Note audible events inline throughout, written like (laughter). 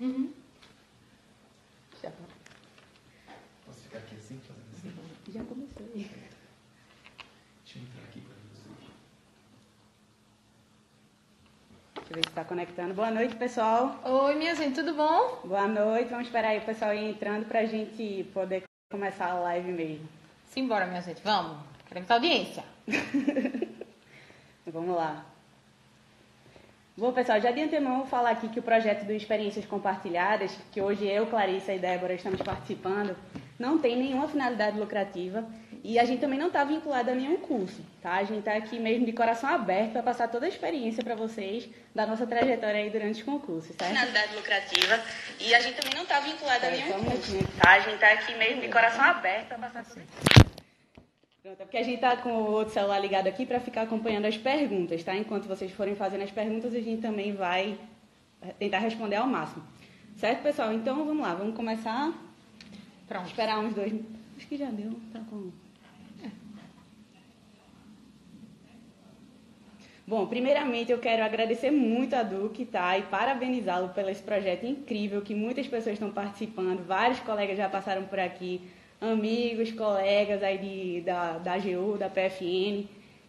Uhum. Já, Posso ficar aqui assim, fazendo assim? já começou aí. Deixa eu entrar aqui para vocês. Deixa eu ver se está conectando. Boa noite, pessoal. Oi, minha gente, tudo bom? Boa noite. Vamos esperar aí o pessoal ir entrando para a gente poder começar a live mesmo. Simbora, minha gente, vamos. Queremos audiência. (laughs) Vamos lá. Bom, pessoal, já de antemão vou falar aqui que o projeto do Experiências Compartilhadas, que hoje eu, Clarissa e Débora estamos participando, não tem nenhuma finalidade lucrativa e a gente também não está vinculado a nenhum curso, tá? A gente está aqui mesmo de coração aberto para passar toda a experiência para vocês da nossa trajetória aí durante os concursos, certo? Finalidade lucrativa e a gente também não está vinculado a nenhum curso, tá? A gente está aqui mesmo de coração aberto para passar toda Pronto, é porque a gente está com o outro celular ligado aqui para ficar acompanhando as perguntas, tá? Enquanto vocês forem fazendo as perguntas, a gente também vai eh, tentar responder ao máximo. Certo, pessoal? Então, vamos lá, vamos começar. Pronto. Esperar uns dois... Acho que já deu, tá com... É. Bom, primeiramente eu quero agradecer muito a Duque, tá? E parabenizá-lo pelo esse projeto incrível que muitas pessoas estão participando, vários colegas já passaram por aqui, amigos, colegas aí de, da, da AGU, da PFN,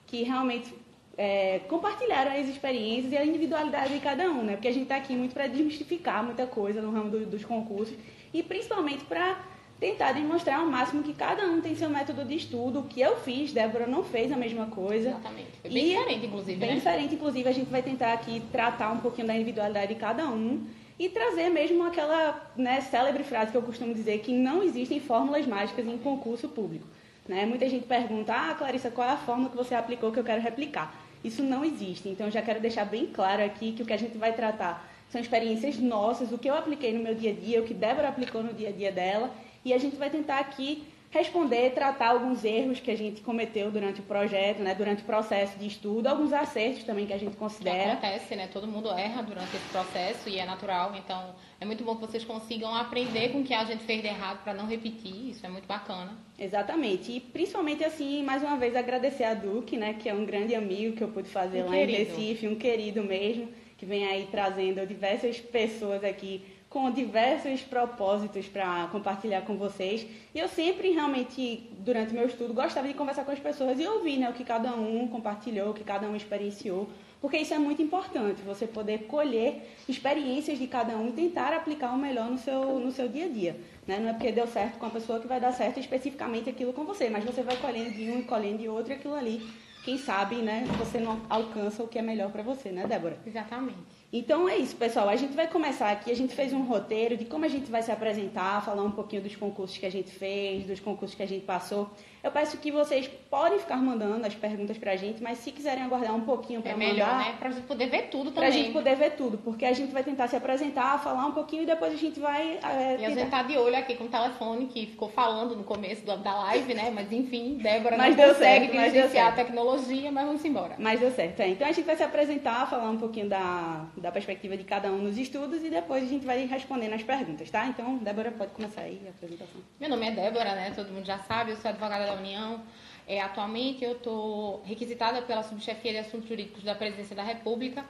que realmente é, compartilharam as experiências e a individualidade de cada um, né? Porque a gente está aqui muito para desmistificar muita coisa no ramo do, dos concursos e principalmente para tentar demonstrar ao máximo que cada um tem seu método de estudo. O que eu fiz, Débora não fez a mesma coisa. Exatamente. Foi bem E diferente, inclusive, Bem né? diferente, inclusive, a gente vai tentar aqui tratar um pouquinho da individualidade de cada um e trazer mesmo aquela né, célebre frase que eu costumo dizer que não existem fórmulas mágicas em concurso público. Né? Muita gente pergunta, ah, Clarissa, qual é a fórmula que você aplicou que eu quero replicar? Isso não existe. Então, eu já quero deixar bem claro aqui que o que a gente vai tratar são experiências nossas, o que eu apliquei no meu dia a dia, o que Débora aplicou no dia a dia dela, e a gente vai tentar aqui responder, tratar alguns erros que a gente cometeu durante o projeto, né, durante o processo de estudo, alguns acertos também que a gente Que considera. acontece, né? Todo mundo erra durante esse processo e é natural. Então, é muito bom que vocês consigam aprender com o que a gente fez de errado para não repetir. Isso é muito bacana. Exatamente. E principalmente assim, mais uma vez agradecer a Duque, né, que é um grande amigo que eu pude fazer Um lá em querido. Recife, um querido mesmo, que vem aí trazendo diversas pessoas aqui com diversos propósitos para compartilhar com vocês. E eu sempre realmente durante meu estudo gostava de conversar com as pessoas e ouvir, né, o que cada um compartilhou, o que cada um experienciou. Porque isso é muito importante, você poder colher experiências de cada um e tentar aplicar o melhor no seu, no seu dia a dia. Né? Não é porque deu certo com a pessoa que vai dar certo especificamente aquilo com você, mas você vai colhendo de um e colhendo de outro e aquilo ali, quem sabe, né, você não alcança o que é melhor para você, né, Débora? Exatamente. Então é isso, pessoal. A gente vai começar aqui. A gente fez um roteiro de como a gente vai se apresentar, falar um pouquinho dos concursos que a gente fez, dos concursos que a gente passou. Eu peço que vocês podem ficar mandando as perguntas pra gente, mas se quiserem aguardar um pouquinho para É melhor, mandar, né? Pra gente poder ver tudo pra também. gente poder ver tudo, porque a gente vai tentar se apresentar, falar um pouquinho e depois a gente vai é, E a gente tá de olho aqui com o telefone, que ficou falando no começo da live, né? Mas enfim, Débora Mas não deu consegue certo, a tecnologia, mas vamos embora. Mas deu certo. é. Então a gente vai se apresentar, falar um pouquinho da, da perspectiva de cada um nos estudos e depois a gente vai respondendo as perguntas, tá? Então, Débora, pode começar aí a apresentação. Meu nome é Débora, né? Todo mundo já sabe, eu sou advogada da União. É, atualmente eu estou requisitada pela subchefia de assuntos jurídicos da Presidência da República.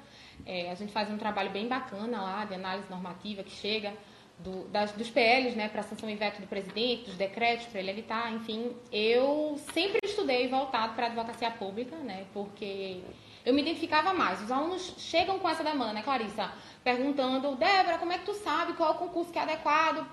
É, a gente faz um trabalho bem bacana lá de análise normativa que chega do- das- dos PLs, né, para sanção e veto do presidente, dos decretos para ele evitar, enfim. Eu sempre estudei voltado para a advocacia pública, né, porque eu me identificava mais. Os alunos chegam com essa demanda, né, Clarissa? Perguntando, Débora, como é que tu sabe qual é o concurso que é adequado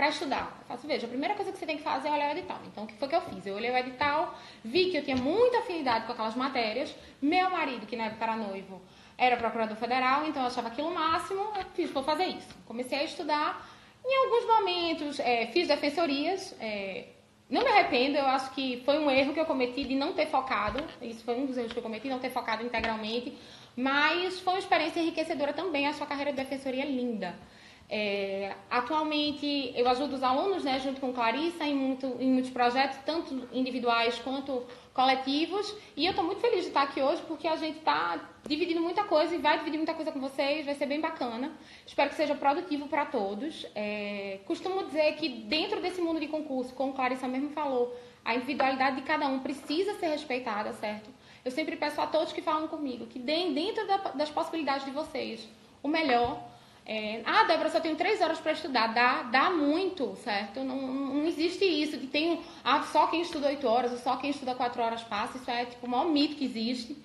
para estudar. Eu faço, veja, a primeira coisa que você tem que fazer é olhar o edital. Então, o que foi que eu fiz? Eu olhei o edital, vi que eu tinha muita afinidade com aquelas matérias. Meu marido, que na época era noivo, era procurador federal, então eu achava aquilo máximo. Eu fiz, vou fazer isso. Comecei a estudar. Em alguns momentos, é, fiz defensorias. é, não me arrependo, eu acho que foi um erro que eu cometi de não ter focado. Isso foi um dos erros que eu cometi, não ter focado integralmente. Mas foi uma experiência enriquecedora também. A sua carreira de defensoria é linda. É, atualmente eu ajudo os alunos, né, junto com Clarissa, em, muito, em muitos projetos, tanto individuais quanto coletivos. E eu estou muito feliz de estar aqui hoje porque a gente está dividindo muita coisa e vai dividir muita coisa com vocês, vai ser bem bacana. Espero que seja produtivo para todos. É, costumo dizer que dentro desse mundo de concurso, como Clarissa mesmo falou, a individualidade de cada um precisa ser respeitada, certo? Eu sempre peço a todos que falam comigo que deem dentro da- das possibilidades de vocês o melhor É, ah, Débora, só tenho três horas para estudar. Dá, dá muito, certo? Não, não existe isso de tem ah, só quem estuda oito horas ou só quem estuda quatro horas passa. Isso é tipo o maior mito que existe.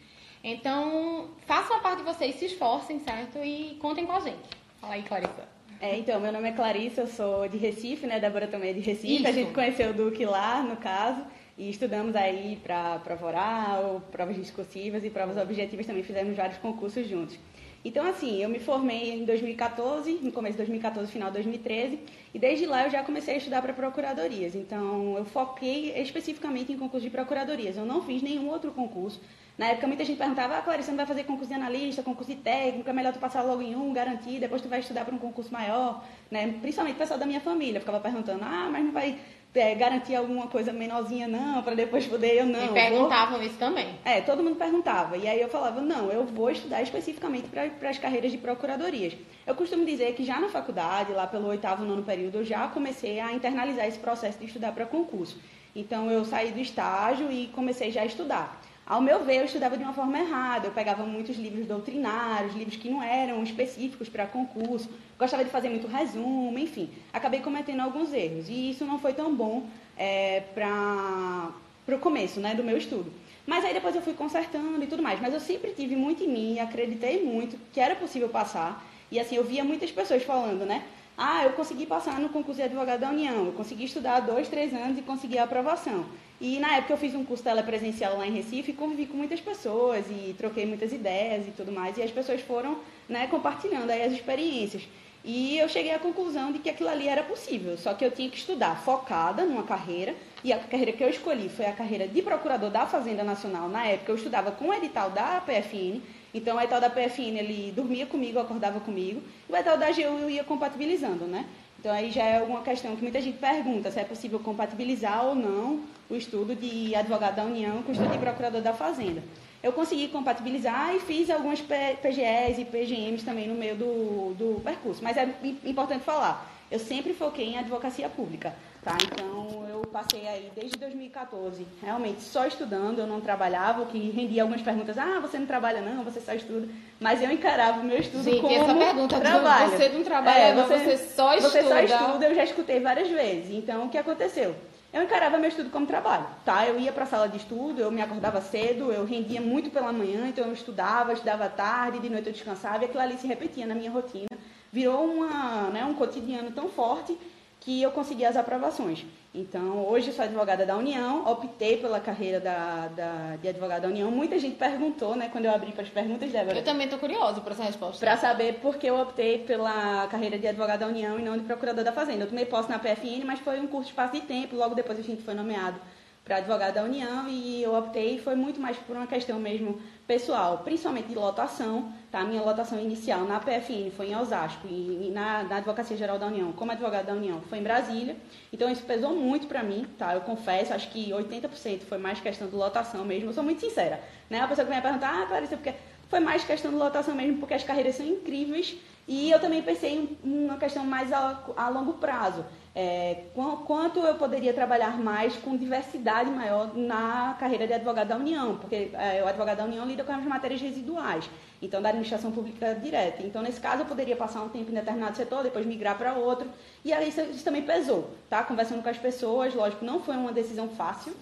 Então, façam a parte de vocês, se esforcem, certo? E contem com a gente. Fala aí, Clarissa. É, então, meu nome é Clarissa, eu sou de Recife, né? Débora também é de Recife. Isso. A gente conheceu o Duque lá, no caso, e estudamos aí para prova oral, provas discursivas e provas objetivas também. Fizemos vários concursos juntos. Então, assim, eu me formei em 2014, no começo de 2014, final de 2013, e desde lá eu já comecei a estudar para procuradorias. Então, eu foquei especificamente em concurso de procuradorias. Eu não fiz nenhum outro concurso. Na época, muita gente perguntava, ah, Clarice, você não vai fazer concurso de analista, concurso de técnico, é melhor tu passar logo em um, garantir, depois tu vai estudar para um concurso maior, né? Principalmente o pessoal da minha família ficava perguntando, ah, mas não vai é, garantir alguma coisa menorzinha não, para depois poder eu não. Me perguntavam vou... isso também. É, todo mundo perguntava. E aí eu falava, não, eu vou estudar especificamente para as carreiras de procuradorias. Eu costumo dizer que já na faculdade, lá pelo oitavo, nono período, eu já comecei a internalizar esse processo de estudar para concurso. Então eu saí do estágio e comecei já a estudar. Ao meu ver, eu estudava de uma forma errada. Eu pegava muitos livros doutrinários, livros que não eram específicos para concurso. Gostava de fazer muito resumo, enfim. Acabei cometendo alguns erros. E isso não foi tão bom é, para o começo né, do meu estudo. Mas aí depois eu fui consertando e tudo mais. Mas eu sempre tive muito em mim, acreditei muito que era possível passar. E assim, eu via muitas pessoas falando, né? Ah, eu consegui passar no concurso de advogado da União, eu consegui estudar dois, três anos e consegui a aprovação. E na época eu fiz um curso telepresencial lá em Recife e convivi com muitas pessoas e troquei muitas ideias e tudo mais. E as pessoas foram né, compartilhando aí as experiências. E eu cheguei à conclusão de que aquilo ali era possível, só que eu tinha que estudar focada numa carreira, e a carreira que eu escolhi foi a carreira de procurador da Fazenda Nacional. Na época eu estudava com o edital da PFN, então o edital da PFN ele dormia comigo, acordava comigo, e o edital da AGU eu ia compatibilizando, né? Então aí já é alguma questão que muita gente pergunta se é possível compatibilizar ou não o estudo de advogado da União com o estudo de procurador da Fazenda. Eu consegui compatibilizar e fiz algumas PGEs e PGMs também no meio do, do percurso. Mas é importante falar, eu sempre foquei em advocacia pública, tá? Então eu passei aí desde 2014, realmente só estudando, eu não trabalhava, o que rendia algumas perguntas, ah, você não trabalha não, você só estuda, mas eu encarava o meu estudo Gente, como essa pergunta trabalho. você não trabalha, é, você, você só estuda. Você só estuda, eu já escutei várias vezes. Então o que aconteceu? eu encarava meu estudo como trabalho, tá? Eu ia para a sala de estudo, eu me acordava cedo, eu rendia muito pela manhã, então eu estudava, estudava tarde, de noite eu descansava, e aquilo ali se repetia na minha rotina. Virou uma, né, um cotidiano tão forte que eu consegui as aprovações. Então, hoje sou advogada da União, optei pela carreira da, da, de advogada da União. Muita gente perguntou, né, quando eu abri para as perguntas, Débora. Eu também estou curiosa por essa resposta. Para saber por que eu optei pela carreira de advogada da União e não de procurador da Fazenda. Eu tomei posse na PFN, mas foi um curto espaço de tempo, logo depois a gente foi nomeado para advogado da União e eu optei, foi muito mais por uma questão mesmo pessoal, principalmente de lotação, tá? Minha lotação inicial na PFN foi em Osasco e, na, na Advocacia Geral da União, como advogado da União, foi em Brasília. Então isso pesou muito para mim, tá? Eu confesso, acho que 80% foi mais questão de lotação mesmo. Eu sou muito sincera, né? A pessoa que vem perguntar, ah, Clarissa, porque foi mais questão de lotação mesmo, porque as carreiras são incríveis e eu também pensei em uma questão mais a, a longo prazo. É, quanto eu poderia trabalhar mais com diversidade maior na carreira de advogado da União, porque é, o advogado da União lida com as matérias residuais, então da administração pública direta. Então, nesse caso, eu poderia passar um tempo em determinado setor, depois migrar para outro, e aí isso, isso também pesou, tá? Conversando com as pessoas, lógico, não foi uma decisão fácil,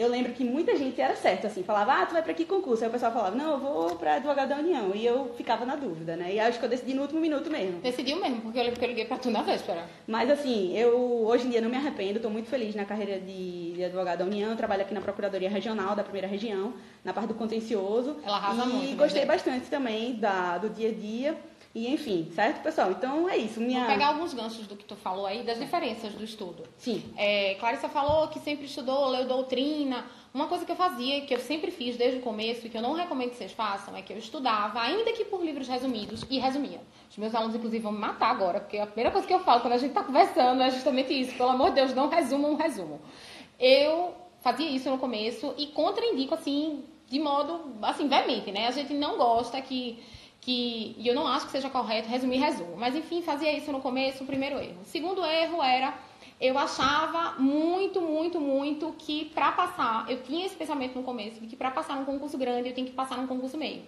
eu lembro que muita gente era certo, assim, falava, ah, tu vai para que concurso? Aí o pessoal falava, não, eu vou para advogado da União. E eu ficava na dúvida, né? E acho que eu decidi no último minuto mesmo. Decidiu mesmo, porque eu lembro que eu liguei para tu na véspera. Mas assim, eu hoje em dia não me arrependo, estou muito feliz na carreira de, de advogado da União, eu trabalho aqui na Procuradoria Regional da primeira região, na parte do contencioso. Ela arrasa e muito. E gostei bastante também da, do dia a dia. E enfim, certo, pessoal? Então é isso. Minha... Vou pegar alguns ganchos do que tu falou aí, das diferenças do estudo. Sim. É, Clarissa falou que sempre estudou, leu doutrina. Uma coisa que eu fazia, que eu sempre fiz desde o começo e que eu não recomendo que vocês façam, é que eu estudava, ainda que por livros resumidos, e resumia. Os meus alunos, inclusive, vão me matar agora, porque a primeira coisa que eu falo quando a gente está conversando é justamente isso. Pelo amor de Deus, não resuma um resumo. Eu fazia isso no começo e contraindico, assim, de modo, assim, veemente, né? A gente não gosta que que, e eu não acho que seja correto resumir resumo, mas enfim, fazia isso no começo, o primeiro erro. O segundo erro era, eu achava muito, muito, muito que para passar, eu tinha esse pensamento no começo, de que para passar num concurso grande eu tenho que passar num concurso meio.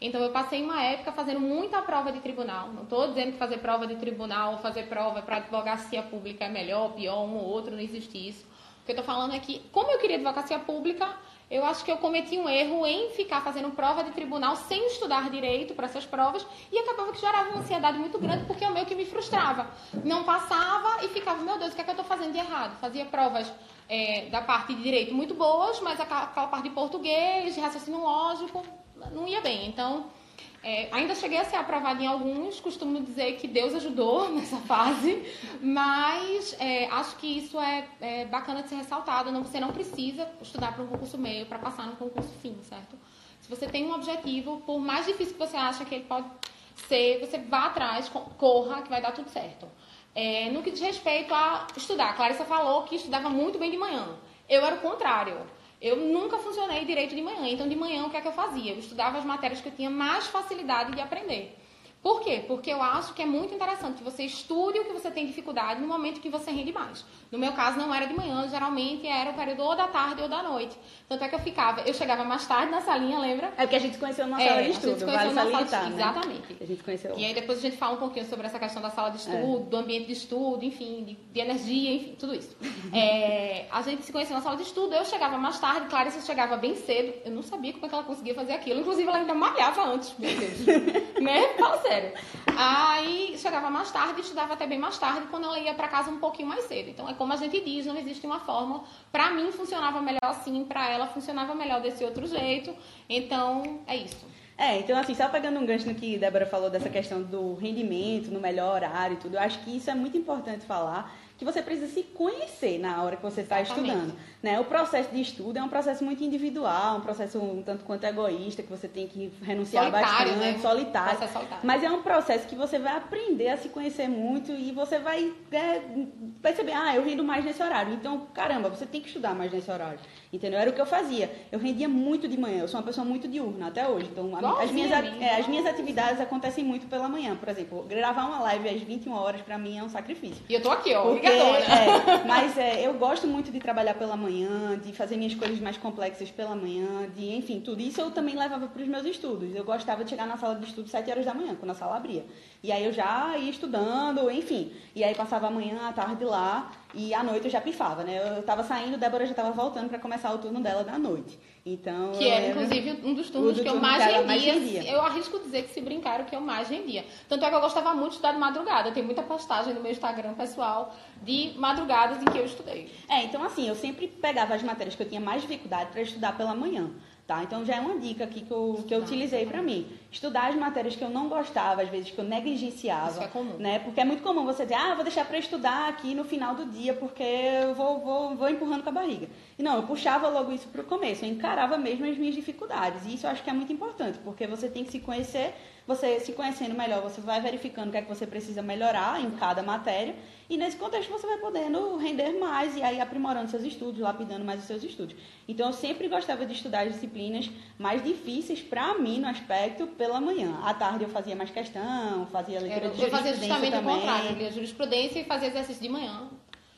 Então eu passei uma época fazendo muita prova de tribunal. Não estou dizendo que fazer prova de tribunal ou fazer prova para advocacia pública é melhor, pior, um ou outro, não existe isso. O que eu estou falando é que, como eu queria advocacia pública, eu acho que eu cometi um erro em ficar fazendo prova de tribunal sem estudar direito para essas provas e acabava que gerava uma ansiedade muito grande porque é o meu que me frustrava. Não passava e ficava, meu Deus, o que é que eu estou fazendo de errado? Fazia provas é, da parte de direito muito boas, mas aquela, parte de português, de raciocínio lógico, não ia bem. Então, é, ainda cheguei a ser aprovada em alguns, costumo dizer que Deus ajudou (laughs) nessa fase, mas é, acho que isso é, é, bacana de ser ressaltado. Não, você não precisa estudar para um concurso meio para passar no concurso fim, certo? Se você tem um objetivo, por mais difícil que você acha que ele pode ser, você vá atrás, corra, que vai dar tudo certo. É, no que diz respeito a estudar, a Clarissa falou que estudava muito bem de manhã. Eu era o contrário. Eu nunca funcionei direito de manhã, então de manhã o que é que eu fazia? Eu estudava as matérias que eu tinha mais facilidade de aprender. Por quê? Porque eu acho que é muito interessante que você estude o que você tem dificuldade no momento que você rende mais. No meu caso, não era de manhã, geralmente era o período ou da tarde ou da noite. Tanto é que eu ficava, eu chegava mais tarde na salinha, lembra? É porque a gente se conheceu numa é, sala de estudo, vale salientar, sala de... né? Exatamente. A gente conheceu. E aí depois a gente fala um pouquinho sobre essa questão da sala de estudo, é. do ambiente de estudo, enfim, de, de energia, enfim, tudo isso. (laughs) é, a gente se conheceu na sala de estudo, eu chegava mais tarde, Clarissa chegava bem cedo, eu não sabia como é que ela conseguia fazer aquilo, inclusive ela ainda malhava antes, meu Deus. (laughs) né? Fala sério. Aí chegava mais tarde, estudava até bem mais tarde, quando ela ia para casa um pouquinho mais cedo. Então é como a gente diz, não existe uma fórmula. Para mim funcionava melhor assim, para ela funcionava melhor desse outro jeito. Então é isso. É, então assim, só pegando um gancho no que Débora falou dessa questão do rendimento, no melhor horário e tudo, eu acho que isso é muito importante falar, que você precisa se conhecer na hora que você está estudando. Né? O processo de estudo é um processo muito individual, um processo um tanto quanto egoísta, que você tem que renunciar solitário, bastante, né? solitário. solitário. Mas é um processo que você vai aprender a se conhecer muito e você vai é, perceber, ah, eu rendo mais nesse horário. Então, caramba, você tem que estudar mais nesse horário. Entendeu? Era o que eu fazia. Eu rendia muito de manhã. Eu sou uma pessoa muito diurna até hoje. Então, a, as, minhas, é, as minhas atividades acontecem muito pela manhã. Por exemplo, gravar uma live às 21 horas para mim é um sacrifício. E eu tô aqui, ó, Porque, é, Mas é, eu gosto muito de trabalhar pela manhã, de fazer minhas coisas mais complexas pela manhã, de, enfim, tudo isso eu também levava para os meus estudos. Eu gostava de chegar na sala de estudo 7 horas da manhã, quando a sala abria. E aí eu já ia estudando, enfim. E aí passava a manhã, a tarde lá. E à noite eu já pifava, né? Eu estava saindo, Débora já estava voltando para começar o turno dela da noite. Então. Que era, inclusive, um dos turnos do que eu mais rendia. Eu arrisco dizer que se brincar o que eu mais rendia. Tanto é que eu gostava muito de estudar de madrugada. Tem muita postagem no meu Instagram pessoal de madrugadas em que eu estudei. É, então assim, eu sempre pegava as matérias que eu tinha mais dificuldade para estudar pela manhã. Tá? Então já é uma dica aqui que eu, que eu utilizei para mim. Estudar as matérias que eu não gostava, às vezes que eu negligenciava. Isso é comum. Né? Porque é muito comum você dizer, ah, vou deixar para estudar aqui no final do dia porque eu vou, vou, vou empurrando com a barriga. E não, eu puxava logo isso para o começo, eu encarava mesmo as minhas dificuldades. E isso eu acho que é muito importante, porque você tem que se conhecer, você se conhecendo melhor, você vai verificando o que é que você precisa melhorar em cada matéria e nesse contexto você vai podendo render mais e aí aprimorando seus estudos, lapidando mais os seus estudos. Então eu sempre gostava de estudar as disciplinas mais difíceis para mim no aspecto pela manhã. À tarde eu fazia mais questão, fazia leitura de jurisprudência Eu fazia justamente também. o contrário, eu lia jurisprudência e fazia exercício de manhã.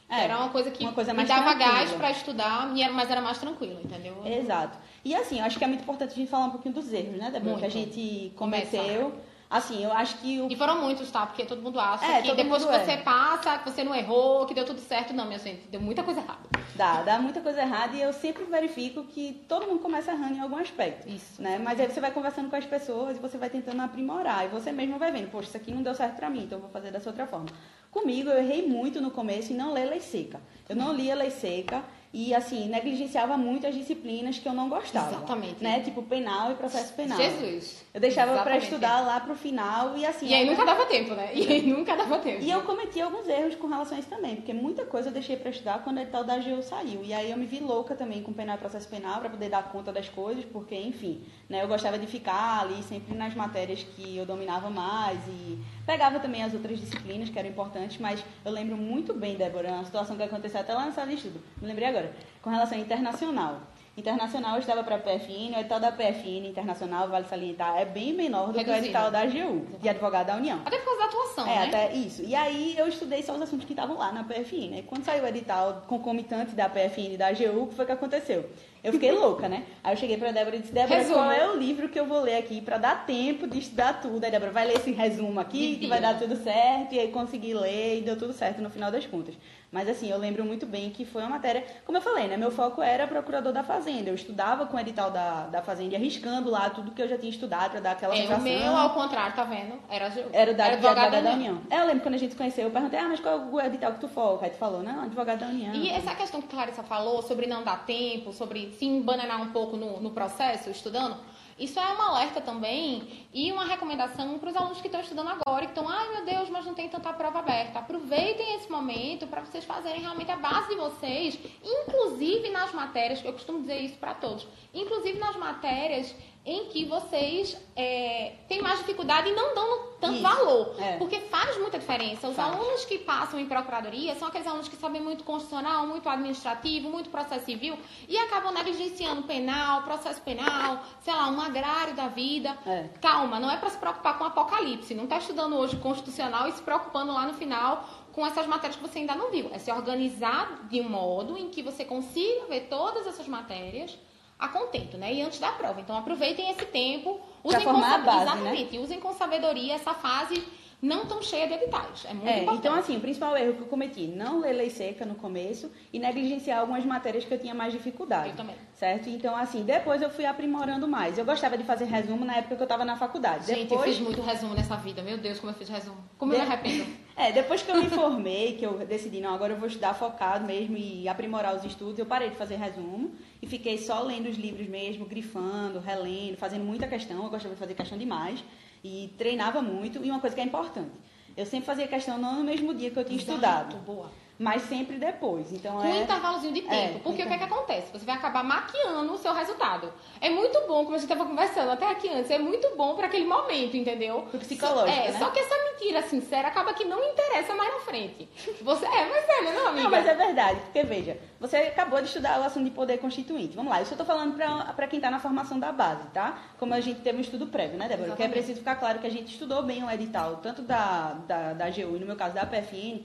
É, era uma coisa que uma coisa me dava tranquila. gás para estudar, mas era mais tranquilo, entendeu? Exato. E assim, eu acho que é muito importante a gente falar um pouquinho dos erros, né, Débora? Que a gente cometeu. Assim, eu acho que o... E foram muitos, tá? Porque todo mundo acha é, que depois que você é. passa, que você não errou, que deu tudo certo. Não, minha gente, deu muita coisa errada. Dá, dá muita coisa errada e eu sempre verifico que todo mundo começa errando em algum aspecto. Isso. Né? Mas aí você vai conversando com as pessoas e você vai tentando aprimorar. E você mesmo vai vendo, poxa, isso aqui não deu certo pra mim, então eu vou fazer dessa outra forma. Comigo, eu errei muito no começo em não ler lei seca. Eu não lia lei seca e assim negligenciava muito as disciplinas que eu não gostava. Exatamente. Né? Tipo penal e processo penal. Jesus. Eu deixava para estudar lá pro final e assim. E aí nunca dava tempo, né? E aí nunca dava tempo. E eu cometi alguns erros com relação a isso também, porque muita coisa eu deixei para estudar quando o edital da AGU saiu. E aí eu me vi louca também com penal e processo penal para poder dar conta das coisas, porque enfim, né, eu gostava de ficar ali sempre nas matérias que eu dominava mais e pegava também as outras disciplinas que eram importantes, mas eu lembro muito bem, Débora, uma situação que aconteceu até lá na sala de estudo. Me lembrei agora com relação internacional. Internacional estava para a PFN, o edital da PFN internacional, vale salientar, é bem menor do Reduzido. que o edital da AGU, de advogado da União. Até por causa da atuação, é, né? até isso. E aí eu estudei só os assuntos que estavam lá na PFN. E quando saiu o edital concomitante da PFN e da AGU, o que foi que aconteceu? Eu fiquei (laughs) louca, né? Aí eu cheguei pra Débora e disse, Débora, Resumo. qual é o livro que eu vou ler aqui pra dar tempo de estudar tudo? Aí Débora, vai ler esse resumo aqui, que Divina. vai dar tudo certo. E aí consegui ler e deu tudo certo no final das contas. Mas assim, eu lembro muito bem que foi uma matéria, como eu falei, né? Meu foco era procurador da Fazenda. Eu estudava com o edital da, da Fazenda, arriscando lá tudo que eu já tinha estudado pra dar aquela É, o sensação. meu, ao contrário, tá vendo? Era, Era o da era advogada, advogado da da União. É, eu lembro quando a gente se conheceu, eu perguntei, ah, mas qual é o edital que tu foca? Aí tu falou, não, advogado da União. E essa questão que Clarissa falou sobre não dar tempo, sobre se embananar um pouco no, no processo, estudando, isso é um alerta também e uma recomendação para os alunos que estão estudando agora e que estão, ai meu Deus, mas não tem tanta prova aberta. Aproveitem esse momento para vocês fazerem realmente a base de vocês, inclusive nas matérias, eu costumo dizer isso para todos, inclusive nas matérias em que vocês é, têm mais dificuldade e não dão tanto Isso, valor. é. Porque faz muita diferença. Os Faz. alunos que passam em procuradoria são aqueles alunos que sabem muito constitucional, muito administrativo, muito processo civil e acabam negligenciando penal, processo penal, sei lá, um agrário da vida. É. Calma, não é para se preocupar com apocalipse. Não está estudando hoje constitucional e se preocupando lá no final com essas matérias que você ainda não viu. É se organizar de um modo em que você consiga ver todas essas matérias a contento, né? E antes da prova. Então aproveitem esse tempo, usem formar a com, base, né? exatamente, usem com sabedoria essa fase não tão cheia de editais. É muito É, importante. então assim, o principal erro que eu cometi, não ler lei seca no começo e negligenciar algumas matérias que eu tinha mais dificuldade. Eu também. Certo? Então, assim, depois eu fui aprimorando mais. Eu gostava de fazer resumo na época que eu estava na faculdade. Gente, depois... eu fiz muito resumo nessa vida. Meu Deus, como eu fiz resumo. Como eu me De- arrependo. (laughs) É, depois que eu me formei, que eu decidi, não, agora eu vou estudar focado mesmo e aprimorar os estudos, eu parei de fazer resumo e fiquei só lendo os livros mesmo, grifando, relendo, fazendo muita questão. Eu gostava de fazer questão demais e treinava muito. E uma coisa que é importante, eu sempre fazia questão não no mesmo dia que eu tinha estudado, Exato, boa. Mas sempre depois. Então Com um é. intervalozinho de tempo. É, porque o que, é que então. acontece? Você vai acabar maquiando o seu resultado. É muito bom, como a gente estava conversando até aqui antes, é muito bom para aquele momento, entendeu? Pro psicológico, É, né? só que essa mentira sincera acaba que não interessa mais na frente. Você é, mas é, não, amiga? Não, mas é verdade, porque veja, você acabou de estudar o assunto de poder constituinte. Vamos lá, isso eu estou falando para quem está na formação da base, tá? Como a gente teve um estudo prévio, né, Débora? Porque é preciso ficar claro que a gente estudou bem o edital, tanto da, da, da AGU e, no meu caso, da PFN,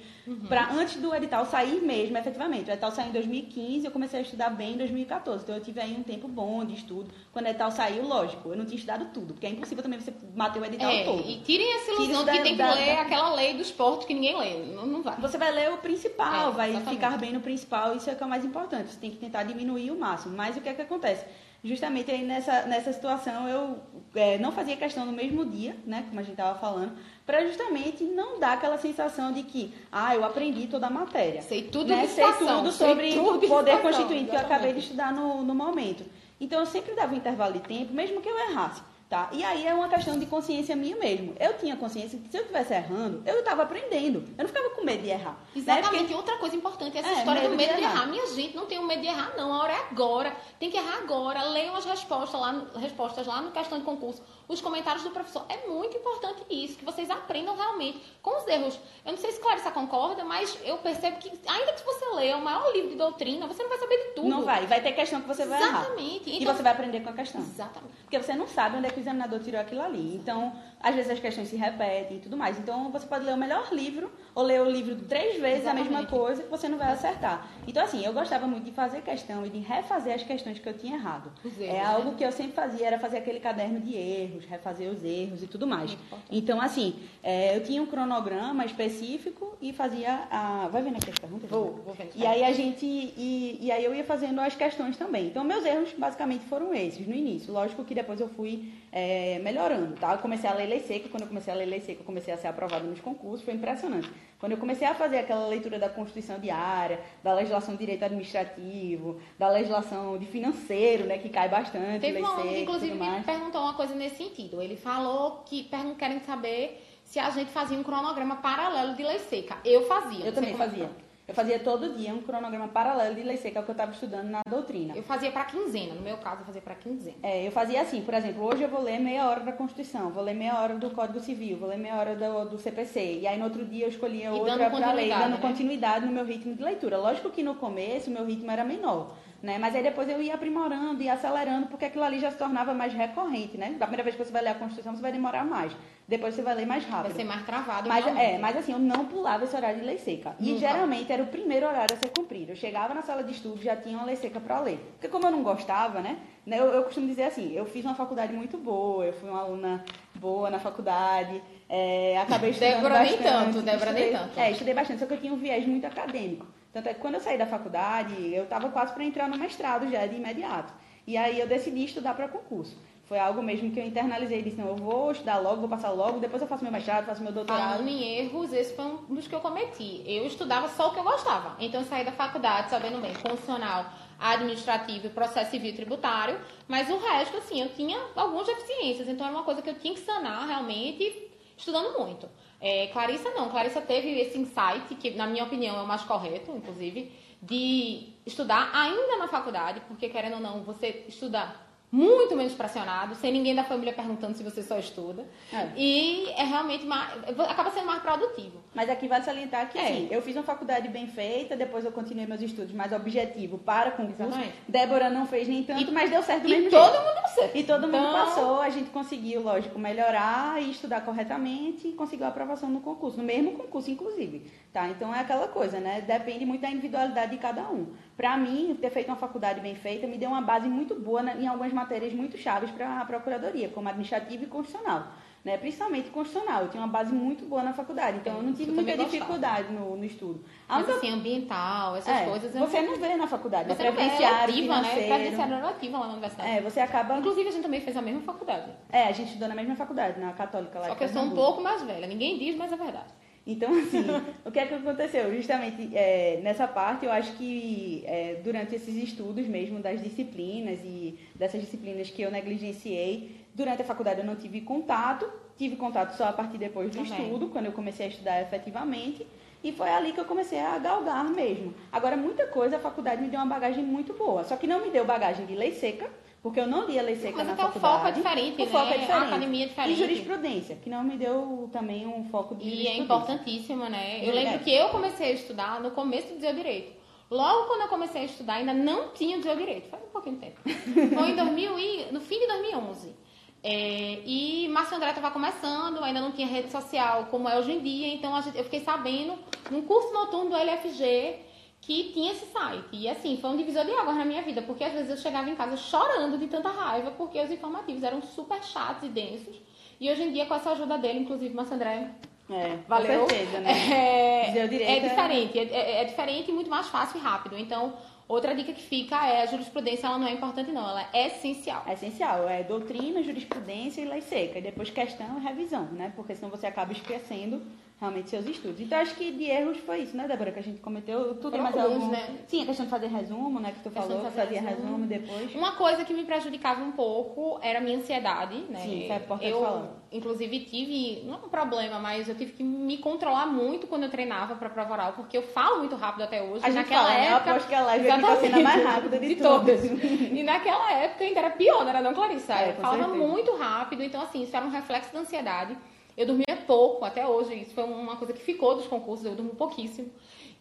para antes do edital sair mesmo, efetivamente. O edital saiu em 2015, eu comecei a estudar bem em 2014. Então eu tive aí um tempo bom de estudo. Quando o edital saiu, lógico, eu não tinha estudado tudo, porque é impossível também você bater o edital É, todo. e tirem essa ilusão de que tem que da- ler da- aquela lei do esporte que ninguém lê. Não, não vai. Você vai ler o principal, É, vai exatamente. ficar bem no principal, isso é o que é o mais importante. Você tem que tentar diminuir o máximo. Mas o que é que acontece? Justamente aí nessa, nessa situação eu é, não fazia questão no mesmo dia, né, como a gente estava falando, para justamente não dar aquela sensação de que, ah, eu aprendi toda a matéria. Sei tudo né? Sei tudo sei sobre tudo de o poder constituinte que eu acabei de estudar no, no momento. Então eu sempre dava um intervalo de tempo, mesmo que eu errasse. Tá? E aí é uma questão de consciência minha mesmo. Eu tinha consciência que se eu estivesse errando, eu estava aprendendo. Eu não ficava com medo de errar. né? Exatamente. Porque- E outra coisa importante é essa É, história do medo de medo de errar. errar. Minha gente, não tem medo de errar, não. A hora é agora. Tem que errar agora. Leiam as respostas lá, respostas lá no questão de concurso. Os comentários do professor. É muito importante isso, que vocês aprendam realmente com os erros. Eu não sei se Clarissa concorda, mas eu percebo que, ainda que você leia o maior livro de doutrina, você não vai saber de tudo. Não vai. Vai ter questão que você vai errar. Exatamente. E Então- você vai aprender com a questão. Exatamente. Porque você não sabe onde é que o examinador tirou aquilo ali. Então, às vezes as questões se repetem e tudo mais. Então, você pode ler o melhor livro ou ler o livro três vezes a mesma Exatamente. coisa que você não vai acertar. Então, assim, eu gostava muito de fazer questão e de refazer as questões que eu tinha errado. Os erros, é né? algo que eu sempre fazia, era fazer aquele caderno de erros, refazer os erros e tudo mais. Então, assim, é, eu tinha um cronograma específico e fazia a... Vai vendo aqui as perguntas? Vou, vou vendo. E aí a gente e, e aí eu ia fazendo as questões também. Então meus erros basicamente foram esses no início. Lógico que depois eu fui é, melhorando, tá? Eu comecei a ler lei seca. Quando eu comecei a ler lei seca, eu comecei a ser aprovada nos concursos. Foi impressionante. Quando eu comecei a fazer aquela leitura da Constituição diária, da legislação de direito administrativo, da legislação de financeiro, né, que cai bastante, Teve um aluno que, inclusive, me perguntou uma coisa nesse sentido. Ele falou que querem saber se a gente fazia um cronograma paralelo de lei seca. Eu fazia. Eu também é fazia. Eu fazia todo dia um cronograma paralelo de lei seca, que é o que eu estava estudando na doutrina. Eu fazia pra quinzena. No meu caso, eu fazia pra quinzena. É, eu fazia assim, por exemplo, hoje eu vou ler meia hora da Constituição, vou ler meia hora do Código Civil, vou ler meia hora do, do CPC. E aí no outro dia eu escolhia E outra para ler, dando né? continuidade no meu ritmo de leitura. Lógico que no começo o meu ritmo era menor. Né? Mas aí depois eu ia aprimorando e acelerando, porque aquilo ali já se tornava mais recorrente, né? Da primeira vez que você vai ler a Constituição, você vai demorar mais. Depois você vai ler mais rápido. Vai ser mais travado. Mas, é, mas assim, eu não pulava esse horário de lei seca. E geralmente era o primeiro horário a ser cumprido. Eu chegava na sala de estudo, já tinha uma lei seca para ler. Porque como eu não gostava, né? né, Eu, eu costumo dizer assim, eu fiz uma faculdade muito boa, eu fui uma aluna boa na faculdade, é, acabei estudando Débora nem bastante. tanto, Débora nem tanto. É, estudei bastante, só que eu tinha um viés muito acadêmico. Tanto é que quando eu saí da faculdade, eu estava quase para entrar no mestrado já de imediato. E aí eu decidi estudar para concurso. Foi algo mesmo que eu internalizei, disse, não, eu vou estudar logo, vou passar logo, depois eu faço meu mestrado, faço meu doutorado. Falando em erros, esse foi um dos que eu cometi. Eu estudava só o que eu gostava. Então eu saí da faculdade sabendo bem constitucional, administrativo, processo civil tributário, mas o resto, assim, eu tinha algumas deficiências. Então era uma coisa que eu tinha que sanar realmente estudando muito. É, Clarissa não, Clarissa teve esse insight, que na minha opinião é o mais correto, inclusive, de estudar ainda na faculdade, porque querendo ou não, você estuda muito menos pressionado, sem ninguém da família perguntando se você só estuda. É. E é realmente mais, acaba sendo mais produtivo. Mas aqui vale salientar que, É. assim, eu fiz uma faculdade bem feita, depois eu continuei meus estudos mais objetivo para concurso. Exatamente. Débora não fez nem tanto, E- mas deu certo do E mesmo todo jeito. mundo deu certo. E todo mundo Então- passou, a gente conseguiu, lógico, melhorar e estudar corretamente e conseguiu a aprovação no concurso, no mesmo concurso, inclusive. Tá? Então é aquela coisa, né? Depende muito da individualidade de cada um. Para mim, ter feito uma faculdade bem feita me deu uma base muito boa em algumas matérias muito chaves para a procuradoria, como administrativa e constitucional. Né? Principalmente constitucional. Eu tinha uma base muito boa na faculdade, então eu não tive Eu muita dificuldade no, no estudo. Mas única- assim, ambiental, essas é, coisas... você não- não vê na faculdade, Você é não vê, é previdenciário, eletiva, né? Previdenciário é eletiva lá na universidade. É, você acaba... Inclusive, a gente também fez a mesma faculdade. É, a gente estudou na mesma faculdade, na Católica lá Só que eu sou um pouco mais velha. Ninguém diz, mas é verdade. Então, assim, (laughs) o que é que aconteceu? Justamente é, nessa parte, eu acho que é, durante esses estudos mesmo das disciplinas e dessas disciplinas que eu negligenciei, durante a faculdade eu não tive contato, tive contato só a partir depois do Também. estudo, quando eu comecei a estudar efetivamente, e foi ali que eu comecei a galgar mesmo. Agora, muita coisa a faculdade me deu uma bagagem muito boa, só que não me deu bagagem de lei seca, porque eu não lia lei seca Mas na até o faculdade. foco é diferente, o foco né? é diferente. A academia é diferente. E jurisprudência, que não me deu também um foco de E é importantíssima, né? Eu É. lembro que eu comecei a estudar no começo do Dia Direito. Logo quando eu comecei a estudar, ainda não tinha Dia Direito. Faz um pouquinho de tempo. (laughs) Foi em 2000 e, no fim de 2011. É, e Márcio André estava começando, ainda não tinha rede social como é hoje em dia, então a gente- eu fiquei sabendo num curso noturno do LFG que tinha esse site. E assim, foi um divisor de águas na minha vida, porque às vezes eu chegava em casa chorando de tanta raiva, porque os informativos eram super chatos e densos. E hoje em dia, com essa ajuda dele, inclusive, Márcio André, É, Valeu. com certeza, né? (laughs) é, é é- diferente, é, é- é diferente e muito mais fácil e rápido. Então, outra dica que fica é a jurisprudência, ela não é importante não, ela é essencial. É essencial, é doutrina, jurisprudência e lei seca. E depois questão e revisão, né? Porque senão você acaba esquecendo realmente seus estudos. Então acho que de erros foi isso, né, Débora, que a gente cometeu. Tu tem Foram mais alguns, algum? né? Sim, a questão de fazer resumo, né? Que tu falou, de que fazer fazia resumo. resumo depois. Uma coisa que me prejudicava um pouco era a minha ansiedade, né? Sim, isso é importante eu, falar. inclusive, tive, não é um problema, mas eu tive que me controlar muito quando eu treinava para prova oral, porque eu falo muito rápido até hoje. A gente naquela fala, né? Eu época, aposto que a live aqui tá sendo a mais rápida de, todas. todas. (laughs) E naquela época ainda era pior, não era não, Clarissa? É, eu falava certeza. muito rápido, então assim, isso era um reflexo da ansiedade. Eu dormia pouco, até hoje, isso foi uma coisa que ficou dos concursos, eu durmo pouquíssimo.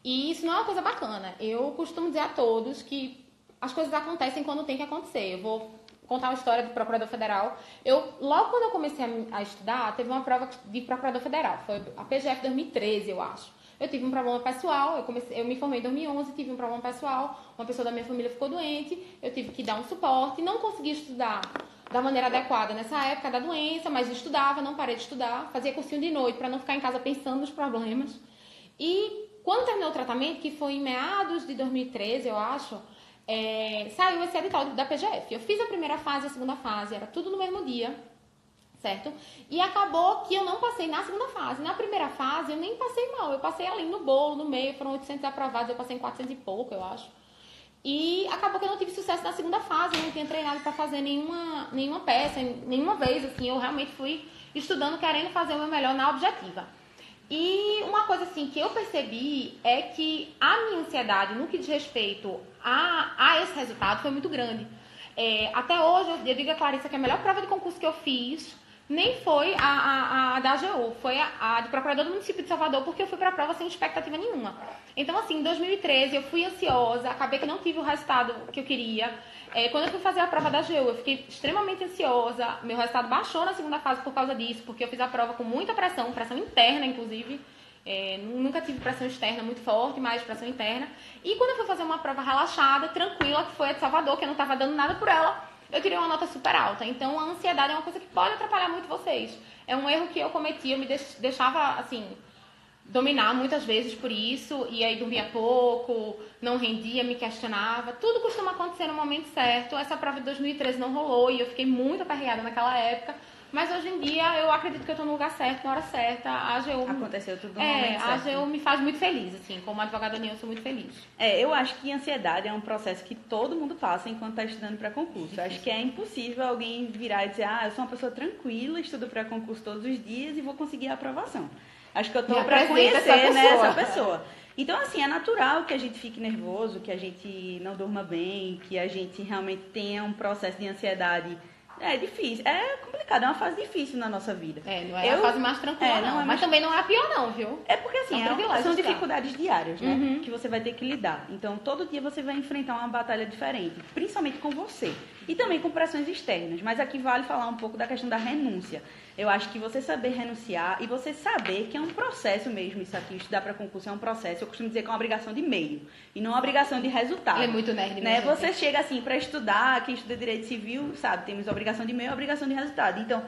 E isso não é uma coisa bacana. Eu costumo dizer a todos que as coisas acontecem quando tem que acontecer. Eu vou contar uma história do procurador federal. Eu, logo quando eu comecei a, a estudar, teve uma prova de procurador federal, foi a PGF 2013, eu acho. Eu tive um problema pessoal, eu, comecei, eu me formei em 2011, tive um problema pessoal, uma pessoa da minha família ficou doente, eu tive que dar um suporte, não consegui estudar da maneira adequada nessa época da doença, mas estudava, não parei de estudar, fazia cursinho de noite para não ficar em casa pensando nos problemas. E quando terminou o tratamento, que foi em meados de 2013, eu acho, é, saiu esse edital da PGF. Eu fiz a primeira fase, a segunda fase, era tudo no mesmo dia, certo? E acabou que eu não passei na segunda fase. Na primeira fase, eu nem passei mal, eu passei ali no bolo, no meio, foram 800 aprovados, eu passei em 400 e pouco, eu acho. E acabou que eu não tive sucesso na segunda fase, eu não tinha treinado para fazer nenhuma, nenhuma peça, nenhuma vez, assim, eu realmente fui estudando, querendo fazer o meu melhor na objetiva. E uma coisa assim que eu percebi é que a minha ansiedade no que diz respeito a, a esse resultado foi muito grande. É, até hoje, eu digo a Clarissa que a melhor prova de concurso que eu fiz nem foi a, a, a da AGU, foi a, a do procurador do município de Salvador, porque eu fui para a prova sem expectativa nenhuma. Então, assim, em 2013 eu fui ansiosa, acabei que não tive o resultado que eu queria. É, quando eu fui fazer a prova da AGU, eu fiquei extremamente ansiosa, meu resultado baixou na segunda fase por causa disso, porque eu fiz a prova com muita pressão, pressão interna, inclusive. É, nunca tive pressão externa muito forte, mas pressão interna. E quando eu fui fazer uma prova relaxada, tranquila, que foi a de Salvador, que eu não estava dando nada por ela, eu tirei uma nota super alta. Então, a ansiedade é uma coisa que pode atrapalhar muito vocês. É um erro que eu cometi, eu me deixava, assim, dominar muitas vezes por isso, e aí dormia pouco, não rendia, me questionava. Tudo costuma acontecer no momento certo. Essa prova de 2013 não rolou e eu fiquei muito aperreada naquela época. Mas hoje em dia eu acredito que eu estou no lugar certo, na hora certa. A AGU. Aconteceu tudo no é, momento certo. A AGU me faz muito feliz, assim. Como advogada Nil, eu sou muito feliz. É, eu acho que ansiedade é um processo que todo mundo passa enquanto está estudando para concurso. Acho que é impossível alguém virar e dizer, ah, eu sou uma pessoa tranquila, estudo para concurso todos os dias e vou conseguir a aprovação. Acho que eu estou para conhecer essa né, essa pessoa. Então, assim, é natural que a gente fique nervoso, que a gente não durma bem, que a gente realmente tenha um processo de ansiedade é difícil. É complicado, é uma fase difícil na nossa vida. É, não é eu, a fase mais tranquila, é, não. não. É mas também não é a pior, não, viu? É porque assim, é, são dificuldades diárias, né? Uhum. Que você vai ter que lidar. Então, todo dia você vai enfrentar uma batalha diferente, principalmente com você. E também com pressões externas. Mas aqui vale falar um pouco da questão da renúncia. Eu acho que você saber renunciar e você saber que é um processo mesmo, isso aqui, estudar para concurso é um processo. Eu costumo dizer que é uma obrigação de meio e não uma obrigação de resultado. Ele é muito nerd, né? Você chega assim para estudar, quem estuda direito civil, sabe, temos obrigação de meio e obrigação de resultado. Então,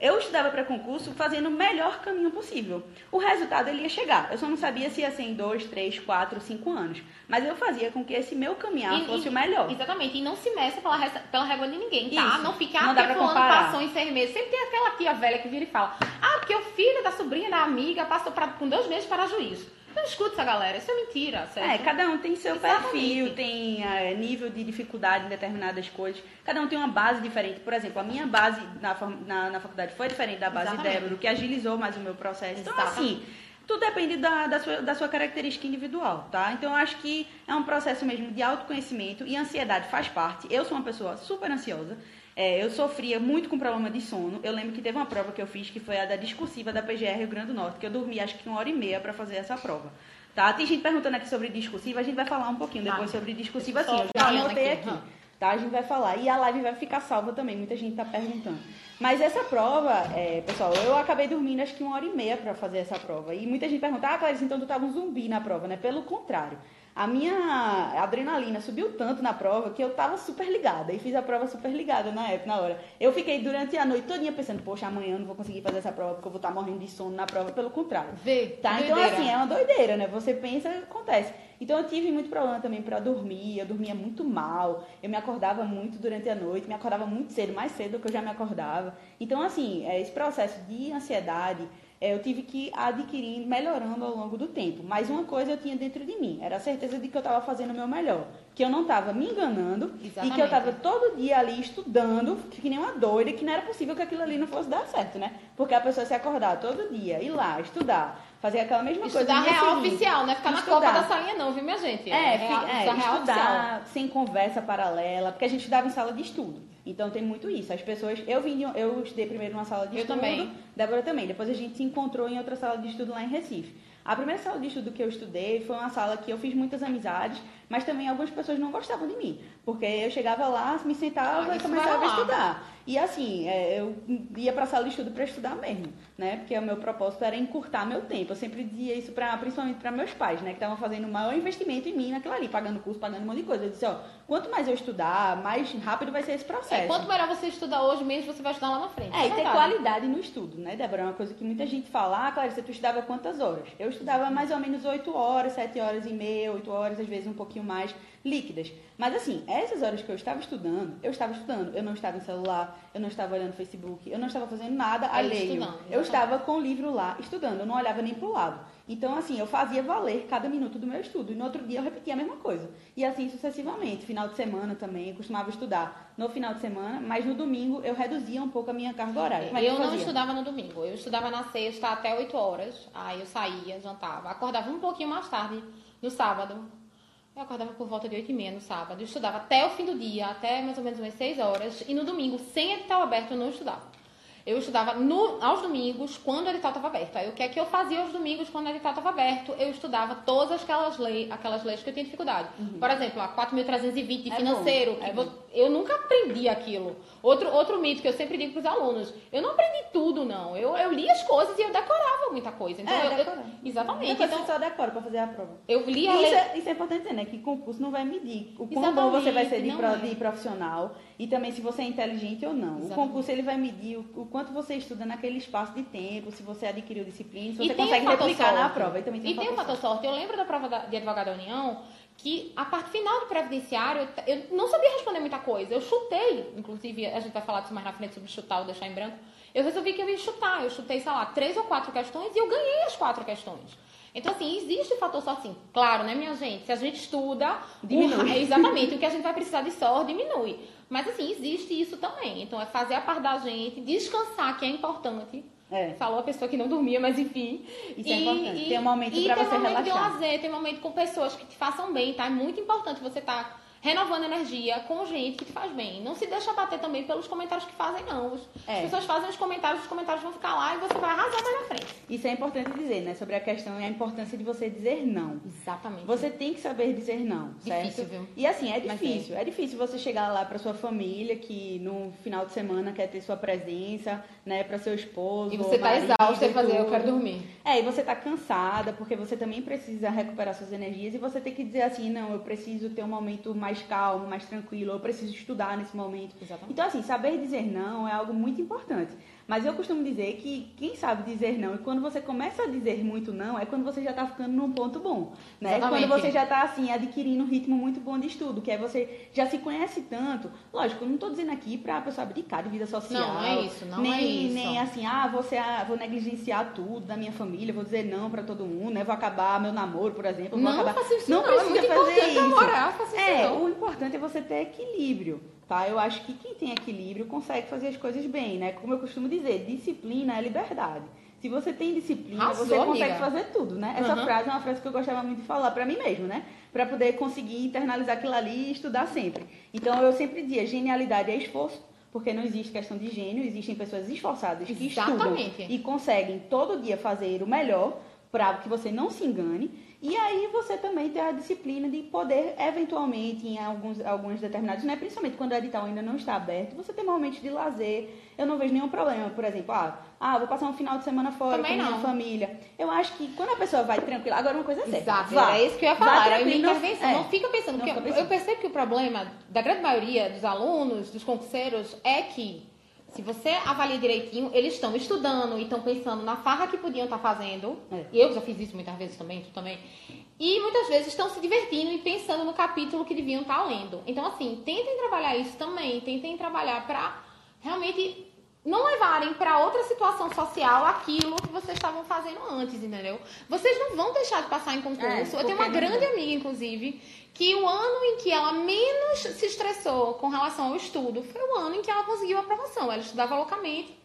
eu estudava para concurso fazendo o melhor caminho possível. O resultado ele ia chegar. Eu só não sabia se ia ser em dois, três, quatro, cinco anos. Mas eu fazia com que esse meu caminhar e, fosse e, o melhor. Exatamente. E não se meça pela, pela régua de ninguém, tá? Isso. Não fique, ah, não porque fulano passou em seis meses. Sempre tem aquela tia velha que vira e fala, ah, porque o filho da sobrinha da amiga passou pra, com dois meses para juízo. Não escuta essa galera, isso é mentira, certo? É, cada um tem seu Exatamente. perfil, tem é, nível de dificuldade em determinadas coisas. Cada um tem uma base diferente. Por exemplo, a minha base na, na, na faculdade foi diferente da base Exatamente. Débora, o que agilizou mais o meu processo. Então, assim, tudo depende da, da, sua, da sua característica individual, tá? Então, eu acho que é um processo mesmo de autoconhecimento e ansiedade faz parte. Eu sou uma pessoa super ansiosa. É, eu sofria muito com problema de sono. Eu lembro que teve uma prova que eu fiz que foi a da discursiva da PGR Rio Grande do Norte, que eu dormi acho que uma hora e meia para fazer essa prova. Tá? Tem gente perguntando aqui sobre discursiva, a gente vai falar um pouquinho depois sobre discursiva assim. Eu já anotei aqui. aqui. Tá? A gente vai falar. E a live vai ficar salva também, muita gente está perguntando. Mas essa prova, é, pessoal, eu acabei dormindo acho que uma hora e meia para fazer essa prova. E muita gente pergunta, ah, Clarice, então tu tava um zumbi na prova, né? Pelo contrário a minha adrenalina subiu tanto na prova que eu tava super ligada e fiz a prova super ligada na época, na hora. Eu fiquei durante a noite todinha pensando, poxa, amanhã eu não vou conseguir fazer essa prova porque eu vou estar morrendo de sono na prova, pelo contrário. Vê, tá? Então, assim, é uma doideira, né? Você pensa, acontece. Então, eu tive muito problema também para dormir, eu dormia muito mal, eu me acordava muito durante a noite, me acordava muito cedo, mais cedo do que eu já me acordava. Então, assim, é, esse processo de ansiedade eu tive que adquirir, melhorando ao longo do tempo. Mas uma coisa eu tinha dentro de mim, era a certeza de que eu estava fazendo o meu melhor. Que eu não estava me enganando Exatamente. e que eu estava todo dia ali estudando, que nem uma doida, que não era possível que aquilo ali não fosse dar certo, né? Porque a pessoa se acordar todo dia, ir lá, estudar, fazer aquela mesma estudar coisa. Estudar real seguinte, oficial, né? Ficar estudar. na copa da salinha não, viu, minha gente? É, é, real, é estudar, estudar sem conversa paralela, porque a gente estudava em sala de estudo. Então tem muito isso. As pessoas. Eu vim, eu estudei primeiro numa sala de eu estudo. Também. Débora também. Depois a gente se encontrou em outra sala de estudo lá em Recife. A primeira sala de estudo que eu estudei foi uma sala que eu fiz muitas amizades, mas também algumas pessoas não gostavam de mim. Porque eu chegava lá, me sentava ah, e começava a estudar. E assim, é, eu ia para a sala de estudo para estudar mesmo, né? Porque o meu propósito era encurtar meu tempo. Eu sempre dizia isso pra, principalmente para meus pais, né? Que estavam fazendo o maior investimento em mim naquilo ali, pagando curso, pagando um monte de coisa. Eu disse, ó, quanto mais eu estudar, mais rápido vai ser esse processo. É, quanto melhor você estudar hoje mesmo, você vai estudar lá na frente. É, e ter qualidade no estudo, né, Débora? É uma coisa que muita gente fala, ah, Clarice, tu estudava quantas horas? Eu estudava mais ou menos 8 horas, 7 horas e meia, 8 horas, às vezes um pouquinho mais líquidas. Mas assim, essas horas que eu estava estudando, eu estava estudando. Eu não estava em celular, eu não estava olhando Facebook, eu não estava fazendo nada Aí alheio. Eu estava com o livro lá estudando, eu não olhava nem para o lado. Então, assim, eu fazia valer cada minuto do meu estudo. E no outro dia eu repetia a mesma coisa. E assim sucessivamente. Final de semana também, eu costumava estudar no final de semana, mas no domingo eu reduzia um pouco a minha carga horária. Como é eu não estudava no domingo. Eu estudava na sexta até 8 horas. Aí eu saía, jantava. Acordava um pouquinho mais tarde no sábado eu acordava por volta de 8 e meia no sábado. Eu estudava até o fim do dia, até mais ou menos umas 6 horas. E no domingo, sem edital aberto, eu não estudava. Eu estudava no, aos domingos, quando o edital estava aberto. Aí o que é que eu fazia aos domingos, quando o edital estava aberto? Eu estudava todas aquelas, lei, aquelas leis que eu tinha dificuldade. Uhum. Por exemplo, a 4.320 de é financeiro. É eu nunca aprendi aquilo. Outro, outro mito que eu sempre digo para os alunos: eu não aprendi tudo, não. Eu, eu li as coisas e eu decorava muita coisa. Então, é, eu, eu, exatamente. Depois então, você só decora para fazer a prova. Eu li a isso, lei... é, isso é importante dizer, né? Que concurso não vai medir o quão bom você vai ser de, pro, de profissional e também se você é inteligente ou não. Exatamente. O concurso ele vai medir o, o, quanto você estuda naquele espaço de tempo, se você adquiriu disciplina, se você consegue replicar sorte. na prova. E, também tem, e tem o fator sorte. sorte. Eu lembro da prova de advogado da União que a parte final do previdenciário, eu, eu não sabia responder muita coisa. Eu chutei, inclusive, a gente vai falar disso mais na frente sobre chutar ou deixar em branco. Eu resolvi que eu ia chutar. Eu chutei, sei lá, três ou quatro questões e eu ganhei as quatro questões. Então, assim, existe o fator sorte, sim. Claro, né, minha gente? Se a gente estuda, diminui. O, exatamente, o que a (laughs) gente vai precisar de sorte diminui. Mas, assim, existe isso também. Então, é fazer a parte da gente, descansar, que é importante. É. Falou a pessoa que não dormia, mas enfim. Isso é e, é importante. E, tem um momento para você relaxar. Tem um momento de lazer, tem um momento com pessoas que te façam bem, tá? É muito importante você estar tá renovando energia com gente que te faz bem. Não se deixa bater também pelos comentários que fazem, não. As é. pessoas fazem os comentários, os comentários vão ficar lá e você vai arrasar mais na frente. Isso é importante dizer, né? Sobre a questão e a importância de você dizer não. Exatamente. Você tem que saber dizer não, certo? Difícil, viu? E assim, é difícil. É. é. difícil você chegar lá para sua família que no final de semana quer ter sua presença, né? Para seu esposo. E você tá exausta e fazer, eu quero dormir. É, e você tá cansada, porque você também precisa recuperar suas energias e você tem que dizer assim, não, eu preciso ter um momento mais calmo, mais tranquilo, eu preciso estudar nesse momento. Exatamente. Então, assim, saber dizer não é algo muito importante. Mas eu costumo dizer que quem sabe dizer não, e quando você começa a dizer muito não, é quando você já está ficando num ponto bom. Né? Quando você já está assim, adquirindo um ritmo muito bom de estudo, que é você já se conhece tanto. Lógico, eu não estou dizendo aqui para a pessoa abdicar de vida social. Não, não é isso, não nem, é isso. Nem assim, ah, você, ah, vou negligenciar tudo da minha família, vou dizer não para todo mundo, né? Vou acabar meu namoro, por exemplo. Não, vou acabar... isso não, não precisa é fazer isso. Namorar, é, o importante é você ter equilíbrio tá? Eu acho que quem tem equilíbrio consegue fazer as coisas bem, né? Como eu costumo dizer, disciplina é liberdade. Se você tem disciplina, Arrasou, você consegue amiga. fazer tudo, né? Essa uhum. frase é uma frase que eu gostava muito de falar para mim mesmo, né? Para poder conseguir internalizar aquilo ali e estudar sempre. Então eu sempre dizia, genialidade é esforço, porque não existe questão de gênio, existem pessoas esforçadas que Exatamente. estudam e conseguem todo dia fazer o melhor para que você não se engane. E aí você também tem a disciplina de poder, eventualmente, em alguns, alguns determinados, né? principalmente quando o edital ainda não está aberto, você tem momentos de lazer. Eu não vejo nenhum problema, por exemplo, ah, ah vou passar um final de semana fora também com a minha família. Eu acho que quando a pessoa vai tranquila, agora uma coisa é certa. Exato, vá, é isso que eu ia falar, intervenção. Não, é, não fica pensando, não fica pensando. eu percebo que o problema da grande maioria dos alunos, dos concurseiros, é que se você avalia direitinho, eles estão estudando e estão pensando na farra que podiam estar tá fazendo. É. Eu já fiz isso muitas vezes também, tu também. E muitas vezes estão se divertindo e pensando no capítulo que deviam estar tá lendo. Então, assim, tentem trabalhar isso também. Tentem trabalhar para realmente não levarem para outra situação social aquilo que vocês estavam fazendo antes, entendeu? Vocês não vão deixar de passar em concurso. É, eu tenho uma grande amiga, inclusive, que o ano em que ela menos se estressou com relação ao estudo foi o ano em que ela conseguiu a aprovação. Ela estudava loucamente,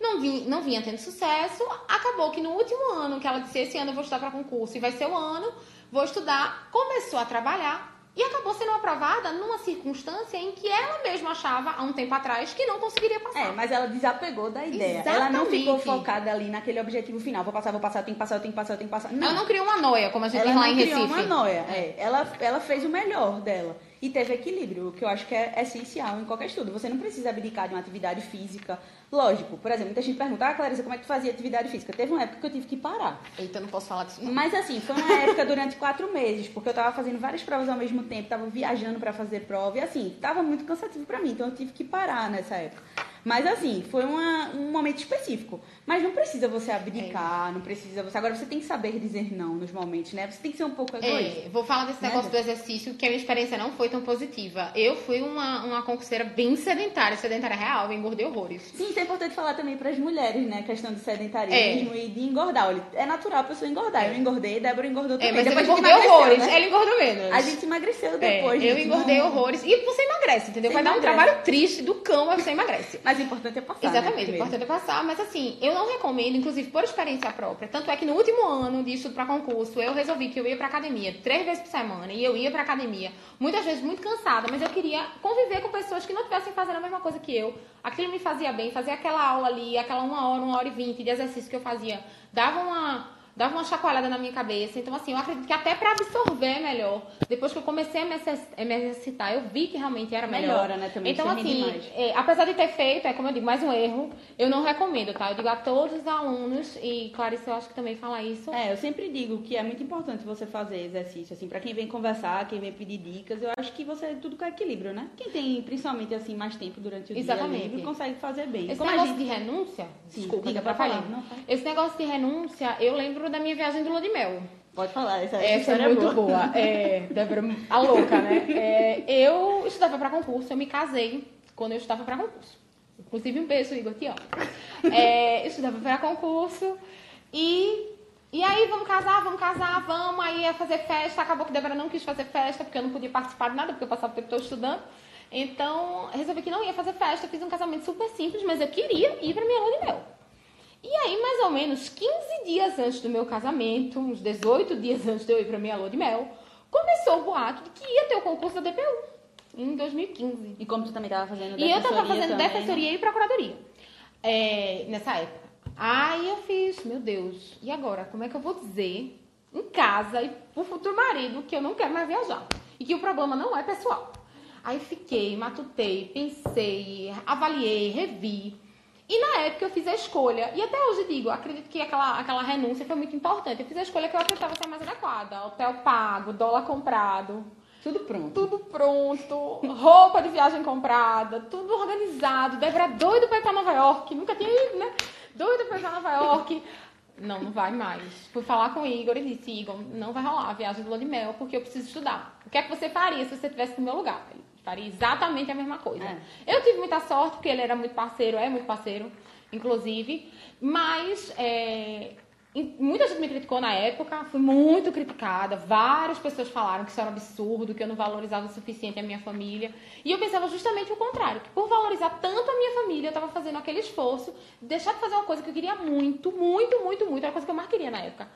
não vinha, não vinha tendo sucesso. Acabou que no último ano que ela disse: Esse ano eu vou estudar para concurso e vai ser o ano, vou estudar, começou a trabalhar e acabou sendo aprovada numa circunstância em que ela mesma achava, há um tempo atrás, que não conseguiria passar. É, mas ela desapegou da ideia. Exatamente. Ela não ficou focada ali naquele objetivo final. Vou passar, vou passar, eu tenho que passar, eu tenho que passar, eu tenho que passar. Não. Ela não criou uma noia, como a gente ela tem lá em Recife. Ela não criou uma noia, é. Ela, ela fez o melhor dela e teve equilíbrio, o que eu acho que é essencial em qualquer estudo. Você não precisa abdicar de uma atividade física. Lógico, por exemplo, muita gente pergunta, ah, Clarissa, como é que tu fazia atividade física? Teve uma época que eu tive que parar. Eita, não posso falar disso. Não. Mas assim, foi uma época durante quatro meses, porque eu tava fazendo várias provas ao mesmo tempo, tava viajando para fazer prova, e assim, tava muito cansativo para mim, então eu tive que parar nessa época. Mas assim, foi uma, um momento específico. Mas não precisa você abdicar, é. não precisa você. Agora você tem que saber dizer não nos momentos, né? Você tem que ser um pouco egoísta. É, vou falar desse né? negócio do exercício, que a minha experiência não foi tão positiva. Eu fui uma, uma concurseira bem sedentária, sedentária real, eu engordei horrores. Sim, isso é importante falar também para as mulheres, né? A questão do sedentarismo é. e de engordar. Olha, é natural a pessoa engordar. Eu engordei, Débora engordou é, também. É, mas depois eu engordei horrores. Né? Ela engordou menos. A gente emagreceu depois. É, eu engordei não... horrores. E você emagrece, entendeu? Você Vai emagrece. dar um trabalho triste do cão, mas você emagrece. (laughs) Mas o importante é passar. Exatamente, né, o importante é passar, mas assim, eu não recomendo, inclusive por experiência própria. Tanto é que no último ano de estudo para concurso, eu resolvi que eu ia pra academia três vezes por semana e eu ia pra academia, muitas vezes muito cansada, mas eu queria conviver com pessoas que não estivessem fazendo a mesma coisa que eu. Aquilo me fazia bem, fazer aquela aula ali, aquela uma hora, uma hora e vinte de exercício que eu fazia, dava uma dava uma chacoalhada na minha cabeça. Então, assim, eu acredito que até para absorver melhor, depois que eu comecei a me exercitar, eu vi que realmente era melhor. Melhora, né? Também então, assim, é, apesar de ter feito, é como eu digo, mais um erro, eu não recomendo, tá? Eu digo a todos os alunos, e Clarice, eu acho que também fala isso. É, eu sempre digo que é muito importante você fazer exercício, assim, para quem vem conversar, quem vem pedir dicas, eu acho que você tudo com equilíbrio, né? Quem tem, principalmente, assim, mais tempo durante o Exatamente. dia livre, consegue fazer bem. Esse Como a negócio gente- de renúncia, Sim, desculpa, diga pra falar. Esse negócio de renúncia, eu lembro da minha viagem de lua de mel. Pode falar, essa, Essa é história muito boa. É, Débora, a louca, né? É, eu estudava para concurso, eu me casei quando eu estudava para concurso. Inclusive, um beijo, Igor, te amo. É, eu estudava para concurso e, e aí, vamos casar, vamos casar, vamos. Aí ia fazer festa. Acabou que Débora não quis fazer festa porque eu não podia participar de nada, porque eu passava o tempo todo estudando. Então, resolvi que não ia fazer festa. Fiz um casamento super simples, mas eu queria ir para minha lua de mel. E aí, mais ou menos 15 dias antes do meu casamento, uns 18 dias antes de eu ir pra minha lua de mel, começou o boato de que ia ter o concurso da DPU em 2015. E como tu também estava fazendo E eu tava defensoria fazendo também, né? defensoria e procuradoria é, nessa época. Aí eu fiz, meu Deus, e agora? Como é que eu vou dizer em casa e pro futuro marido que eu não quero mais viajar? E que o problema não é pessoal. Aí fiquei, matutei, pensei, avaliei, revi. E na época eu fiz a escolha, e até hoje digo, acredito que aquela, aquela renúncia foi muito importante. Eu fiz a escolha que eu acreditava ser mais adequada. Hotel pago, dólar comprado, Tudo pronto. tudo pronto, roupa de viagem comprada, tudo organizado. Débora doido pra ir pra Nova York, nunca tinha ido, né? Doido pra ir pra Nova York. Não, não vai mais. Fui falar com o Igor e disse, Igor, não vai rolar a viagem de lua de mel, porque eu preciso estudar. O que é que você faria se você estivesse no meu lugar? Ele faria exatamente a mesma coisa. É. Eu tive muita sorte, porque ele era muito parceiro, é muito parceiro, inclusive, mas é, muita gente me criticou na época, fui muito criticada, várias pessoas falaram que isso era um absurdo, que eu não valorizava o suficiente a minha família, e eu pensava justamente o contrário, que por valorizar tanto a minha família, eu estava fazendo aquele esforço de deixar de fazer uma coisa que eu queria muito, muito, muito, muito, era a coisa que eu mais queria na época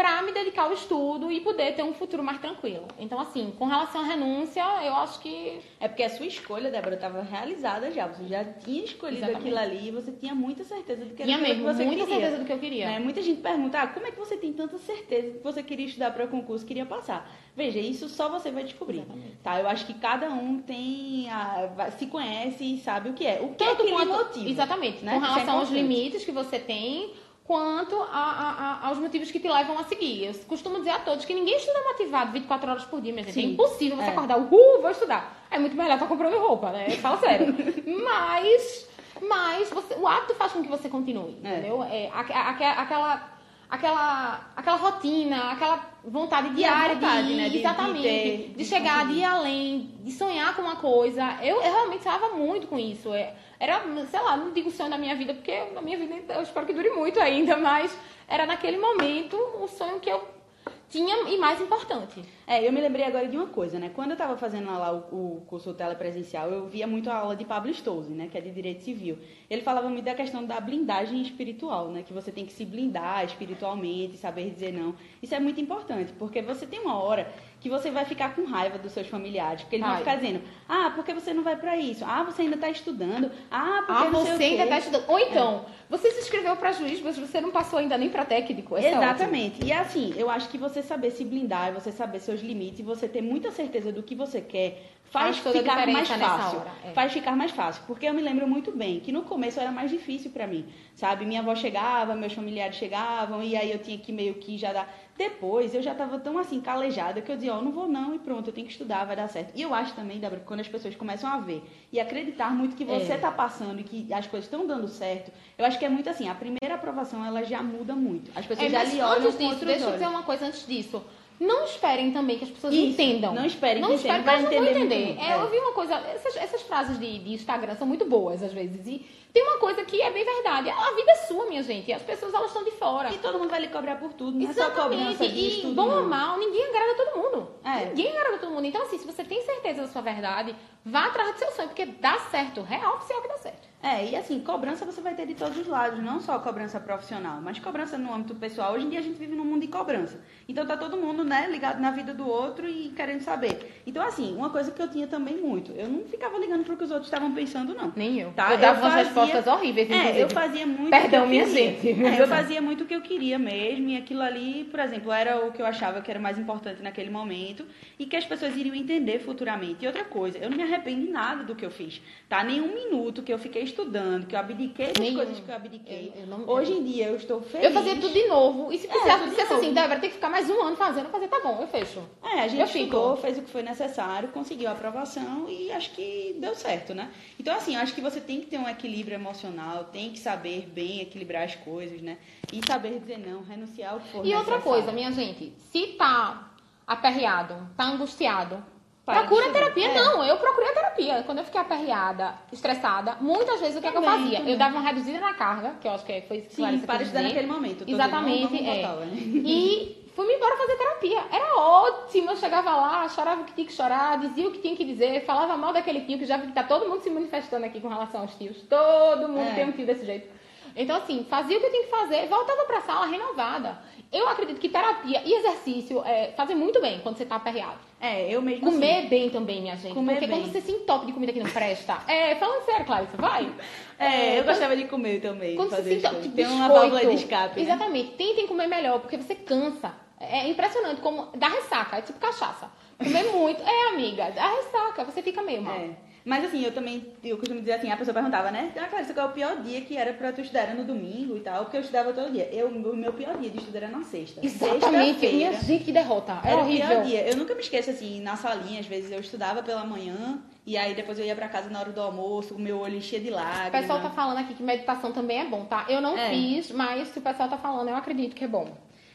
para me dedicar ao estudo e poder ter um futuro mais tranquilo. Então, assim, com relação à renúncia, eu acho que É porque a sua escolha, Débora, estava realizada já. Você já tinha escolhido Exatamente. aquilo ali e você tinha muita certeza de que era tinha mesmo que você muita queria. certeza do que eu queria. Né? Muita gente pergunta, ah, como é que você tem tanta certeza que você queria estudar para concurso, queria passar? Veja, isso só você vai descobrir, Exatamente. tá? Eu acho que cada um tem, a- se conhece e sabe o que é. O que é Tanto que lhe quanto, motiva? exatamente, né? com é relação aos importante. limites que você tem, quanto a- a- a- aos motivos que te levam a seguir. Eu costumo dizer a todos que ninguém estuda motivado 24 horas por dia, minha gente. É impossível você É. acordar, uhul, vou estudar. É muito melhor estar comprando roupa, né? Fala sério. (laughs) mas, mas você- o hábito faz com que você continue, É. entendeu? É, aque- aque- aquela, aquela, aquela rotina, aquela vontade a diária vontade, de, né, de- de exatamente, ter- de, de chegar, de ir além, de sonhar com uma coisa. Eu, eu realmente sonhava muito com isso. É, era, sei lá, não digo sonho da minha vida, porque na minha vida eu espero que dure muito ainda, mas era naquele momento o sonho que eu tinha e mais importante. É, eu me lembrei agora de uma coisa, né? Quando eu estava fazendo lá o, o curso telepresencial, eu via muito a aula de Pablo Stouze, né? Que é de Direito Civil. Ele falava muito da questão da blindagem espiritual, né? Que você tem que se blindar espiritualmente, saber dizer não. Isso é muito importante, porque você tem uma hora que você vai ficar com raiva dos seus familiares, porque eles vão Vai. ficar dizendo, ah, por que você não vai para isso? Ah, você ainda está estudando. Ah, porque Ah, você ainda está estudando. Ou então, você se inscreveu para juiz, mas você não passou ainda nem para técnico. Esse é. Exatamente. e assim, eu acho que você saber se blindar, você saber seus limites, e você ter muita certeza do que você quer, faz, ficar mais fácil. hora, é. Faz ficar mais fácil. Porque eu me lembro muito bem que no começo era mais difícil pra mim, sabe? Minha avó chegava, meus familiares chegavam, e aí eu tinha que meio que já dar. Depois eu já tava tão assim, calejada, que eu dizia, ó, não vou não, e pronto, eu tenho que estudar, vai dar certo. E eu acho também, Débora, que quando as pessoas começam a ver e acreditar muito que você É. tá passando e que as coisas estão dando certo, eu acho que é muito assim, a primeira aprovação ela já muda muito. As pessoas É, já lhe olham antes disso, deixa eu dizer uma coisa antes disso. Não esperem também que as pessoas Isso, entendam. não esperem não que esperem, entendam, porque elas não vão entender entender. É, é. Eu vi uma coisa, essas, essas frases de, de Instagram são muito boas às vezes. E tem uma coisa que é bem verdade. A vida é sua, minha gente. E as pessoas elas estão de fora. E todo mundo vai lhe cobrar por tudo, não é só Exatamente. de E bom ou mal, ninguém agrada todo mundo. É. Ninguém agrada todo mundo. Então, assim, se você tem certeza da sua verdade, vá atrás do seu sonho, porque dá certo. Real oficial que dá certo. É, e assim, cobrança você vai ter de todos os lados, não só cobrança profissional, mas cobrança no âmbito pessoal. Hoje em dia a gente vive num mundo de cobrança. Então tá todo mundo, né, ligado na vida do outro e querendo saber. Então, assim, uma coisa que eu tinha também muito, eu não ficava ligando pro que os outros estavam pensando, não. Nem eu. Tá? Eu dava umas fazia- respostas horríveis, É, inclusive. eu fazia muito. Perdão, eu minha gente. É, eu (laughs) fazia muito o que eu queria mesmo, e aquilo ali, por exemplo, era o que eu achava que era mais importante naquele momento e que as pessoas iriam entender futuramente. E outra coisa, eu não me arrependo de nada do que eu fiz, tá? Nenhum minuto que eu fiquei estudando, que eu abdiquei das Nenhum. coisas que eu abdiquei. Eu- eu não- Hoje em dia eu estou feliz. Eu fazia tudo de novo. E se É, precisasse, dissesse novo. assim, Débora, tem que ficar mais um ano fazendo, eu fazia, tá bom, eu fecho. É, a gente Eu fico. fez o que foi necessário, conseguiu a aprovação e acho que deu certo, né? Então, assim, acho que você tem que ter um equilíbrio emocional, tem que saber bem equilibrar as coisas, né? E saber dizer não, renunciar ao que for E outra necessário. coisa, minha gente, se tá aperreado, tá angustiado, Para procura estudar. terapia. É. Não, eu procurei a terapia. Quando eu fiquei aperreada, estressada, muitas vezes o que, é que eu Também, fazia? também. Eu dava uma reduzida na carga, que eu acho que foi isso que Sim, para estudar dizer. naquele momento. Exatamente, dizendo, é. botar, né? E (laughs) fui-me embora fazer terapia. Era ótimo. Eu chegava lá, chorava o que tinha que chorar, dizia o que tinha que dizer, falava mal daquele tio, que já vi que tá todo mundo se manifestando aqui com relação aos tios. Todo mundo É. tem um tio desse jeito. Então, assim, fazia o que eu tinha que fazer, voltava pra sala renovada. Eu acredito que terapia e exercício é, fazem muito bem quando você tá aperreado. É, eu mesmo Comer assim. bem também, minha gente. Comer porque bem. quando você se entope de comida que não presta. (laughs) É, falando sério, Clarissa, vai. É, eu quando- gostava de comer também. quando você se entope de Tem uma válvula de escape. né? Exatamente. Tentem comer melhor, porque você cansa. É impressionante como dá ressaca, é tipo cachaça. Comer muito, é amiga, dá ressaca, você fica meio mal. É. Mas assim, eu também, eu costumo dizer assim, a pessoa perguntava, né? Ah, Clarissa, qual é o pior dia que era pra tu estudar? Era no domingo e tal, porque eu estudava todo dia. Eu, o meu pior dia de estudo era na sexta. Exatamente, Sexta-feira. minha gente que derrota. Era, Era o horrível. pior dia. Eu nunca me esqueço, assim, na salinha, às vezes eu estudava pela manhã e aí depois eu ia pra casa na hora do almoço, o meu olho enchia de O lágrimas. pessoal tá falando aqui que meditação também é bom, tá? Eu não É. fiz, mas se o pessoal tá falando, eu acredito que é bom.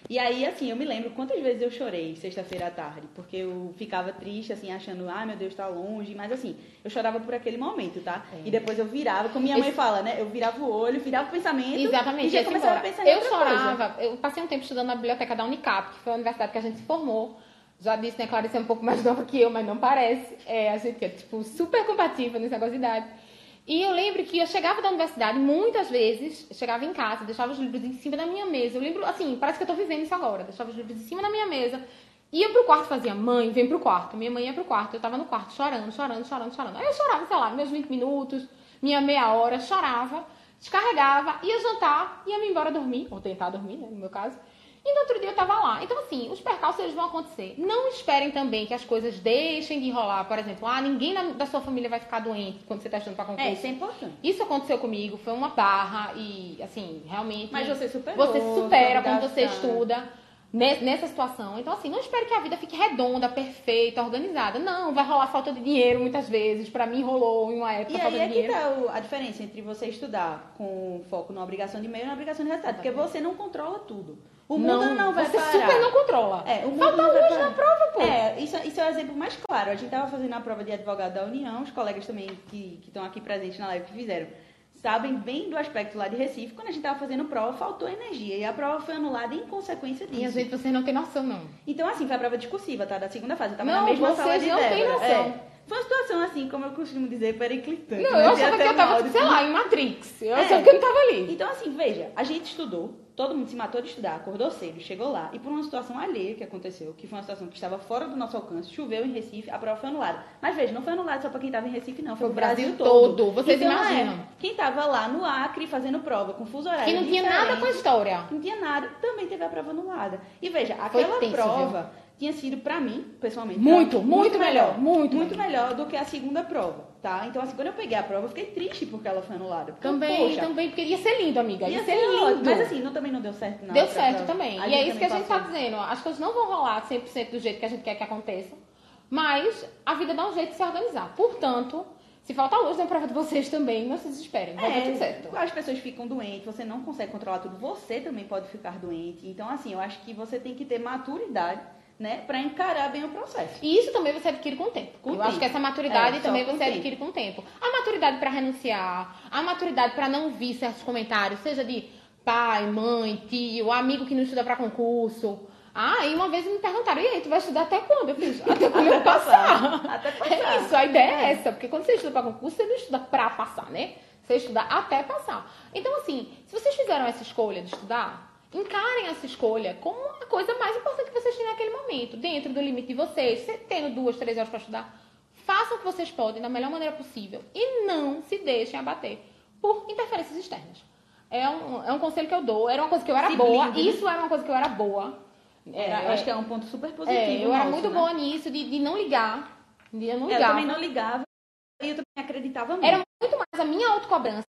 E aí, assim, eu me lembro quantas vezes eu chorei sexta-feira à tarde, porque eu ficava triste, assim, achando, ai meu Deus, tá longe, mas assim, eu chorava por aquele momento, tá? É. E depois eu virava, como minha mãe Esse- fala, né? Eu virava o olho, virava o pensamento Exatamente, e já começava embora. a pensar em Eu outra coisa. chorava, eu passei um tempo estudando na biblioteca da Unicap, que foi a universidade que a gente se formou. Já disse, né, Clarice é um pouco mais (laughs) nova que eu, mas não parece. É, a gente é, tipo, super compatível nesse negócio de idade. E eu lembro que eu chegava da universidade, muitas vezes, chegava em casa, deixava os livros em cima da minha mesa. Eu lembro, assim, parece que eu tô vivendo isso agora. Deixava os livros em cima da minha mesa. Ia pro quarto, fazia, mãe, vem pro quarto. Minha mãe ia pro quarto. Eu tava no quarto, chorando, chorando, chorando, chorando. Aí eu chorava, sei lá, meus 20 minutos, minha meia hora, chorava, descarregava, ia jantar, ia me embora dormir, ou tentar dormir, né, no meu caso. E no outro dia eu tava lá. Então, assim, os percalços eles vão acontecer. Não esperem também que as coisas deixem de rolar. Por exemplo, ah, ninguém na- da sua família vai ficar doente quando você tá estudando pra concurso. É, isso é importante. Isso aconteceu comigo, foi uma barra e, assim, realmente. Mas você superou, Você supera quando você estuda ne- nessa situação. Então, assim, não espere que a vida fique redonda, perfeita, organizada. Não, vai rolar falta de dinheiro muitas vezes. Pra mim rolou em uma época E falta aí de é dinheiro. tá o- a diferença entre você estudar com foco na obrigação de meio e na obrigação de resultado. Porque você não controla tudo. O mundo não, vai você parar. super não controla. É, o mundo Falta não luz parar. na prova, pô. É, isso, isso é o exemplo mais claro. A gente estava fazendo a prova de advogado da União, os colegas também que estão aqui presentes na live que fizeram, sabem bem do aspecto lá de Recife. Quando a gente estava fazendo prova, faltou energia. E a prova foi anulada em consequência disso. Minha gente, vocês não têm noção, não. Então, assim, foi a prova discursiva, tá? Da segunda fase. Eu tava Não, na mesma vocês sala de não têm Débora. noção. É. Foi uma situação, assim, como eu costumo dizer, periclitante. Não, eu Tem achava que eu um tava, sei lá, em Matrix. Eu É. achava que eu não tava ali. Então, assim, veja, a gente estudou, todo mundo se matou de estudar, acordou cedo, chegou lá, e por uma situação alheia que aconteceu, que foi uma situação que estava fora do nosso alcance, choveu em Recife, a prova foi anulada. Mas veja, não foi anulada só para quem estava em Recife, não, foi, pro Brasil, Brasil todo. todo, vocês Então, imaginam. é, quem estava lá no Acre fazendo prova, com fuso horário Que não tinha nada com a história. não tinha nada, também teve a prova anulada. E veja, aquela tenso, prova tinha sido pra mim, pessoalmente, Muito, pra- muito melhor, muito muito melhor do que a segunda prova, tá? Então, assim, quando eu peguei a prova, eu fiquei triste porque ela foi anulada. Porque, Também, poxa, também, porque ia ser lindo, amiga. Ia, Ia ser lindo. ótimo. Mas assim, não, também não deu certo, não. Deu certo prova. também. A e é isso que a gente tá passou. dizendo. As coisas não vão rolar 100% do jeito que a gente quer que aconteça. Mas a vida dá um jeito de se organizar. Portanto, se falta luz na prova de vocês também, não se desesperem. Vai dar tudo É, certo. as pessoas ficam doentes, você não consegue controlar tudo, você também pode ficar doente. Então, assim, eu acho que você tem que ter maturidade, né, pra encarar bem o processo. E isso também você adquire com o tempo. Com Eu o acho tempo. que essa maturidade É, também você tempo. adquire com o tempo. A maturidade pra renunciar, a maturidade pra não vir certos comentários, seja de pai, mãe, tio, amigo que não estuda pra concurso. Ah, e uma vez me perguntaram, e aí, tu vai estudar até quando? Eu fiz, até quando eu passar. Até (laughs) passar. É isso, a ideia é essa, porque quando você estuda pra concurso, você não estuda pra passar, né? Você estudar até passar. Então, assim, se vocês fizeram essa escolha de estudar, encarem essa escolha como a coisa mais importante que vocês têm naquele momento, dentro do limite de vocês. Você tendo duas, três horas para estudar, façam o que vocês podem da melhor maneira possível e não se deixem abater por interferências externas. É um, é um conselho que eu dou. Era uma coisa que eu era Se boa. blinde, né? Isso era uma coisa que eu era boa. É, Era- eu acho que é um ponto super positivo. é, eu era nosso, muito né? boa nisso, de, de não ligar. De eu não É, Eu também não ligava e eu também acreditava muito. Era muito mais a minha autocobrança,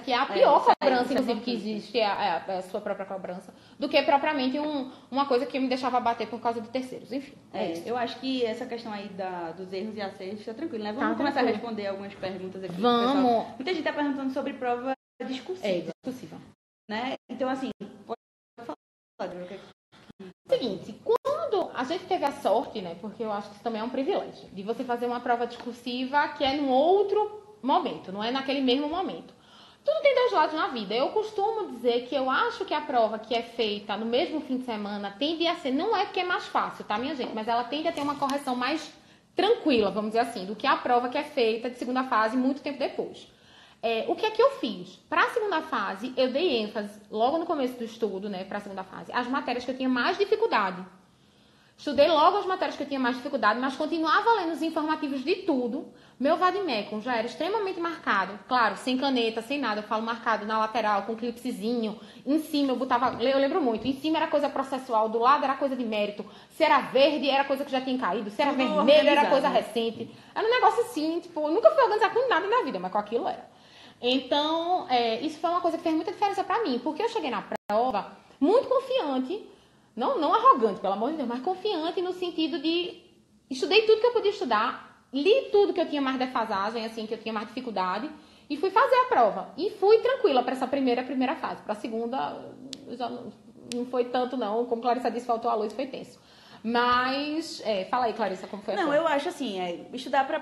que é a pior isso aí, cobrança, é inclusive, que importante. existe, é a, é a sua própria cobrança, do que propriamente um- uma coisa que me deixava bater por causa de terceiros. Enfim, é, É, eu acho que essa questão aí da, dos erros e acertos tá tranquilo, né? Tá Vamos começar a tranquilo. responder algumas perguntas aqui. Vamos. Muita gente tá perguntando sobre prova discursiva, É discussível. né? Então, assim, pode falar, que é que- Seguinte, quando a gente teve a sorte, né, porque eu acho que isso também é um privilégio, de você fazer uma prova discursiva que é num outro momento, não é naquele mesmo momento. Tudo tem dois lados na vida. Eu costumo dizer que eu acho que a prova que é feita no mesmo fim de semana tende a ser, não é porque é mais fácil, tá, minha gente, mas ela tende a ter uma correção mais tranquila, vamos dizer assim, do que a prova que é feita de segunda fase muito tempo depois. É, o que é que eu fiz? Para a segunda fase, eu dei ênfase, logo no começo do estudo, né, para a segunda fase, as matérias que eu tinha mais dificuldade. Estudei logo as matérias que eu tinha mais dificuldade, mas continuava lendo os informativos de tudo. Meu vademecum já era extremamente marcado, claro, sem caneta, sem nada. Eu falo marcado na lateral, com clipezinho. Em cima eu botava, eu lembro muito, em cima era coisa processual, do lado era coisa de mérito. Se era verde, era coisa que já tinha caído. Se era vermelho, era organizado, coisa né? recente. Era um negócio assim, tipo, eu nunca fui organizar com nada na vida, mas com aquilo era. Então, é, isso foi uma coisa que fez muita diferença pra mim, porque eu cheguei na prova muito confiante, não, não arrogante, pelo amor de Deus, mas confiante no sentido de estudei tudo que eu podia estudar, li tudo que eu tinha mais defasagem, assim, que eu tinha mais dificuldade, e fui fazer a prova. E fui tranquila para essa primeira primeira fase. Para a segunda, já não, foi tanto não, como Clarissa disse, faltou a luz, foi tenso. Mas, é, fala aí, Clarissa, como foi a Não, eu acho assim, é, estudar para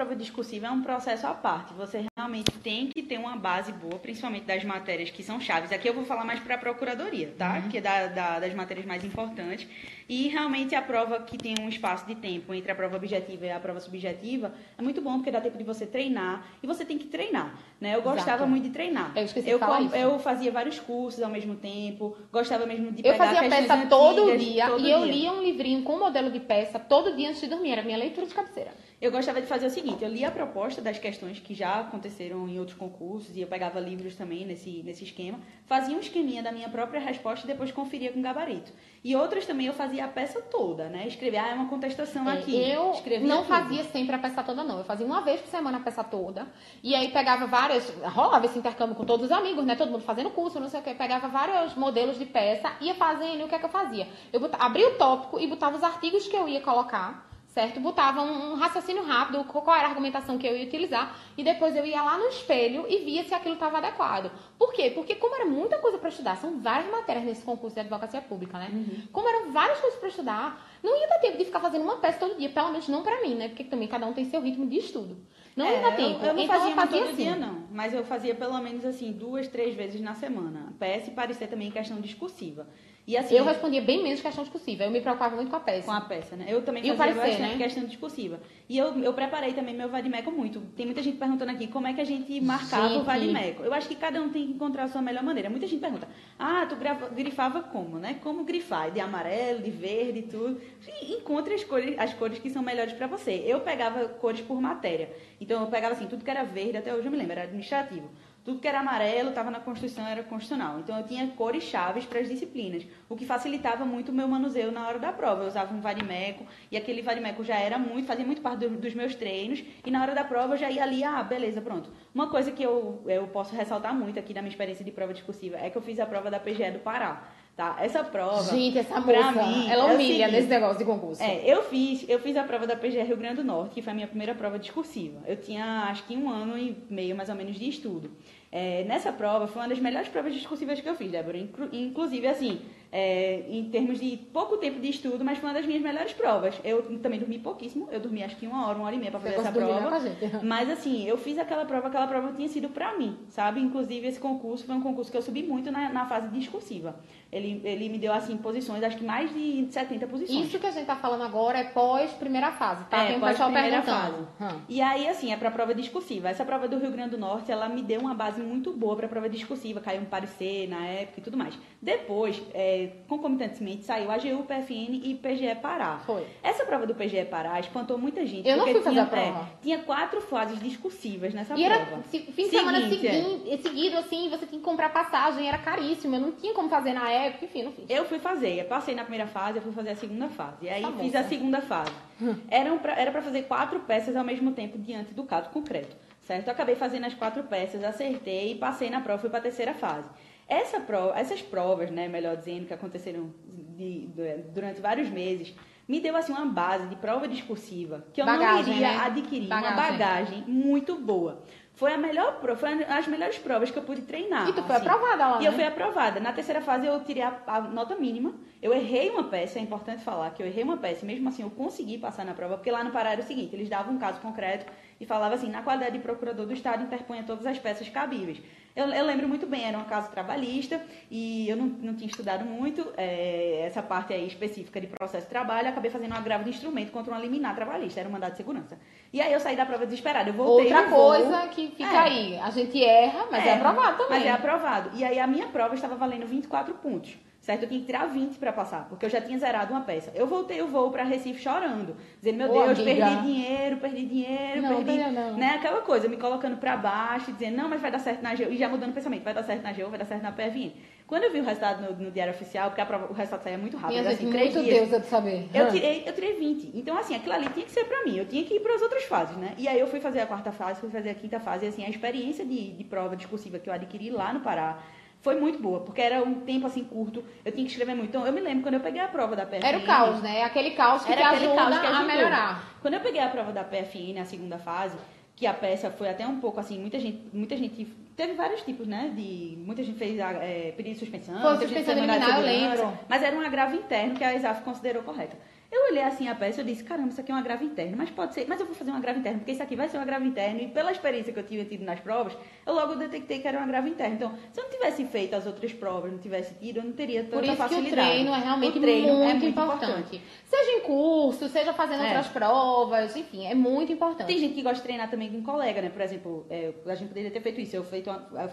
prova discursiva é um processo à parte. Você realmente tem que ter uma base boa, principalmente das matérias que são chaves. Aqui eu vou falar mais para a procuradoria, tá? Que é da, da- das matérias mais importantes. E realmente a prova que tem um espaço de tempo entre a prova objetiva e a prova subjetiva é muito bom porque dá tempo de você treinar e você tem que treinar, né? Eu gostava Exato. muito de treinar. Eu esqueci de eu, falar com- isso. eu fazia vários cursos ao mesmo tempo, gostava mesmo de Eu pegar fazia questões peça todo antigas, dia todo e eu dia. lia um livrinho com modelo de peça todo dia antes de dormir. Era minha leitura de cabeceira. Eu gostava de fazer o seguinte, eu lia a proposta das questões que já aconteceram em outros concursos e eu pegava livros também nesse, nesse esquema, fazia um esqueminha da minha própria resposta e depois conferia com gabarito. E outras também eu fazia a peça toda, né? Escrevia, ah, é uma contestação É, aqui. Eu Escrevia não tudo. fazia sempre a peça toda, não. Eu fazia uma vez por semana a peça toda. E aí pegava várias. Rolava esse intercâmbio com todos os amigos, né? Todo mundo fazendo curso, não sei o que. Pegava vários modelos de peça, ia fazendo. E o que é que eu fazia? Eu botava, abria o tópico e botava os artigos que eu ia colocar. Certo? Botava um, um raciocínio rápido, qual era a argumentação que eu ia utilizar, e depois eu ia lá no espelho e via se aquilo estava adequado. Por quê? Porque como era muita coisa para estudar, são várias matérias nesse concurso de advocacia pública, né? Uhum. Como eram várias coisas para estudar, não ia dar tempo de ficar fazendo uma peça todo dia, pelo menos não para mim, né? Porque também cada um tem seu ritmo de estudo. Não É, ia dar eu- tempo. Eu, não então fazia, eu fazia todo assim. dia, não. Mas eu fazia pelo menos assim, duas, três vezes na semana. PS e parecer também questão discursiva. E assim, Eu respondia bem menos questão discursiva. Eu me preocupava muito com a peça. com a peça, né? Eu também o fazia parecer, bastante né? questão discursiva. E eu, eu preparei também meu vadimeco muito. Tem muita gente perguntando aqui como é que a gente marcava o Gente. vadimeco. Eu acho que cada um tem que encontrar a sua melhor maneira. Muita gente pergunta, ah, tu grava- grifava como, né? Como grifar? De amarelo, de verde tudo. E encontre as cores, as cores que são melhores para você. Eu pegava cores por matéria. Então eu pegava assim, tudo que era verde, até hoje eu me lembro, era administrativo. Tudo que era amarelo estava na Constituição, era constitucional. Então eu tinha cores chaves para as disciplinas, o que facilitava muito o meu manuseio na hora da prova. Eu usava um varimeco e aquele varimeco já era muito, fazia muito parte do- dos meus treinos e na hora da prova eu já ia ali, ah, beleza, pronto. Uma coisa que eu, eu posso ressaltar muito aqui da minha experiência de prova discursiva é que eu fiz a prova da PGE do Pará. Tá? Essa prova. Gente, essa moça, mim, ela é humilha seguinte, nesse negócio de concurso. é, eu fiz, eu fiz a prova da PGR Rio Grande do Norte, que foi a minha primeira prova discursiva. Eu tinha acho que um ano e meio mais ou menos de estudo. É, nessa prova foi uma das melhores provas discursivas que eu fiz, Débora. Inclu- Inclusive, assim, é, em termos de pouco tempo de estudo, mas foi uma das minhas melhores provas. Eu também dormi pouquíssimo, eu dormi acho que uma hora, uma hora e meia para fazer essa prova. Mas assim, eu fiz aquela prova, aquela prova tinha sido pra mim, sabe? Inclusive esse concurso foi um concurso que eu subi muito na, na fase discursiva. Ele, ele me deu assim posições, acho que mais de 70 posições. Isso que a gente tá falando agora é pós primeira fase, tá? É, Tem um pós pessoal primeira perguntando. Hum. E aí, assim, é pra prova discursiva. Essa prova do Rio Grande do Norte, ela me deu uma base muito boa pra prova discursiva, caiu um parecer na época e tudo mais. Depois, é, concomitantemente, saiu AGU, PFN e PGE Pará. Foi. Essa prova do PGE Pará espantou muita gente. Eu não fui fazer tinha, a prova. é, tinha quatro fases discursivas nessa E prova. era se- fim de semana Seguinte, é. segui- seguido, assim, você tinha que comprar passagem, era caríssimo, eu não tinha como fazer na época, enfim, não fiz. Eu fui fazer, eu passei na primeira fase, eu fui fazer a segunda fase. E aí Tá fiz tá. a segunda fase. (laughs) Eram pra, era para fazer quatro peças ao mesmo tempo diante do caso concreto, certo? Eu acabei fazendo as quatro peças, acertei e passei na prova, fui para a terceira fase. Essa prova, essas provas, né, melhor dizendo, que aconteceram de- de- durante vários meses, me deu assim uma base de prova discursiva que eu Bagagem, não iria né? adquirir uma Bagagem. bagagem muito boa. Foi a melhor prova, foi as melhores provas que eu pude treinar. E tu foi assim. aprovada lá, E eu né? fui aprovada. Na terceira fase eu tirei a, a nota mínima. Eu errei uma peça, é importante falar que eu errei uma peça. Mesmo assim eu consegui passar na prova, porque lá no Pará era o seguinte, eles davam um caso concreto e falavam assim, na qualidade de procurador do Estado, interponha todas as peças cabíveis. Eu, eu lembro muito bem, era um caso trabalhista e eu não, não tinha estudado muito é, essa parte aí específica de processo de trabalho. Acabei fazendo um agravo de instrumento contra uma liminar trabalhista, era um mandado de segurança. E aí eu saí da prova desesperada. Eu voltei Outra no voo. coisa que fica É. aí, a gente erra, mas é, aprovado também. Mas é aprovado. E aí a minha prova estava valendo 24 pontos. Certo? Eu tinha que tirar 20 para passar, porque eu já tinha zerado uma peça. Eu voltei o voo para Recife chorando, dizendo: Meu Ô, Deus, amiga. perdi dinheiro, perdi dinheiro, Não, perdi. perdeu não. Né? Aquela coisa, me colocando para baixo, dizendo: Não, mas vai dar certo na GEO. E já mudando o pensamento: vai dar certo na GEO, vai dar certo na PFN. Quando eu vi o resultado no, no Diário Oficial, porque prova- o resultado saía muito rápido, Minha era gente, assim, três muito dias. Deus é de saber. Eu tirei, eu tirei 20. Então, assim, aquilo ali tinha que ser pra mim. Eu tinha que ir para as outras fases, né? E aí eu fui fazer a quarta fase, fui fazer a quinta fase. E, assim, a experiência de, de prova discursiva que eu adquiri lá no Pará foi muito boa, porque era um tempo, assim, curto. Eu tinha que escrever muito. Então, eu me lembro quando eu peguei a prova da PFN... Era o caos, né? Aquele caos que Era aquele ajuda caos que a melhorar. Quando eu peguei a prova da PFN, a segunda fase, que a peça foi até um pouco assim, muita gente, muita gente teve vários tipos, né? De muita gente fez é, pedido de suspensão, Foi muita gente suspensão de liminar, eu lembro. Mas era um agravo interno que a ESAF considerou correto. Eu olhei assim a peça e eu disse, caramba, isso aqui é um agravo interno, mas pode ser, mas eu vou fazer um agravo interno, porque isso aqui vai ser um agravo interno, e pela experiência que eu tinha tido nas provas, eu logo detectei que era um agravo interno. Então, se eu não tivesse feito as outras provas, não tivesse tido, eu não teria tanta Por isso que o facilidade. treino é realmente O treino muito, é muito importante. Seja em curso, seja fazendo É. outras provas, enfim, é muito importante. Tem gente que gosta de treinar também com colega, né? Por exemplo, é, a gente poderia ter feito isso. Eu feito uma, eu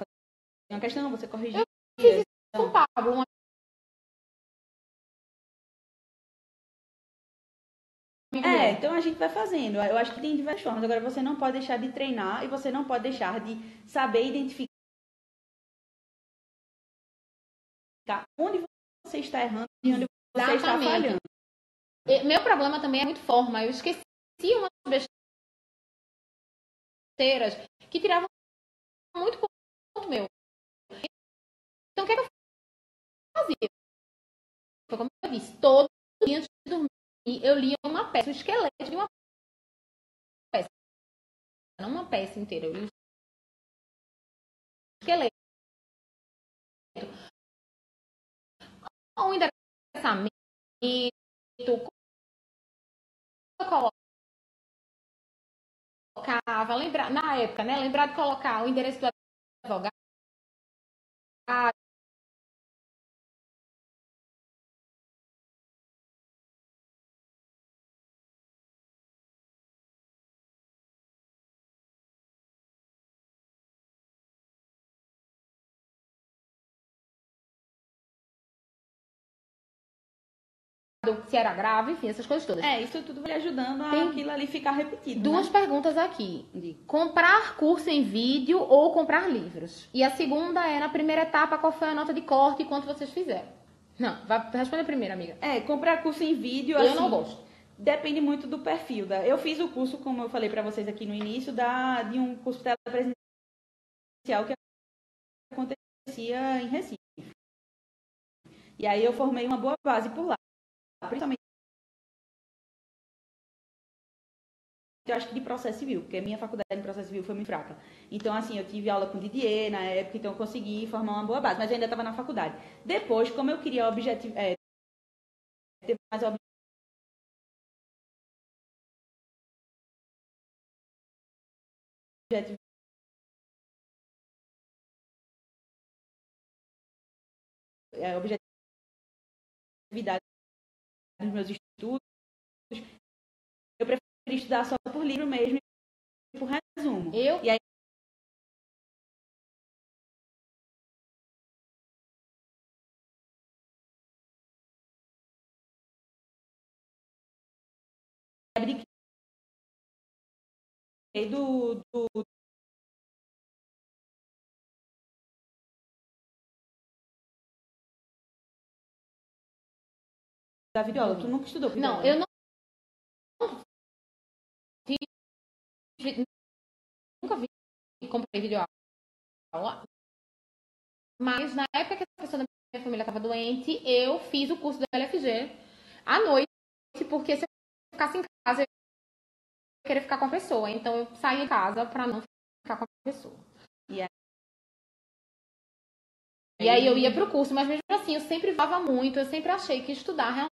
uma questão, você corrigia. fiz isso com o Pablo, uma É, então a gente vai fazendo. Eu acho que tem diversas formas. Agora, você não pode deixar de treinar e você não pode deixar de saber identificar onde você está errando e onde você está Exatamente. falhando. E Meu problema também é muito forma. Eu esqueci umas besteiras que tiravam muito ponto meu. Então, o que, é que eu fazia? Foi como eu disse, todo dia antes de dormir, eu lia uma peça, o esqueleto de uma peça. Não uma peça inteira, eu li o esqueleto. Um endereçamento, colocava, lembrar, na época, né? Lembrar de colocar o endereço do advogado. Se era grave, enfim, essas coisas todas. É, isso tudo vai ajudando a Tem aquilo ali ficar repetido. Duas né? perguntas aqui. Comprar curso em vídeo ou comprar livros? E a segunda é, na primeira etapa, qual foi a nota de corte e quanto vocês fizeram? Não, vai responder primeiro, amiga. É, comprar curso em vídeo, Eu assim, não gosto. Depende muito do perfil. Da... Eu fiz o curso, como eu falei para vocês aqui no início, da... de um curso telepresencial que acontecia em Recife. E aí eu formei uma boa base por lá. Principalmente eu acho que de processo civil, porque a minha faculdade de processo civil foi muito fraca. Então, assim, eu tive aula com Didier na época, então eu consegui formar uma boa base, mas eu ainda estava na faculdade. Depois, como eu queria objetivo, é, ter mais é, objetividade nos meus estudos, eu preferi estudar só por livro mesmo e por resumo. Eu? E aí, do, do da videoaula. Tu nunca estudou Não, videoaula? eu não vi, nunca vi, comprei videoaula. Mas na época que a pessoa da minha família estava doente, eu fiz o curso da LFG à noite, porque se eu ficasse em casa, eu ia querer ficar com a pessoa. Então eu saí de casa para não ficar com a pessoa. E aí- E aí eu ia pro curso, mas mesmo assim eu sempre vava muito, eu sempre achei que estudar realmente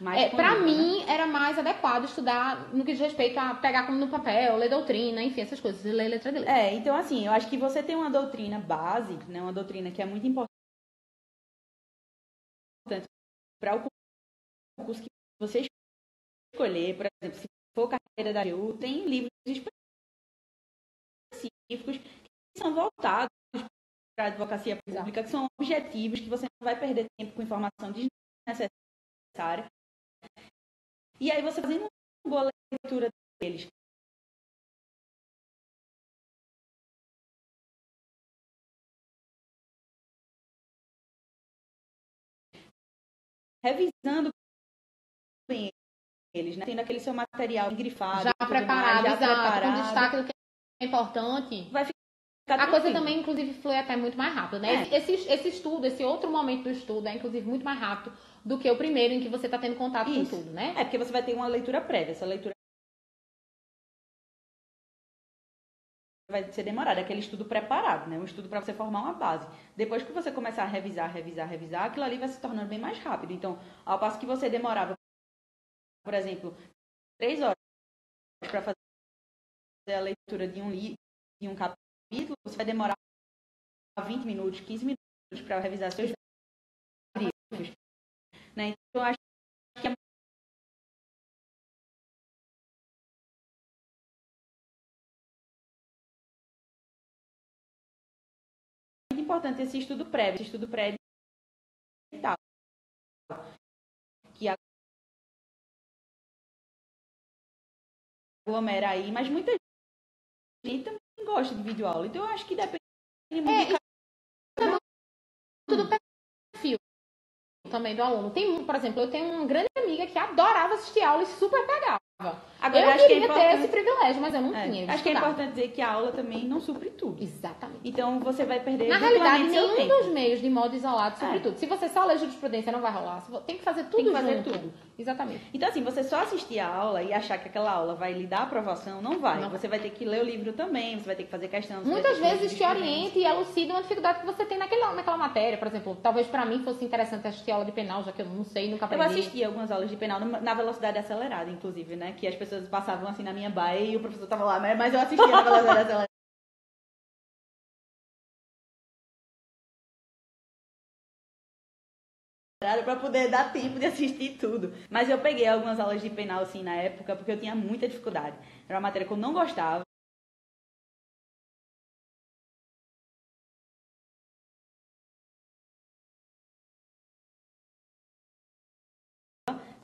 Mais É, disponível, né? mim, era mais adequado estudar no que diz respeito a pegar como no papel, ler doutrina, enfim, essas coisas, ler letra de lei. É, então assim, eu acho que você tem uma doutrina base, né, uma doutrina que é muito importante para o curso que você escolher, por exemplo, se for carreira da AGU, tem livros específicos que são voltados para a advocacia pública, que são objetivos, que você não vai perder tempo com informação desnecessária. E aí você fazendo uma boa leitura deles, revisando bem eles, né? Tendo aquele seu material grifado, já preparado, mais, já exato, com preparado. destaque do que é importante. Vai ficar A coisa também, inclusive, flui até muito mais rápido, né? É. Esse, esse estudo, esse outro momento do estudo é, inclusive, muito mais rápido do que o primeiro em que você está tendo contato Isso. com tudo, né? É porque você vai ter uma leitura prévia. Essa leitura vai ser demorada, é aquele estudo preparado, né? Um estudo para você formar uma base. Depois que você começar a revisar, revisar, revisar, aquilo ali vai se tornando bem mais rápido. Então, ao passo que você demorava, por exemplo, três horas para fazer a leitura de um livro, de um capítulo, você vai demorar 20 minutos, 15 minutos para revisar seus livros. Né? Então, eu acho que é muito importante esse estudo prévio, esse estudo prévio e tal. Que aglomera aí, mas muita gente também gosta de videoaula. Então eu acho que depende muito É, de cada Tudo também do aluno. Tem, por exemplo, eu tenho uma grande amiga que adorava assistir aula e super pegava. Agora, eu acho que é queria ter importante- esse privilégio, mas eu não É, tinha. eu acho que é importante dizer que a aula também não supre tudo. Exatamente. Então você vai perder Na realidade, nenhum tempo. dos meios de modo isolado, É. sobretudo. Se você só lê jurisprudência, não vai rolar. Tem que fazer tudo que fazer junto. tudo. Exatamente. Então, assim, você só assistir a aula e achar que aquela aula vai lhe dar aprovação, não vai. Não. Você vai ter que ler o livro também, você vai ter que fazer questão. Muitas vezes te orienta e elucida uma dificuldade que você tem naquela, naquela matéria. Por exemplo, talvez pra mim fosse interessante assistir aula de penal, já que eu não sei, nunca Eu aprendi. assisti algumas aulas de penal na velocidade acelerada, inclusive, né? Que as pessoas passavam assim na minha baia e o professor tava lá, mas eu assistia velocidade acelerada. para poder dar tempo de assistir tudo. Mas eu peguei algumas aulas de penal assim na época porque eu tinha muita dificuldade. Era uma matéria que eu não gostava.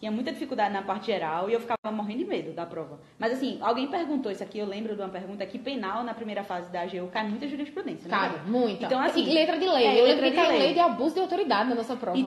Tinha muita dificuldade na parte geral e eu ficava morrendo de medo da prova. Mas assim, alguém perguntou isso aqui, eu lembro de uma pergunta que penal na primeira fase da AGU cai muita jurisprudência, né? Cara, muita. Então, assim, e letra de lei. é, eu letra lembro que caiu lei. lei de abuso de autoridade na nossa prova. E-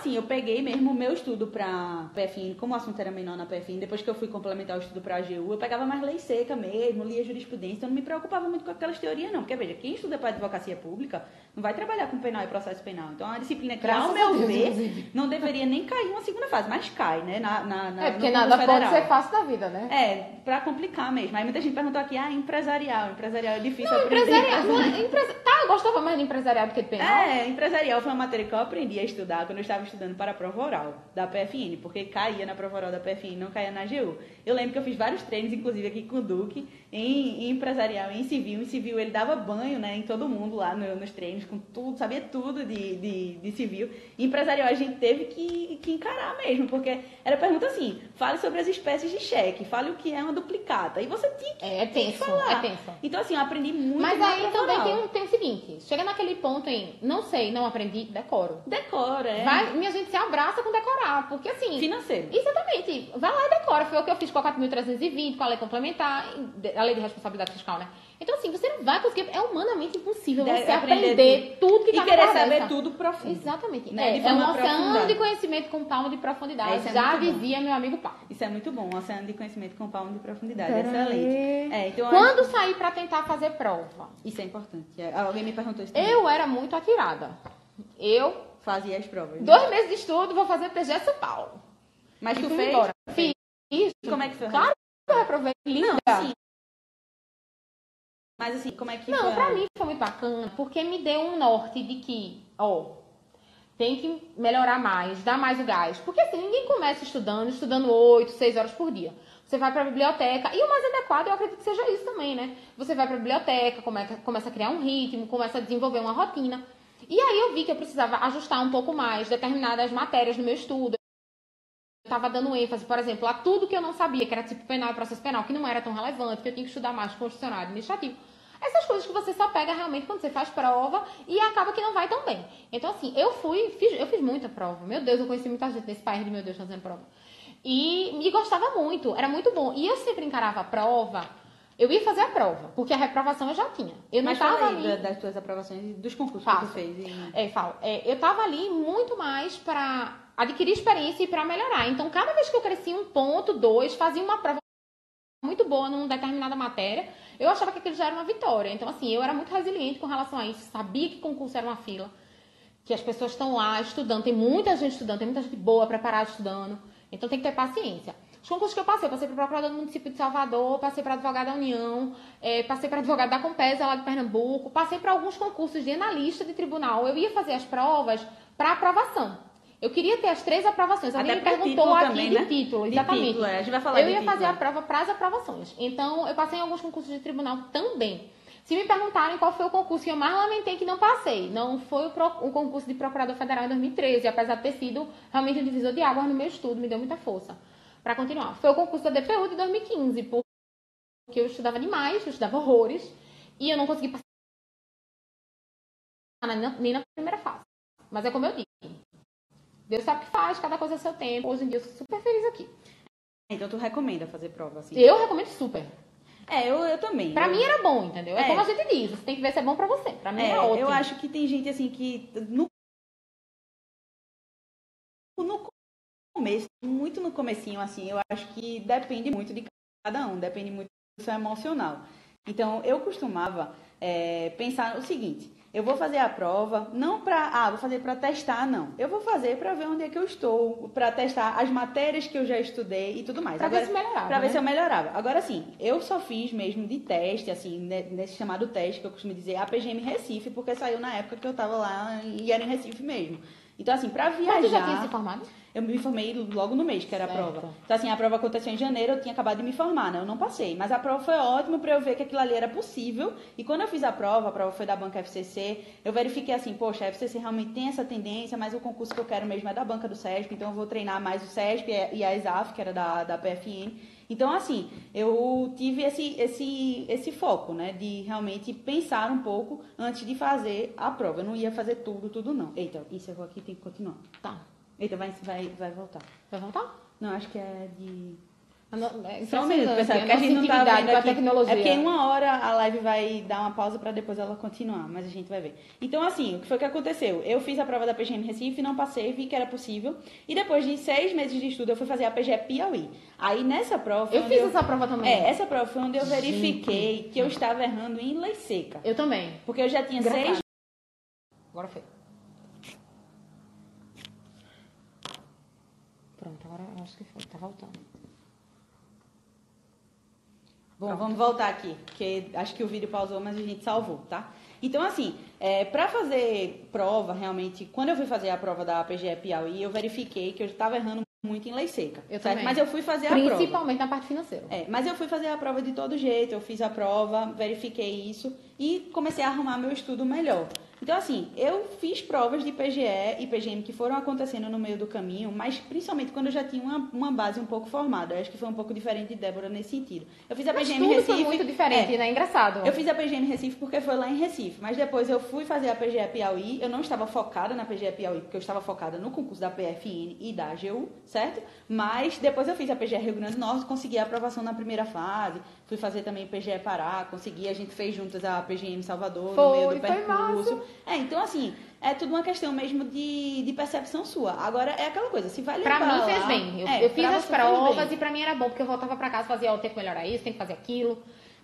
assim, eu peguei mesmo o meu estudo pra PFN, como o assunto era menor na PFN, depois que eu fui complementar o estudo pra AGU, eu pegava mais lei seca mesmo, lia jurisprudência, então não me preocupava muito com aquelas teorias, não. Porque, veja, quem estuda pra advocacia pública não vai trabalhar com penal e processo penal. Então, é uma disciplina que, Graças ao meu Deus, ver, inclusive. não deveria nem cair uma segunda fase, mas cai, né? Na, na, na, É, porque nada mundo pode federal. ser fácil da vida, né? É, pra complicar mesmo. Aí muita gente perguntou aqui, ah, empresarial. Empresarial é difícil aprender. Empresarial. não é- empresa- Tá, eu gostava mais de empresarial do que de penal. É, empresarial foi uma matéria que eu aprendi a estudar quando eu estava estudando para a prova oral da PFN, porque caía na prova oral da PFN, não caía na AGU. Eu lembro que eu fiz vários treinos, inclusive aqui com o Duque, em, em empresarial, em civil. Em civil ele dava banho, né, em todo mundo lá no- nos treinos, com tudo, sabia tudo de, de, de civil. E empresarial a gente teve que, que encarar mesmo, porque era pergunta assim, fale sobre as espécies de cheque, fale o que é uma duplicata. E você tinha que É, é tenso, falar. é tenso. Então, assim, eu aprendi muito Mas aí também tem, um, tem o seguinte, chega naquele ponto em não sei, não aprendi, decoro. Decora, é. Vai, minha gente se abraça com decorar, porque assim, Financeiro. Exatamente. Vai lá e decora. Foi o que eu fiz com a 4.320, com a lei complementar, a lei de responsabilidade fiscal, né? Então, assim, você não vai conseguir. É humanamente impossível Deve você aprender aprender, tudo que E tá querer cabeça. saber tudo profundo. Exatamente. Né? É, é um oceano de conhecimento com palmo de profundidade. É, isso é Já bom. dizia meu amigo Paulo. Isso é muito bom, um oceano de conhecimento com palmo de profundidade. Pera Excelente. É, então Quando acho saí pra tentar fazer prova, isso é importante. É, Alguém me perguntou isso também. eu era muito atirada. Eu, fazia as provas. né? dois meses de estudo, vou fazer TG São Paulo. Mas E tu fez? embora. Fiz. Como é que foi? Claro que eu reprovei. Linda. Não, sim. Mas assim, como é que Não, foi? pra mim foi muito bacana, porque me deu um norte de que, ó, tem que melhorar mais, dar mais o gás. Porque assim, ninguém começa estudando, estudando 8, 6 horas por dia. Você vai pra biblioteca, e o mais adequado eu acredito que seja isso também, né? Você vai pra biblioteca, começa, começa a criar um ritmo, começa a desenvolver uma rotina. E aí eu vi que eu precisava ajustar um pouco mais determinadas matérias no meu estudo. Eu estava dando ênfase, por exemplo, a tudo que eu não sabia, que era tipo penal e processo penal, que não era tão relevante, que eu tinha que estudar mais constitucional e administrativo. Essas coisas que você só pega realmente quando você faz prova e acaba que não vai tão bem. Então, assim, eu fui, fiz, eu fiz muita prova. Meu Deus, eu conheci muita gente nesse país de meu Deus fazendo prova. E me gostava muito, era muito bom. E eu sempre encarava a prova, eu ia fazer a prova, porque a reprovação eu já tinha. Eu não estava ali. da- das tuas aprovações e dos concursos que Faço. tu fez. E... É, falo, é, eu tava ali muito mais para adquirir experiência e para melhorar. Então, cada vez que eu crescia um ponto, dois, fazia uma prova muito boa numa determinada matéria, eu achava que aquilo já era uma vitória. Então, assim, eu era muito resiliente com relação a isso. Sabia que concurso era uma fila, que as pessoas estão lá estudando, tem muita gente estudando, tem muita gente boa, preparada estudando. Então, tem que ter paciência. Os concursos que eu passei, eu passei para procurador do município de Salvador, passei para advogado da União, eh, passei para advogado da Compesa lá de Pernambuco, passei para alguns concursos de analista de tribunal. Eu ia fazer as provas para aprovação. Eu queria ter as três aprovações. Alguém me pra perguntou aqui também, de né? título, De exatamente. título, é. A gente vai falar eu de ia título, fazer a prova para as aprovações. Então, eu passei em alguns concursos de tribunal também. Se me perguntarem qual foi o concurso que eu mais lamentei que não passei, não foi o, pro- o concurso de procurador federal em 2013, apesar de ter sido realmente um divisor de águas no meu estudo, me deu muita força para continuar. Foi o concurso da DPU de 2015, porque eu estudava demais, eu estudava horrores, e eu não consegui passar nem na, nem na primeira fase. Mas é como eu digo. Deus sabe o que faz, cada coisa é seu tempo. Hoje em dia eu sou super feliz aqui. Então tu recomenda fazer prova, assim? Eu recomendo super. É, eu, eu também. Pra eu... mim era bom, entendeu? É, É. como a gente diz, você tem que ver se é bom pra você. Pra mim É, é, ótimo. eu acho que tem gente assim que no, no começo, muito no comecinho assim, eu acho que depende muito de cada um, depende muito do seu emocional. Então, eu costumava é, pensar o seguinte: eu vou fazer a prova não para, ah, vou fazer para testar, não. Eu vou fazer para ver onde é que eu estou, para testar as matérias que eu já estudei e tudo mais. Pra Agora, ver se melhorava. Pra ver né? se eu melhorava. Agora sim, eu só fiz mesmo de teste, assim, ne- nesse chamado teste que eu costumo dizer, a PGM Recife, porque saiu na época que eu tava lá e era em Recife mesmo. Então, assim, pra Mas tu já tinha se viajar, formado? Eu me formei logo no mês, que era a Certo. prova. Então, assim, a prova aconteceu em janeiro, eu tinha acabado de me formar, né? Eu não passei. Mas a prova foi ótima pra eu ver que aquilo ali era possível. E quando eu fiz a prova, a prova foi da banca FCC, eu verifiquei assim, poxa, a FCC realmente tem essa tendência, mas o concurso que eu quero mesmo é da banca do SESP, então eu vou treinar mais o SESP e a ESAF, que era da, da PFN. Então, assim, eu tive esse, esse, esse foco, né? De realmente pensar um pouco antes de fazer a prova. Eu não ia fazer tudo, tudo não. Eita, encerrou aqui, tem que continuar. Tá. Eita, vai, vai, vai voltar. Vai voltar? Não, acho que é de. É Só um minuto, impressionante, pessoal, a porque a nossa gente não tá vendo a aqui. tecnologia. É porque em uma hora a live vai dar uma pausa para depois ela continuar, mas a gente vai ver. Então, assim, o que foi que aconteceu? Eu fiz a prova da PGM Recife, não passei, vi que era possível. E depois de seis meses de estudo, eu fui fazer a PGE Piauí. Aí, nessa prova... Eu fiz essa prova também. É, essa prova foi onde eu verifiquei que eu estava errando em lei seca. Eu também. Porque eu já tinha seis Agora foi. Pronto, agora eu acho que foi. Tá voltando. Bom, vamos voltar aqui, porque acho que o vídeo pausou, mas a gente salvou, tá? Então, assim, é, para fazer prova, realmente, quando eu fui fazer a prova da PGE Piauí, eu verifiquei que eu estava errando muito em lei seca. Eu certo? também. Mas eu fui fazer a prova. Principalmente na parte financeira. É, mas eu fui fazer a prova de todo jeito, eu fiz a prova, verifiquei isso e comecei a arrumar meu estudo melhor. Então, assim, eu fiz provas de PGE e PGM que foram acontecendo no meio do caminho, mas principalmente quando eu já tinha uma, uma base um pouco formada. Eu acho que foi um pouco diferente de Débora nesse sentido. Eu fiz a Mas PGM tudo Recife. foi muito diferente, é, né? Engraçado. eu fiz a PGM Recife porque foi lá em Recife, mas depois eu fui fazer a PGE Piauí. Eu não estava focada na PGE Piauí, porque eu estava focada no concurso da PFN e da AGU, certo? Mas depois eu fiz a PGE Rio Grande do Norte, consegui a aprovação na primeira fase. Fui fazer também PGE Pará, consegui, a gente fez juntas a PGM Salvador Foi, no meio do percurso. É, então assim, é tudo uma questão mesmo de, de percepção sua. Agora é aquela coisa, se vai levar Pra mim lá, fez bem. Eu, é, eu fiz as provas e pra mim era bom, porque eu voltava pra casa e fazia, ó, tem que melhorar isso, tem que fazer aquilo.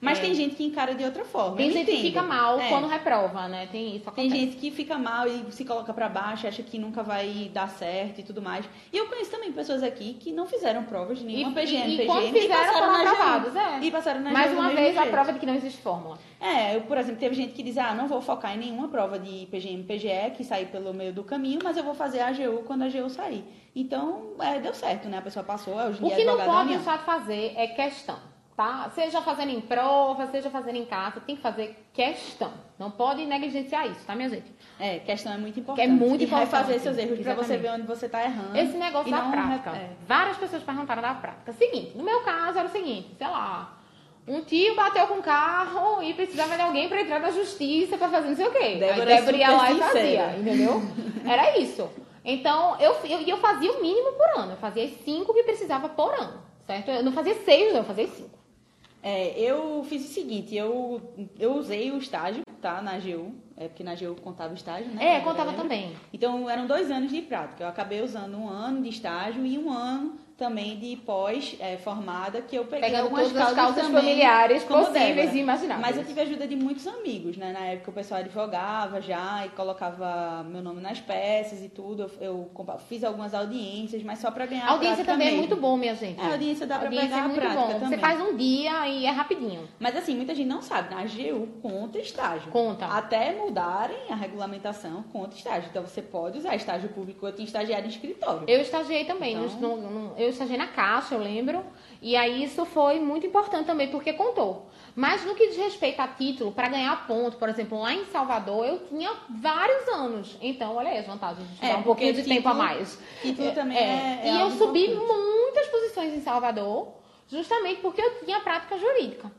Mas É. tem gente que encara de outra forma. Tem eu gente que entendo. fica mal É. quando reprova, né? Tem isso. Tem acontece. gente que fica mal e se coloca pra baixo, acha que nunca vai dar certo e tudo mais. E eu conheço também pessoas aqui que não fizeram provas de nenhuma E- PGM, e e fizeram, passaram foram na aprovados, é. E passaram na Mais uma vez, a prova de que não existe fórmula. É, eu, por exemplo, teve gente que diz, ah, não vou focar em nenhuma prova de PGM, PGE, que sair pelo meio do caminho, mas eu vou fazer a AGU quando a AGU sair. Então, é, deu certo, né? A pessoa passou, hoje em O dia que é não advogada da pode de fazer é questão, tá? Seja fazendo em prova, seja fazendo em casa, tem que fazer questão. Não pode negligenciar isso, tá, minha gente? É, questão é muito importante. É muito e importante. refazer seus erros pra você ver onde você tá errando. Esse negócio da prática. é. Várias pessoas perguntaram da prática. Seguinte, no meu caso era o seguinte, sei lá, um tio bateu com um carro e precisava de alguém pra entrar na justiça pra fazer não sei o quê. Débora Aí é Débora ia super lá e fazia, entendeu? (laughs) Era isso. Então, eu, eu, eu fazia o mínimo por ano. Eu fazia cinco que precisava por ano, certo? Eu não fazia seis, não, eu fazia cinco. É, eu fiz o seguinte, eu, eu usei o estágio, tá, na AGU, é porque na AGU contava o estágio, né? É, contava também. Então, eram dois anos de prática. Eu acabei usando um ano de estágio e um ano também de pós-formada, que eu peguei Pegando algumas todas as causas causas também, familiares possíveis e imagináveis. Mas eu tive ajuda de muitos amigos, né? Na época o pessoal advogava já e colocava meu nome nas peças e tudo. Eu, eu fiz algumas audiências, mas só pra ganhar A audiência também é mesmo. muito bom, minha gente. É, a audiência dá pra Audiência pegar é a muito prática bom. também. Você faz um dia e é rapidinho. Mas assim, muita gente não sabe, na AGU conta estágio. Conta. Até mudarem a regulamentação, conta estágio. Então você pode usar estágio público, eu tinha estagiário em escritório. Eu estagiei também. Então- no- no- eu estagiei na Caixa, eu lembro. E aí isso foi muito importante também, porque contou. Mas no que diz respeito a título, para ganhar ponto, por exemplo, lá em Salvador, eu tinha vários anos. Então, olha aí as vantagens de É, um pouquinho de porque tempo a título- mais. título também é- é e eu subi importante. muitas posições em Salvador, justamente porque eu tinha prática jurídica.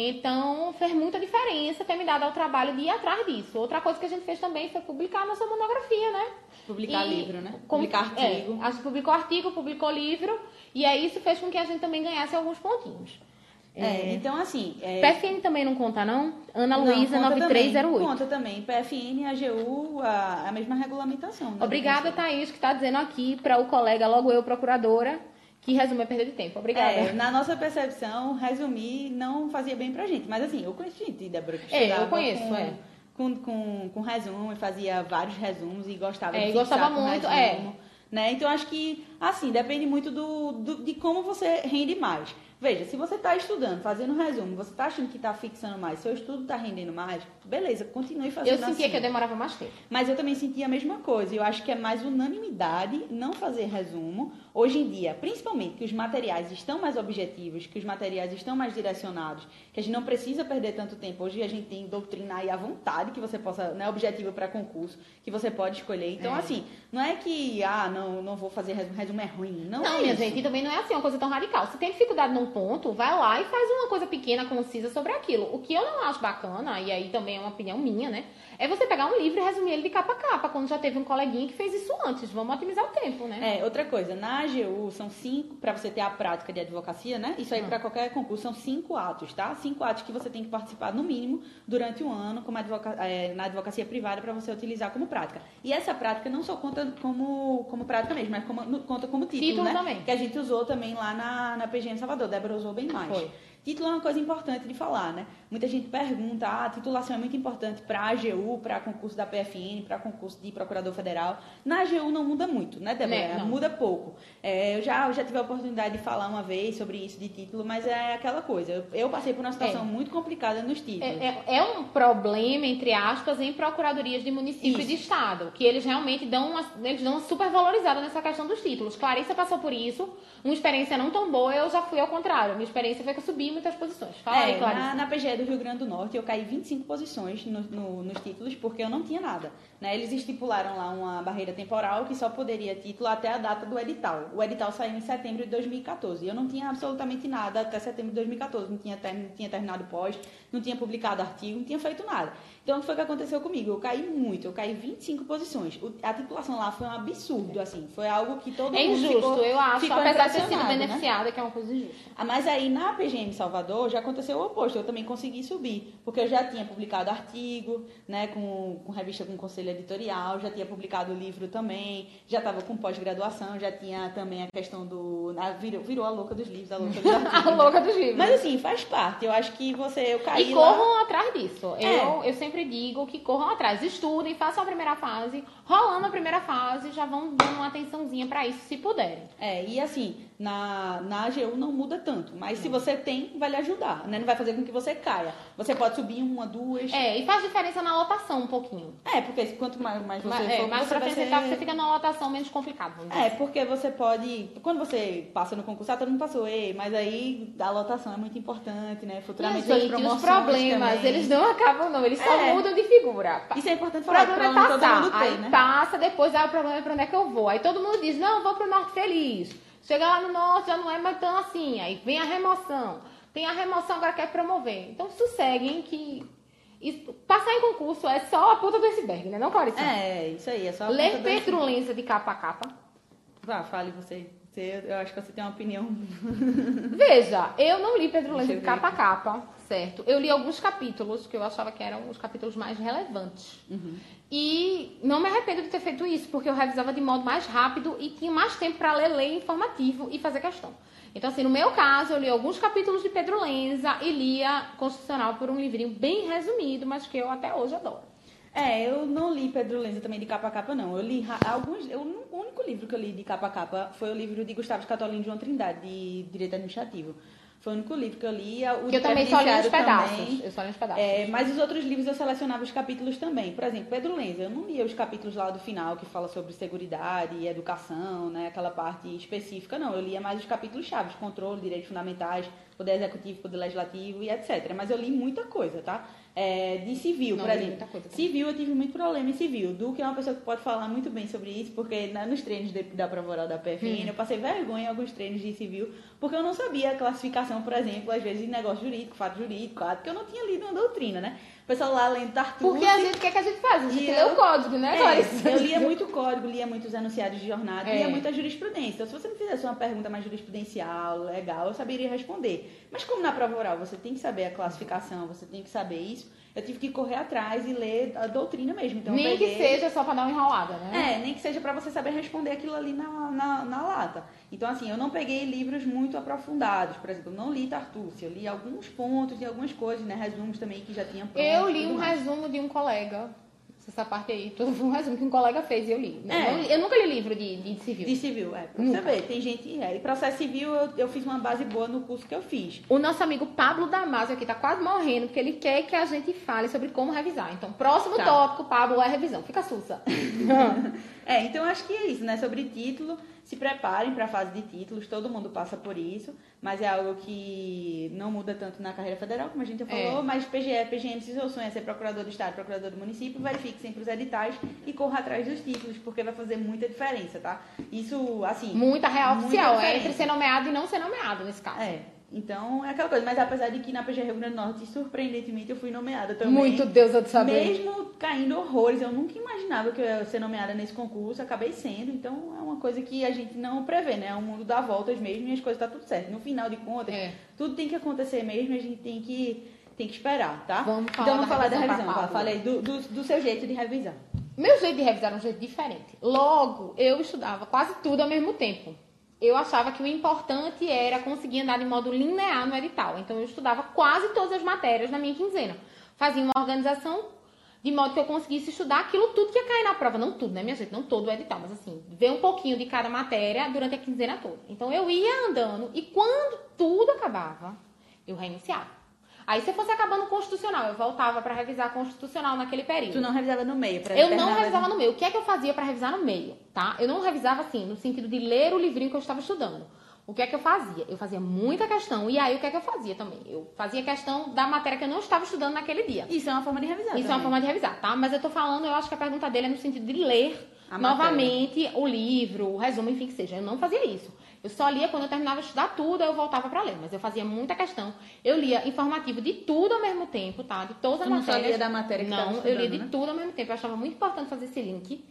Então, fez muita diferença ter me dado ao trabalho de ir atrás disso. Outra coisa que a gente fez também foi publicar nossa monografia, né? Publicar E livro, né? como- Publicar artigo. É, a gente publicou artigo, publicou livro, e aí isso fez com que a gente também ganhasse alguns pontinhos. É, então assim. É, PFN também não conta, não? Ana Luísa, conta 9308. Também, conta também. PFN, AGU, a, a mesma regulamentação. né? Obrigada, Thaís, que está dizendo aqui para o colega, logo eu, procuradora, que resume é perda de tempo. Obrigada. É, na nossa percepção, resumir não fazia bem pra gente. Mas assim, eu conheço gente, Débora, que É, eu conheço, com, é. Com, com, com resumo e fazia vários resumos e gostava É, de gostava muito, resumo, Né? Então, acho que, assim, depende muito do, do- de como você rende mais. Veja, se você está estudando, fazendo resumo, você está achando que está fixando mais, seu estudo está rendendo mais, beleza, continue fazendo eu sentia assim. que eu demorava mais tempo. Mas eu também sentia a mesma coisa. Eu acho que é mais unanimidade não fazer resumo. Hoje em dia, principalmente que os materiais estão mais objetivos, que os materiais estão mais direcionados, que a gente não precisa perder tanto tempo. Hoje a gente tem doutrina aí à vontade que você possa, né, objetivo para concurso, que você pode escolher. Então, É. assim, não é que, ah, não, não vou fazer resumo, resumo é ruim. Não, Não, é minha isso. gente, e também não é assim uma coisa tão radical. Se tem dificuldade num ponto, vai lá e faz uma coisa pequena, concisa sobre aquilo. O que eu não acho bacana, e aí também é uma opinião minha, né? É você pegar um livro e resumir ele de capa a capa, quando já teve um coleguinha que fez isso antes. Vamos otimizar o tempo, né? É, outra coisa, na AGU são cinco, para você ter a prática de advocacia, né? Isso aí para qualquer concurso são cinco atos, tá? Cinco atos que você tem que participar no mínimo durante um ano como advoca é, na advocacia privada para você utilizar como prática. E essa prática não só conta como, como prática mesmo, mas como, conta como título, Título né? também. Que a gente usou também lá na, na PGM Salvador. Débora usou bem mais. Foi. Título é uma coisa importante de falar, né? Muita gente pergunta, ah, a titulação é muito importante para a AGU, para concurso da PFN, para concurso de procurador federal. Na AGU não muda muito, né, Débora? Né, não. Muda pouco. É, eu, já, eu já tive a oportunidade de falar uma vez sobre isso de título, mas é aquela coisa. Eu, eu passei por uma situação É. muito complicada nos títulos. É, é- é um problema, entre aspas, em procuradorias de município e de Isso. estado, que eles realmente dão uma, eles dão uma super valorizada nessa questão dos títulos. Clarissa passou por isso, uma experiência não tão boa, eu já fui ao contrário. Minha experiência foi que eu subi muitas posições. Fala aí, É, Clarissa. na, na PGE do Rio Grande do Norte eu caí 25 posições no- no- nos títulos porque eu não tinha nada. Né? Eles estipularam lá uma barreira temporal que só poderia título até a data do edital. O edital saiu em setembro de 2014. Eu não tinha absolutamente nada até setembro de 2014. Não tinha, ter- não tinha terminado pós, não tinha publicado artigo, não tinha feito nada. Então o que foi que aconteceu comigo? Eu caí muito, eu caí 25 posições. O- a titulação lá foi um absurdo, assim. Foi algo que todo É mundo injusto, ficou, eu acho, ficou apesar de ter sido né? beneficiada, que é uma coisa injusta. Ah, Mas aí na PGM Salvador já aconteceu o oposto, eu também consegui subir, porque eu já tinha publicado artigo, né, com, com revista com conselho editorial, já tinha publicado livro também, já estava com pós-graduação, já tinha também a questão do. a- virou, virou a louca dos livros, a louca dos (laughs) artigos. A louca dos livros. Mas assim, faz parte. Eu acho que você. Eu caí E lá- corram atrás disso. É. Eu, eu sempre digo que corram atrás. Estudem, façam a primeira fase. Rolando a primeira fase, já vão dando uma atençãozinha pra isso, se puderem. É, e assim, na, na AGU não muda tanto, mas se você tem, vai lhe ajudar, né? Não vai fazer com que você caia. Você pode subir uma, duas. É, e faz diferença na lotação um pouquinho. É, porque quanto mais, mais você Mas, é, for, mais você pra tá, ser- você fica numa lotação menos complicada. É, porque você pode. Quando você passa no concurso, ah, todo mundo passou, ei, mas aí a lotação é muito importante, né? Futuramente suas gente, promoções os problemas, também. eles não acabam não, eles só É. mudam de figura. Isso é importante O falar, problema é problema todo passar, mundo aí tem, né? passa, depois ah, o problema é pra onde é que eu vou. Aí todo mundo diz, não, vou pro Norte Feliz. Chega lá no Norte, já não é mais tão assim. Aí vem a remoção. Tem a remoção, agora quer promover. Então sosseguem que isso- passar em concurso é só a ponta do iceberg, né não, Clarice? É, isso aí, é só a Ler ponta Pedro Lenza de capa a capa. Vá, fale você. você. Eu acho que você tem uma opinião. (laughs) Veja, eu não li Pedro Deixa Lenza eu de capa a capa, certo? Eu li alguns capítulos que eu achava que eram os capítulos mais relevantes. Uhum. E não me arrependo de ter feito isso, porque eu revisava de modo mais rápido e tinha mais tempo para ler, ler informativo e fazer questão. Então, assim, no meu caso, eu li alguns capítulos de Pedro Lenza e lia Constitucional por um livrinho bem resumido, mas que eu até hoje adoro. É, eu não li Pedro Lenza também de capa a capa, não. Eu li alguns. Eu, o único livro que eu li de capa a capa foi o livro de Gustavo Scatolini de João Trindade, de Direito Administrativo. Foi o único livro que eu li. O Que eu também só li Previdenciário pedaços. também. Eu só li uns pedaços. É, mas os outros livros eu selecionava os capítulos também. Por exemplo, Pedro Lenza, eu não lia os capítulos lá do final que fala sobre seguridade e educação, né? Aquela parte específica, não. Eu lia mais os capítulos chaves, controle, direitos fundamentais, poder executivo, poder legislativo e etc. Mas eu li muita coisa, tá? É, de civil, Não, por exemplo. coisa também. Civil, eu tive muito problema em civil. Duque é uma pessoa que pode falar muito bem sobre isso, porque né, nos treinos de- da prova oral da PFN, Hum. eu passei vergonha em alguns treinos de civil, porque eu não sabia a classificação, por exemplo, às vezes de negócio jurídico, fato jurídico, ah, porque eu não tinha lido uma doutrina, né? Pessoal lá lendo Tartucci... Porque a gente, o que, é que a gente faz? A gente lê eu- o código, né, É, Clarice? eu lia muito código, lia muitos enunciados de jornada, É. lia muita jurisprudência. Então, se você me fizesse uma pergunta mais jurisprudencial, legal, eu saberia responder. Mas como na prova oral você tem que saber a classificação, você tem que saber isso, eu tive que correr atrás e ler a doutrina mesmo. Então, Nem que peguei- seja só pra dar uma enrolada, né? é, nem que seja para você saber responder aquilo ali na, na, na lata. Então, assim, eu não peguei livros muito aprofundados. Por exemplo, eu não li Tartucci, eu li alguns pontos de algumas coisas, né? Resumos também que já tinha pronto. Eu e li um mais. resumo de um colega. Essa parte aí, foi (laughs) um resumo que um colega fez e eu li. É. Eu, eu nunca li livro de, de civil. De civil, é. Pra Nunca. você ver, tem gente. É, e processo civil eu, eu fiz uma base boa no curso que eu fiz. O nosso amigo Pablo Damasio aqui tá quase morrendo, porque ele quer que a gente fale sobre como revisar. Então, próximo Tá. tópico, Pablo, é revisão. Fica sussa. (laughs) É, então acho que é isso, né? Sobre título, se preparem para a fase de títulos, todo mundo passa por isso, mas é algo que não muda tanto na carreira federal, como a gente já falou, É. mas PGE, PGM, se seu sonho é ser procurador do Estado, procurador do município, verifique sempre os editais e corra atrás dos títulos, porque vai fazer muita diferença, tá? Isso, assim. Muita real muita oficial. É diferença. entre ser nomeado e não ser nomeado, nesse caso. É. Então, é aquela coisa. Mas apesar de que na PG Rio Grande do Norte, surpreendentemente, eu fui nomeada também. Muito Deus eu de saber. Mesmo caindo horrores, eu nunca imaginava que eu ia ser nomeada nesse concurso, acabei sendo. Então, é uma coisa que a gente não prevê, né? O mundo dá voltas mesmo e as coisas tá tudo certo. No final de contas, É. tudo tem que acontecer mesmo e a gente tem que, tem que esperar, tá? Vamos falar então, vamos da falar da revisão revisão. Fala, Paula. Falei do, do, do seu jeito de revisar. Meu jeito de revisar era um jeito diferente. Logo, eu estudava quase tudo ao mesmo tempo. Eu achava que o importante era conseguir andar de modo linear no edital. Então, eu estudava quase todas as matérias na minha quinzena. Fazia uma organização de modo que eu conseguisse estudar aquilo tudo que ia cair na prova. Não tudo, né, minha gente? Não todo o edital, mas assim, ver um pouquinho de cada matéria durante a quinzena toda. Então, eu ia andando e quando tudo acabava, eu reiniciava. Aí, se fosse acabando o constitucional, eu voltava para revisar constitucional naquele período. Tu não revisava no meio, pra Eu não revisava no meio. O que é que eu fazia para revisar no meio, tá? Eu não revisava assim, no sentido de ler o livrinho que eu estava estudando. O que é que eu fazia? Eu fazia muita questão. E aí, o que é que eu fazia também? Eu fazia questão da matéria que eu não estava estudando naquele dia. Isso é uma forma de revisar. Isso é uma também. forma de revisar, tá? Mas eu tô falando, eu acho que a pergunta dele é no sentido de ler novamente o livro, o resumo, enfim, que seja. Eu não fazia isso. Eu só lia quando eu terminava de estudar tudo, eu voltava para ler. Mas eu fazia muita questão. Eu lia informativo de tudo ao mesmo tempo, tá? De todas as Tu não só matérias. lia da matéria que Não, eu lia de né? tudo ao mesmo tempo. Eu achava muito importante fazer esse link.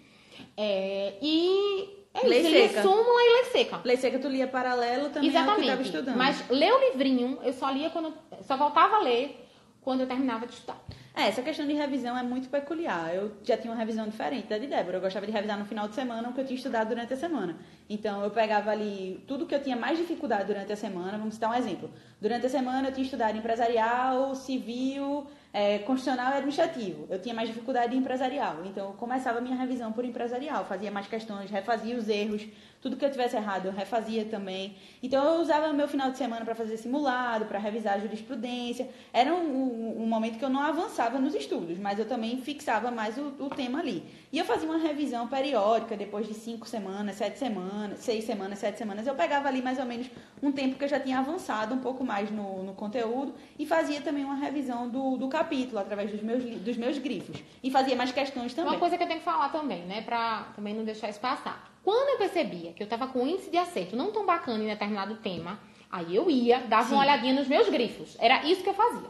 É, e é Lei isso, seca. súmula e lei seca. Lei seca tu lia paralelo também ao que estava Exatamente. estudando. Mas ler o livrinho, eu só lia quando. Só voltava a ler quando eu terminava de estudar. É, essa questão de revisão é muito peculiar. Eu já tinha uma revisão diferente da de Débora. Eu gostava de revisar no final de semana o que eu tinha estudado durante a semana. Então, eu pegava ali tudo que eu tinha mais dificuldade durante a semana. Vamos citar um exemplo. Durante a semana, eu tinha estudado empresarial, civil, é, constitucional e administrativo. Eu tinha mais dificuldade em empresarial. Então, eu começava a minha revisão por empresarial. Fazia mais questões, refazia os erros. Tudo que eu tivesse errado, eu refazia também. Então, eu usava meu final de semana para fazer simulado, para revisar a jurisprudência. Era um, um- um momento que eu não avançava nos estudos, mas eu também fixava mais o, o tema ali. E eu fazia uma revisão periódica, depois de cinco semanas, sete semanas, seis semanas, sete semanas. Eu pegava ali mais ou menos um tempo que eu já tinha avançado um pouco mais no, no conteúdo e fazia também uma revisão do, do capítulo através dos meus, dos meus grifos. E fazia mais questões também. Uma coisa que eu tenho que falar também, né, pra também não deixar isso passar. Quando eu percebia que eu tava com um índice de acerto não tão bacana em determinado tema, aí eu ia, dava uma olhadinha nos meus grifos. Era isso que eu fazia.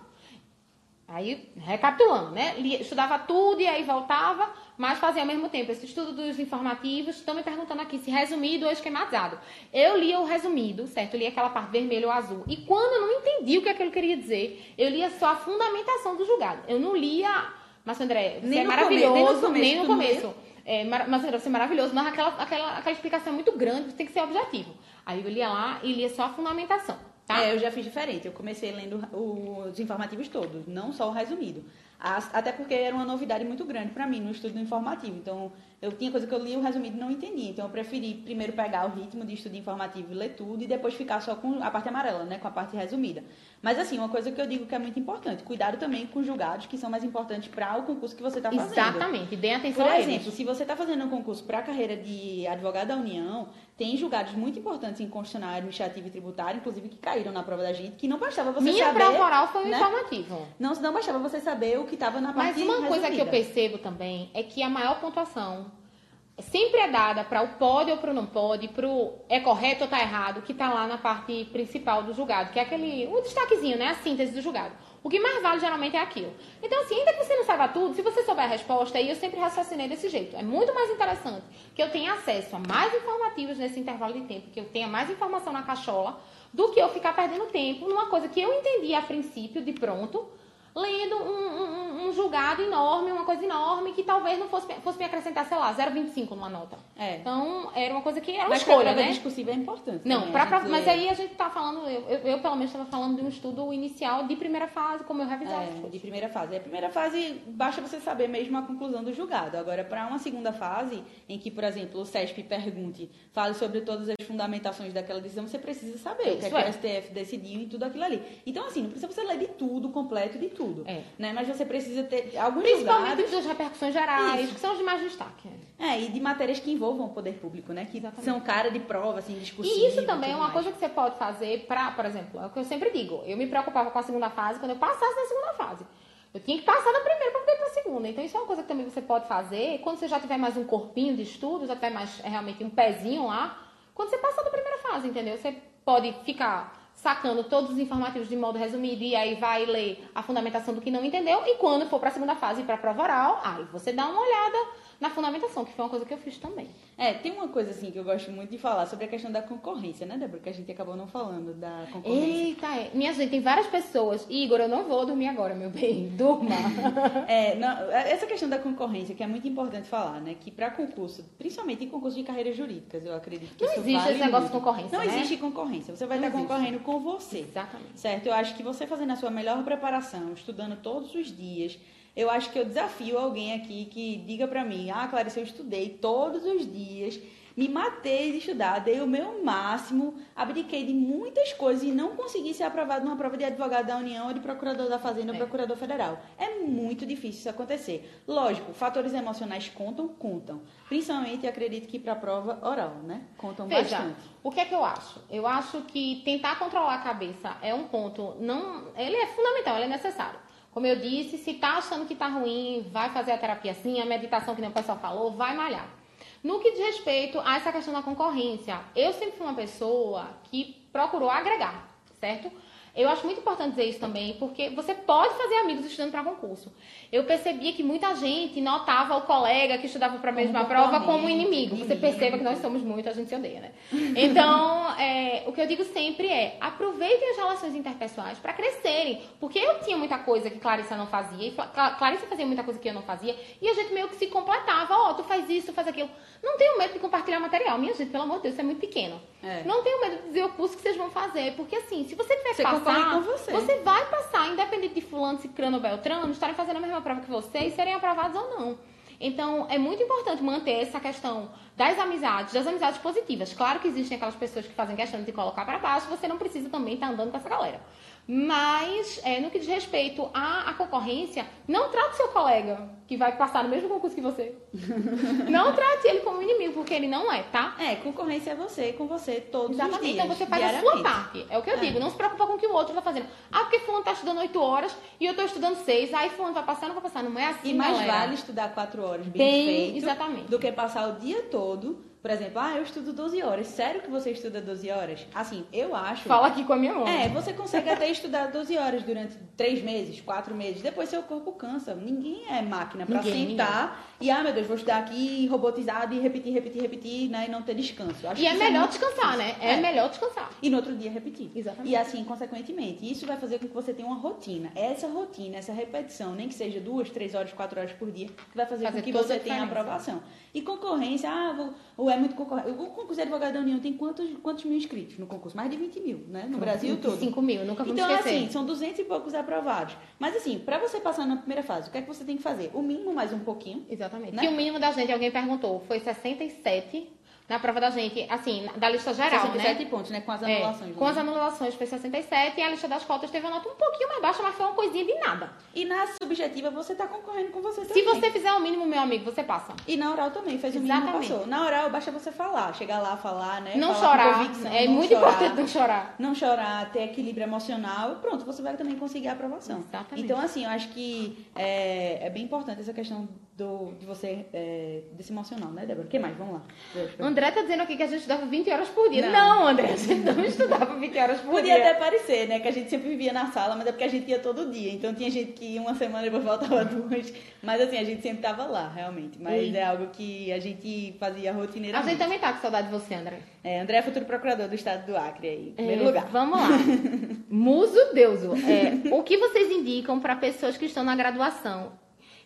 Aí, recapitulando, né? Estudava tudo e aí voltava, mas fazia ao mesmo tempo esse estudo dos informativos. Estão me perguntando aqui se resumido ou esquematizado. Eu lia o resumido, certo? Eu lia aquela parte vermelho ou azul. E quando eu não entendi o que aquilo queria dizer, eu lia só a fundamentação do julgado. Eu não lia. Mas, André, é maravilhoso, come- nem no começo, nem no começo. É, mas, você é maravilhoso, mas aquela, aquela, aquela explicação é muito grande, tem que ser objetivo. Aí eu lia lá e lia só a fundamentação, tá? É, eu já fiz diferente. Eu comecei lendo os informativos todos, não só o resumido. Até porque era uma novidade muito grande para mim no estudo do informativo. Então, eu tinha coisa que eu lia o resumido não entendia. Então, eu preferi primeiro pegar o ritmo de estudo informativo e ler tudo e depois ficar só com a parte amarela, né, com a parte resumida. Mas assim, uma coisa que eu digo que é muito importante, cuidado também com os julgados que são mais importantes para o concurso que você está fazendo. Exatamente, dê atenção Por exemplo, se você está fazendo um concurso para a carreira de advogado da União, tem julgados muito importantes em constitucional, administrativo e tributário, inclusive que caíram na prova da gente, que não bastava você Minha saber. prova oral foi né? informativo. Não, não bastava você saber o que estava na parte Mas uma coisa que eu resumida. percebo também é que a maior pontuação sempre é dada para o pode ou para o não pode, para o é correto ou tá errado, que tá lá na parte principal do julgado, que é aquele, o destaquezinho, né, a síntese do julgado. O que mais vale geralmente é aquilo. Então, assim, ainda que você não saiba tudo, se você souber a resposta, aí eu sempre raciocinei desse jeito. É muito mais interessante que eu tenha acesso a mais informativos nesse intervalo de tempo, que eu tenha mais informação na cachola, do que eu ficar perdendo tempo numa coisa que eu entendi a princípio, de pronto, lendo um, um- um julgado enorme, uma coisa enorme, que talvez não fosse, fosse me acrescentar, sei lá, 0,25 numa nota. É. Então, era uma coisa que era uma Mas escolha, né? discursiva é importante. Não, também, pra, pra- mas aí a gente tá falando, eu, eu, eu, pelo menos estava falando de um estudo inicial de primeira fase, como eu revisava. É, de primeira fase. A primeira fase, basta você saber mesmo a conclusão do julgado. Agora, para uma segunda fase, em que, por exemplo, o CESP pergunte, fale sobre todas as fundamentações daquela decisão, você precisa saber o que, é Isso que é. o STF decidiu e tudo aquilo ali. Então, assim, não precisa você ler de tudo, completo de tudo. É. Né? Mas você precisa ter alguns Principalmente julgados. das repercussões gerais, Isso. que são os de mais destaque. É, e de matérias que envolvam o poder público, né? Que Exatamente. são cara de prova, assim, discursiva. E isso também tudo é uma mais. coisa que você pode fazer pra, por exemplo, é o que eu sempre digo. Eu me preocupava com a segunda fase quando eu passasse na segunda fase. Eu tinha que passar da primeira para poder ir para a segunda. Então, isso é uma coisa que também você pode fazer quando você já tiver mais um corpinho de estudo, já tiver mais é, realmente um pezinho lá. Quando você passar da primeira fase, entendeu? Você pode ficar sacando todos os informativos de modo resumido e aí vai ler a fundamentação do que não entendeu. E quando for para a segunda fase, para a prova oral, aí você dá uma olhada na fundamentação, que foi uma coisa que eu fiz também. É, tem uma coisa assim que eu gosto muito de falar sobre a questão da concorrência, né, Débora? Que a gente acabou não falando da concorrência. Eita, é. minha gente, tem várias pessoas. Igor, eu não vou dormir agora, meu bem. (laughs) Durma. (laughs) é, não, essa questão da concorrência que é muito importante falar, né? Que para concurso, principalmente em concurso de carreiras jurídicas, eu acredito que não isso existe vale esse negócio muito. de concorrência. Não né? existe concorrência. Você vai Não estar existe. concorrendo com você. Exatamente. Certo? Eu acho que você fazendo a sua melhor preparação, estudando todos os dias, eu acho que eu desafio alguém aqui que diga pra mim: "Ah, Clarice, eu estudei todos os dias, me matei de estudar, dei o meu máximo, abdiquei de muitas coisas e não consegui ser aprovado numa prova de advogado da União ou de procurador da Fazenda ou É. procurador federal". É muito difícil isso acontecer. Lógico, fatores emocionais contam, contam. Principalmente, acredito que para prova oral, né? Contam Veja, bastante. o que é que eu acho? Eu acho que tentar controlar a cabeça é um ponto, não, ele é fundamental, ele é necessário. Como eu disse, se tá achando que tá ruim, vai fazer a terapia sim, a meditação que nem o pessoal falou, vai malhar. No que diz respeito a essa questão da concorrência, eu sempre fui uma pessoa que procurou agregar, certo? Eu acho muito importante dizer isso também, porque você pode fazer amigos estudando para concurso. Eu percebia que muita gente notava o colega que estudava para a mesma prova como concorrente, inimigo. Você perceba que nós somos muito, a gente se odeia, né? Então, (laughs) é, o que eu digo sempre é, aproveitem as relações interpessoais para crescerem. Porque eu tinha muita coisa que Clarissa não fazia, e Clarissa fazia muita coisa que eu não fazia, e a gente meio que se completava. Ó, tu faz isso, tu faz aquilo. Não tenho medo de compartilhar material. Minha gente, pelo amor de Deus, isso é muito pequeno. É. Não tenho medo de dizer o curso que vocês vão fazer, porque assim, se você tiver que Você passar, com você. vai passar, independente de fulano, cicrano ou beltrano, estarem fazendo a mesma prova que você e serem aprovados ou não. Então, é muito importante manter essa questão das amizades, das amizades positivas. Claro que existem aquelas pessoas que fazem questão de te colocar para baixo, você não precisa também estar andando com essa galera. Mas, é, no que diz respeito à, à concorrência, não trate seu colega que vai passar no mesmo concurso que você. (laughs) não trate ele como inimigo, porque ele não é, tá? É, concorrência é você, com você, todos os Exatamente. dias. Então você faz a sua parte. É o que eu É. digo. Não se preocupa com o que o outro tá fazendo. Ah, porque fulano tá estudando 8 horas e eu tô estudando 6. Aí fulano vai passar, não vai passar. Não é assim, E mais galera. vale estudar quatro horas bem, Bem, feito exatamente. do que passar o dia todo. Por exemplo, ah, eu estudo 12 horas. Sério que você estuda 12 horas? Assim, eu acho. Fala aqui com a minha mão. É, você consegue até estudar 12 horas durante 3 meses, 4 meses. Depois seu corpo cansa. Ninguém é máquina pra Ninguém, sentar e, ah, meu Deus, vou estudar aqui robotizado e repetir, repetir, repetir, né? E não ter descanso. Acho E é melhor descansar, né? É, melhor descansar. E no outro dia repetir. Exatamente. E assim, consequentemente, isso vai fazer com que você tenha uma rotina. Essa rotina, essa repetição, nem que seja duas, três horas, quatro horas por dia, que vai fazer, Fazer com que você tenha aprovação. E concorrência, ah, vou, ou é muito concorrente. O concurso de advogado da União tem quantos, quantos mil inscritos no concurso? Mais de 20 mil, né? No Brasil todo. 5 mil, nunca vamos Então, esquecer. assim, são 200 e poucos aprovados. Mas, assim, pra você passar na primeira fase, o que é que você tem que fazer? O mínimo mais um pouquinho. Exatamente. Né? Que o mínimo da gente, alguém perguntou, foi 67 na prova da gente, assim, da lista geral, 67 né? pontos, né? Com as É, anulações. com né? as anulações foi 67 e a lista das cotas teve uma nota um pouquinho mais baixa, mas foi uma coisinha de nada. E na subjetiva, você tá concorrendo com você Se também. você fizer o mínimo, meu amigo, você passa. E na oral também, fez o mínimo Exatamente. passou. Na oral, basta você falar, chegar lá, falar, né? Não falar com chorar. convicção, é não muito chorar, importante não chorar. Não chorar, ter equilíbrio emocional, pronto, você vai também conseguir a aprovação. Exatamente. Então, assim, eu acho que é, é bem importante essa questão do, de você, é, desse emocional, né, Débora? O que mais? Vamos lá. André tá dizendo aqui que a gente estudava 20 horas por dia. Não. Não, André, a gente não estudava 20 horas por Podia dia. até parecer, né? Que a gente sempre vivia na sala, mas é porque a gente ia todo dia. Então tinha gente que ia uma semana e depois voltava (laughs) duas. Mas assim, a gente sempre tava lá, realmente. Mas Sim. é algo que a gente fazia A rotineiramente. gente também tá com saudade de você, André. É, André é futuro procurador do estado do Acre aí, em primeiro É, lugar. Vamos lá. (laughs) Muso Deuso, é, o que vocês indicam para pessoas que estão na graduação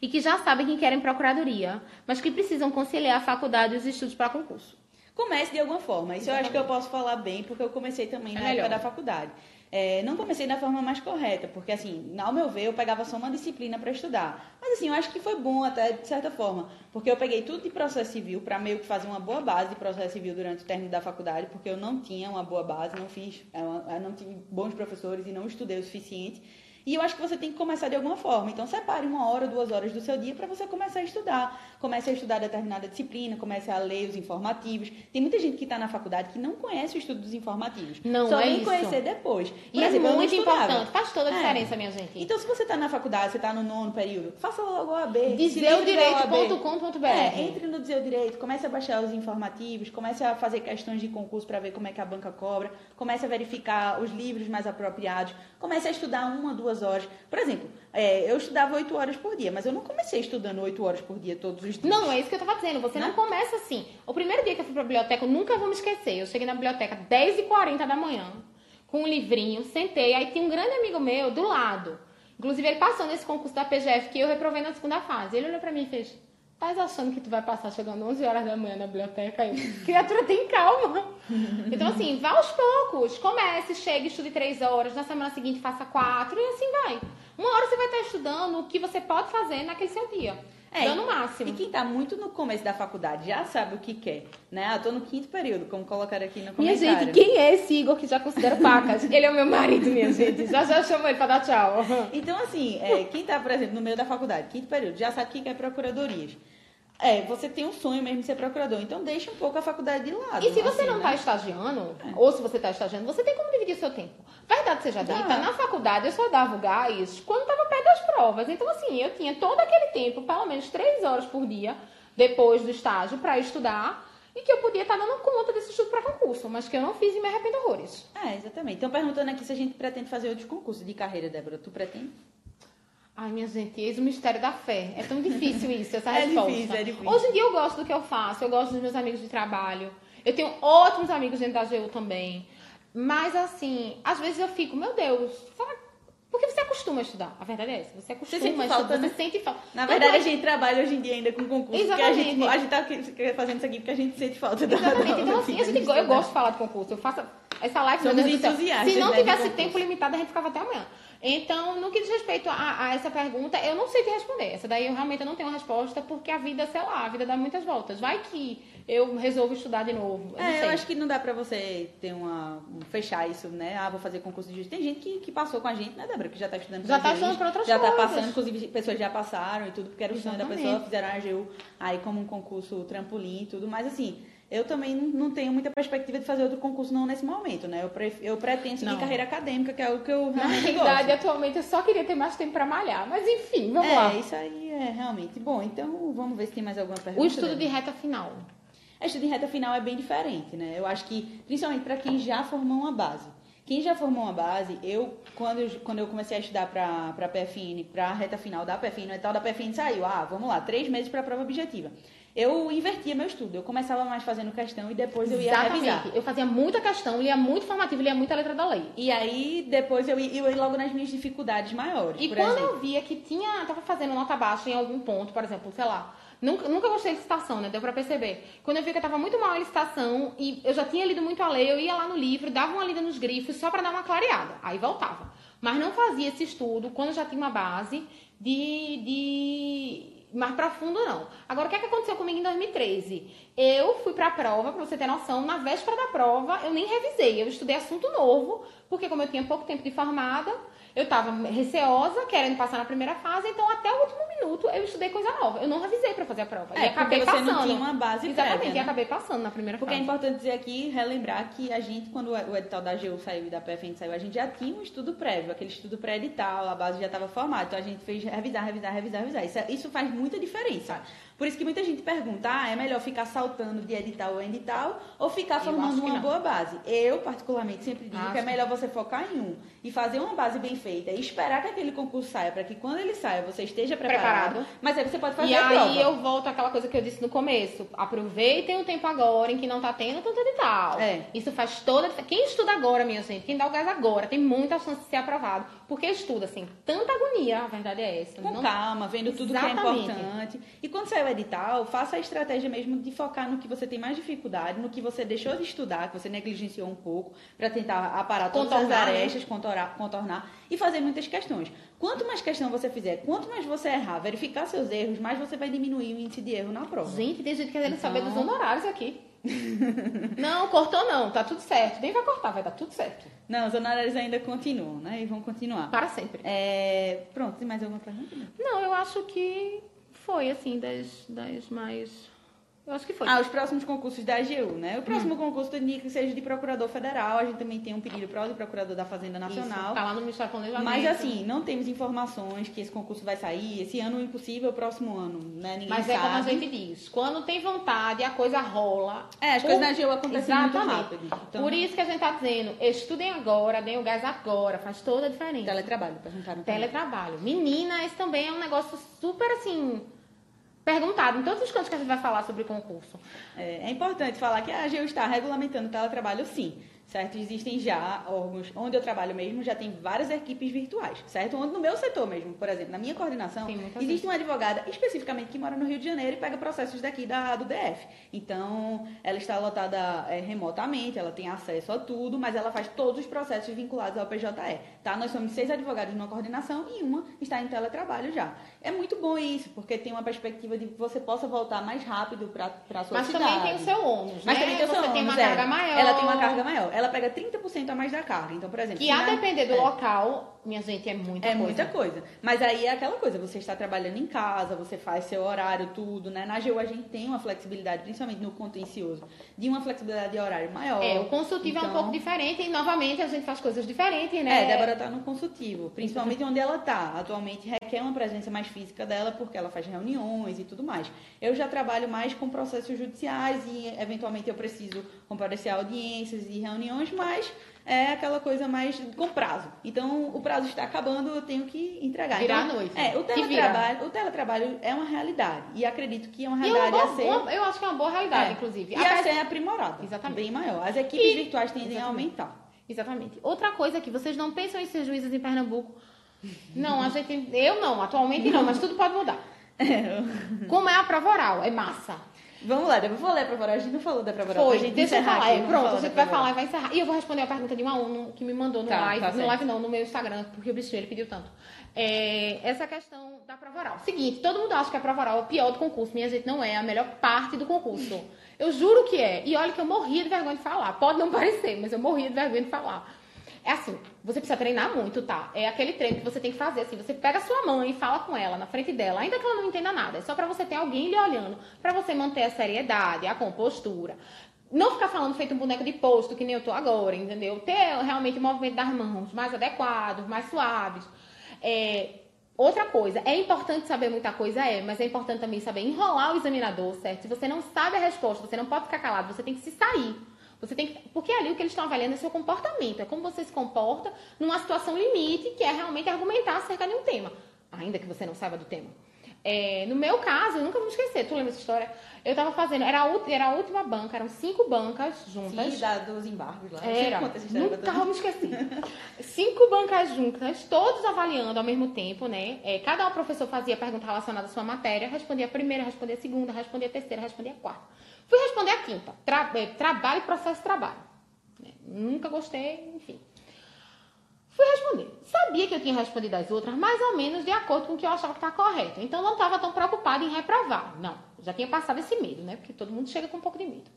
e que já sabem que querem procuradoria, mas que precisam conciliar a faculdade e os estudos para concurso? Comece de alguma forma. Isso eu acho que eu posso falar bem, porque eu comecei também É na melhor. época da faculdade. É, não comecei da forma mais correta, porque assim, ao meu ver, eu pegava só uma disciplina para estudar. Mas assim, eu acho que foi bom até de certa forma, porque eu peguei tudo de processo civil para meio que fazer uma boa base de processo civil durante o término da faculdade, porque eu não tinha uma boa base, não fiz, eu eu não tive bons professores e não estudei o suficiente. E eu acho que você tem que começar de alguma forma. Então, separe uma hora, duas horas do seu dia para você começar a estudar. Comece a estudar determinada disciplina, comece a ler os informativos. Tem muita gente que está na faculdade que não conhece o estudo dos informativos. Não, Só é vem isso. conhecer depois. Por E é exemplo, não muito importante. Faz toda a É. diferença, minha gente. Então, se você está na faculdade, você está no nono período, faça logo o AB. Dizeodireito.com.br. É, entre no Dizer o Direito, comece a baixar os informativos, comece a fazer questões de concurso para ver como é que a banca cobra, comece a verificar os livros mais apropriados, comece a estudar uma, duas horas. Por exemplo, é, eu estudava oito horas por dia, mas eu não comecei estudando oito horas por dia todos os dias. Não, é isso que eu tava dizendo. Você não Né? começa assim. O primeiro dia que eu fui pra biblioteca, eu nunca vou me esquecer. Eu cheguei na biblioteca 10h40 da manhã, com um livrinho, sentei. Aí tinha um grande amigo meu do lado. Inclusive, ele passou nesse concurso da PGF que eu reprovei na segunda fase. Ele olhou pra mim e fez: Tá achando que tu vai passar chegando 11 horas da manhã na biblioteca? Eu, (laughs) criatura, tem calma. Então, assim, vá aos poucos. Comece, chegue, estude três horas. Na semana seguinte, faça quatro e assim vai. Uma hora você vai estar estudando o que você pode fazer naquele seu dia. É, dando o máximo. E quem está muito no começo da faculdade já sabe o que quer, né? Eu tô no quinto período, como colocaram aqui no Minha comentário. gente, quem é esse Igor que já considera pacas? ele é o meu marido, minha gente. Já já chamo ele pra dar tchau. Então, assim, é, quem tá, por exemplo, no meio da faculdade, quinto período, já sabe o que quer procuradorias. É, você tem um sonho mesmo de ser procurador, então deixa um pouco a faculdade de lado. E se você assim, não né? tá estagiando, ou se você tá estagiando, você tem como dividir seu tempo. Verdade seja dita, na faculdade eu só dava o gás quando tava perto das provas. Então, assim, eu tinha todo aquele tempo, pelo menos três horas por dia, depois do estágio, pra estudar. E que eu podia estar dando conta desse estudo pra concurso, mas que eu não fiz e me arrependo horrores. É, exatamente. Então, perguntando aqui se a gente pretende fazer outros concursos de carreira, Débora. Tu pretende? Ai, minha gente, eis o mistério da fé. É tão difícil (laughs) isso, essa É resposta. difícil, é difícil. Hoje em dia eu gosto do que eu faço, eu gosto dos meus amigos de trabalho. Eu tenho ótimos amigos dentro da AGU também. Mas assim, às vezes eu fico, meu Deus, será... porque você acostuma a estudar. A verdade é essa. Você acostuma sente a falta, estudar, né? você sente falta. Na verdade, a tô- gente trabalha hoje em dia ainda com concurso, porque a gente, Exatamente. a gente tá fazendo isso aqui porque a gente sente falta da Exatamente. da Então, assim, a gente, eu gosto de falar de concurso. Eu faço essa live, Somos entusiastas, Se não né, tivesse tempo limitado, a gente ficava até amanhã. Então, no que diz respeito a, a essa pergunta, eu não sei te responder. Essa daí eu realmente não tenho uma resposta, porque a vida, sei lá, a vida dá muitas voltas. Vai que eu resolvo estudar de novo. Eu É, eu acho que não dá pra você ter uma. um- fechar isso, né? Ah, vou fazer concurso de juiz. Tem gente que, que passou com a gente, né, Débora? Que já tá estudando Já tá juiz, estudando pra outras Já tá coisas. passando, inclusive pessoas já passaram e tudo, porque era o sonho da pessoa, fizeram a AGU aí como um concurso trampolim e tudo. Mas assim, eu também não, tenho muita perspectiva de fazer outro concurso não nesse momento, né? Eu, pre- eu pretendo seguir Não. carreira acadêmica, que é algo que eu Na realmente realidade, gosto. atualmente, eu só queria ter mais tempo pra malhar. Mas enfim, vamos É, lá. isso aí é realmente. Bom, então vamos ver se tem mais alguma pergunta. O estudo de reta final. A estudo em reta final é bem diferente, né? Eu acho que, principalmente para quem já formou uma base. Quem já formou uma base, eu, quando eu, quando eu comecei a estudar para a PFN, para a reta final da PFN, o edital da PFN saiu, ah, vamos lá, três meses para a prova objetiva. Eu invertia meu estudo, eu começava mais fazendo questão e depois eu ia revisar. Exatamente. Eu fazia muita questão, lia muito formativo, lia muita letra da lei. E aí, depois eu ia, eu ia logo nas minhas dificuldades maiores, E quando exemplo. eu via que tinha, tava fazendo nota baixa em algum ponto, por exemplo, sei lá, nunca, nunca gostei de licitação, né? Deu pra perceber. Quando eu vi que eu tava muito mal em licitação e eu já tinha lido muito a lei, eu ia lá no livro, dava uma lida nos grifos só pra dar uma clareada. Aí voltava. Mas não fazia esse estudo quando eu já tinha uma base de. de mais profundo, não. Agora, o que, é que aconteceu comigo em 2013? Eu fui pra prova, pra você ter noção, na véspera da prova, eu nem revisei. Eu estudei assunto novo, porque como eu tinha pouco tempo de formada, eu tava receosa, querendo passar na primeira fase, então até o último minuto eu estudei coisa nova. Eu não revisei pra fazer a prova. É, e acabei porque você passando. não tinha uma base Exatamente, prévia, e né? acabei passando na primeira Porque é fase. importante dizer aqui, relembrar que a gente, quando o edital da AGU saiu e da PFN saiu, a gente já tinha um estudo prévio, aquele estudo pré-edital, a base já estava formada. Então a gente fez revisar, revisar, revisar, revisar. Isso, é- isso faz muita diferença. Por isso que muita gente pergunta, ah, é melhor ficar saltando de edital em edital ou ficar formando uma não. boa base? Eu, particularmente, sempre digo Acho que é melhor você focar em um e fazer uma base bem feita e esperar que aquele concurso saia, para que quando ele saia você esteja preparado. Preparado. Mas aí você pode fazer E a prova. aí eu volto àquela coisa que eu disse no começo. Aproveitem o tempo agora em que não tá tendo tanto edital. É. Isso faz toda. Quem estuda agora, minha gente, quem dá o gás agora, tem muita chance de ser aprovado. Porque estuda, assim, tanta agonia, a verdade é essa. Com Não- calma, vendo tudo que é Exatamente. importante. E quando sair o edital, faça a estratégia mesmo de focar no que você tem mais dificuldade, no que você deixou de estudar, que você negligenciou um pouco, para tentar aparar todas Contornar, as né? arestas, contornar, contornar e fazer muitas questões. Quanto mais questão você fizer, quanto mais você errar, verificar seus erros, mais você vai diminuir o índice de erro na prova. Gente, tem gente querendo saber Então- dos honorários aqui. (laughs) Não, cortou não, tá tudo certo. Nem vai cortar, vai dar tudo certo. Não, os honorários ainda continuam, né? E vão continuar. Para sempre. É, pronto, tem mais alguma pergunta? Não, eu acho que foi, assim, das, das mais. Eu acho que foi. Ah, os próximos concursos da AGU, né? O próximo concurso do NIC seja de procurador federal. A gente também tem um pedido para o de procurador da Fazenda Nacional. Isso, tá lá no Ministério do. Mas assim, não temos informações que esse concurso vai sair. Esse ano é impossível, o próximo ano, né? Ninguém Mas sabe. é como a gente diz, quando tem vontade, a coisa rola. É, as Por- coisas na AGU acontecem muito rápido. Então, Por isso que a gente tá dizendo, estudem agora, deem o gás agora, faz toda a diferença. teletrabalho, perguntaram. também. Teletrabalho. Menina, esse também é um negócio super assim. Perguntado em todos os cantos que a gente vai falar sobre concurso. É, é importante falar que a AGU está regulamentando o teletrabalho, sim. Certo? Existem já órgãos, onde eu trabalho mesmo, já tem várias equipes virtuais, certo? Onde no meu setor mesmo, por exemplo, na minha coordenação, Sim, existe uma advogada especificamente que mora no Rio de Janeiro e pega processos daqui da, do DF. Então, ela está lotada é, remotamente, ela tem acesso a tudo, mas ela faz todos os processos vinculados ao PJE, tá? Nós somos seis advogados numa coordenação e uma está em teletrabalho já. É muito bom isso, porque tem uma perspectiva de que você possa voltar mais rápido para a sua Mas cidade. também tem o seu ônus, Mas né? também tem o seu Você tem uma ônus, é. carga maior. Ela tem uma carga maior. Ela pega 30% a mais da carga. Então, por exemplo... Que a na- depender do é. local, minha gente, é muita É coisa. muita coisa. Mas aí é aquela coisa, você está trabalhando em casa, você faz seu horário, tudo, né? Na AGU a gente tem uma flexibilidade, principalmente no contencioso, de uma flexibilidade de horário maior. É, o consultivo é um Então, pouco diferente e, novamente, a gente faz coisas diferentes, né? É, Débora tá no consultivo, principalmente onde ela tá. Atualmente requer uma presença mais física dela, porque ela faz reuniões e tudo mais. Eu já trabalho mais com processos judiciais e, eventualmente, eu preciso comparecer a audiências e reuniões, mas é aquela coisa mais com prazo. Então, o prazo está acabando, eu tenho que entregar. Virar então, à noite. É, o teletrabalho, o teletrabalho é uma realidade. E acredito que é uma E é uma realidade boa- a ser... uma- eu acho que é uma boa realidade, É. inclusive. E Apesar- a ser aprimorada. Exatamente. Bem maior. As equipes E- virtuais tendem a Exatamente. aumentar. Exatamente. Outra coisa que vocês não pensam em ser juízes em Pernambuco. Não, a gente. Eu não, atualmente não, mas tudo pode mudar. (laughs) Como é a prova oral? É massa. Vamos lá, eu vou ler pra Voró. A gente não falou da prova oral. Foi, gente deixa eu falar. aqui, pronto, a gente vai falar e vai encerrar. E eu vou responder a pergunta de um aluno que me mandou no Tá, live. tá no live não, no meu Instagram, porque o bichinho ele pediu tanto. É, essa questão da prova oral. Seguinte, todo mundo acha que a prova oral é o pior do concurso. Minha gente, não é. É a melhor parte do concurso. Eu juro que é. E olha que eu morria de vergonha de falar. Pode não parecer, mas eu morria de vergonha de falar. É assim, você precisa treinar muito, tá? É aquele treino que você tem que fazer assim. Você pega a sua mãe e fala com ela na frente dela, ainda que ela não entenda nada. É só pra você ter alguém lhe olhando, pra você manter a seriedade, a compostura. Não ficar falando feito um boneco de posto, que nem eu tô agora, entendeu? Ter realmente o movimento das mãos mais adequados, mais suaves. É, Outra coisa, é importante saber muita coisa, é, mas é importante também saber enrolar o examinador, certo? Se você não sabe a resposta, você não pode ficar calado, você tem que se sair. Você tem que, porque ali o que eles estão avaliando é seu comportamento, é como você se comporta numa situação limite, que é realmente argumentar acerca de um tema, ainda que você não saiba do tema. É, no meu caso, eu nunca vou me esquecer, tu lembra essa história? Eu tava fazendo, era a, era a última banca, eram cinco bancas juntas. Sim, da, dos embargos lá. Era. Nunca vou me esquecer. Cinco bancas juntas, todos avaliando ao mesmo tempo, né? É, cada professor fazia pergunta relacionada à sua matéria, respondia a primeira, respondia a segunda, respondia a terceira, respondia a quarta. Fui responder a quinta. Tra é, trabalho e processo de trabalho. né? Nunca gostei, enfim. Fui responder. Sabia que eu tinha respondido as outras, mais ou menos de acordo com o que eu achava que estava correto. Então não estava tão preocupada em reprovar. Não, já tinha passado esse medo, né? Porque todo mundo chega com um pouco de medo.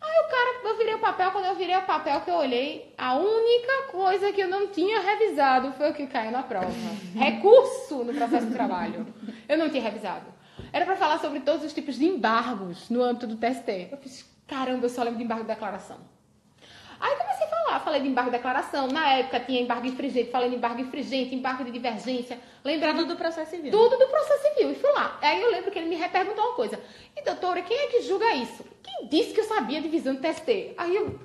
Aí o cara, eu virei o papel, quando eu virei o papel que eu olhei, a única coisa que eu não tinha revisado foi o que caiu na prova. (laughs) Recurso no processo de trabalho. Eu não tinha revisado. Era para falar sobre todos os tipos de embargos no âmbito do TST. Eu fiz, caramba, eu só lembro de embargo de declaração. Aí comecei a falar, falei de embargo de declaração. Na época tinha embargo infringente, falei de embargo infringente, embargo de divergência. Lembrando Tudo do processo civil. tudo do processo civil. E fui lá. Aí eu lembro que ele me reperguntou uma coisa. E doutora, quem é que julga isso? Quem disse que eu sabia a divisão do TST? Aí eu,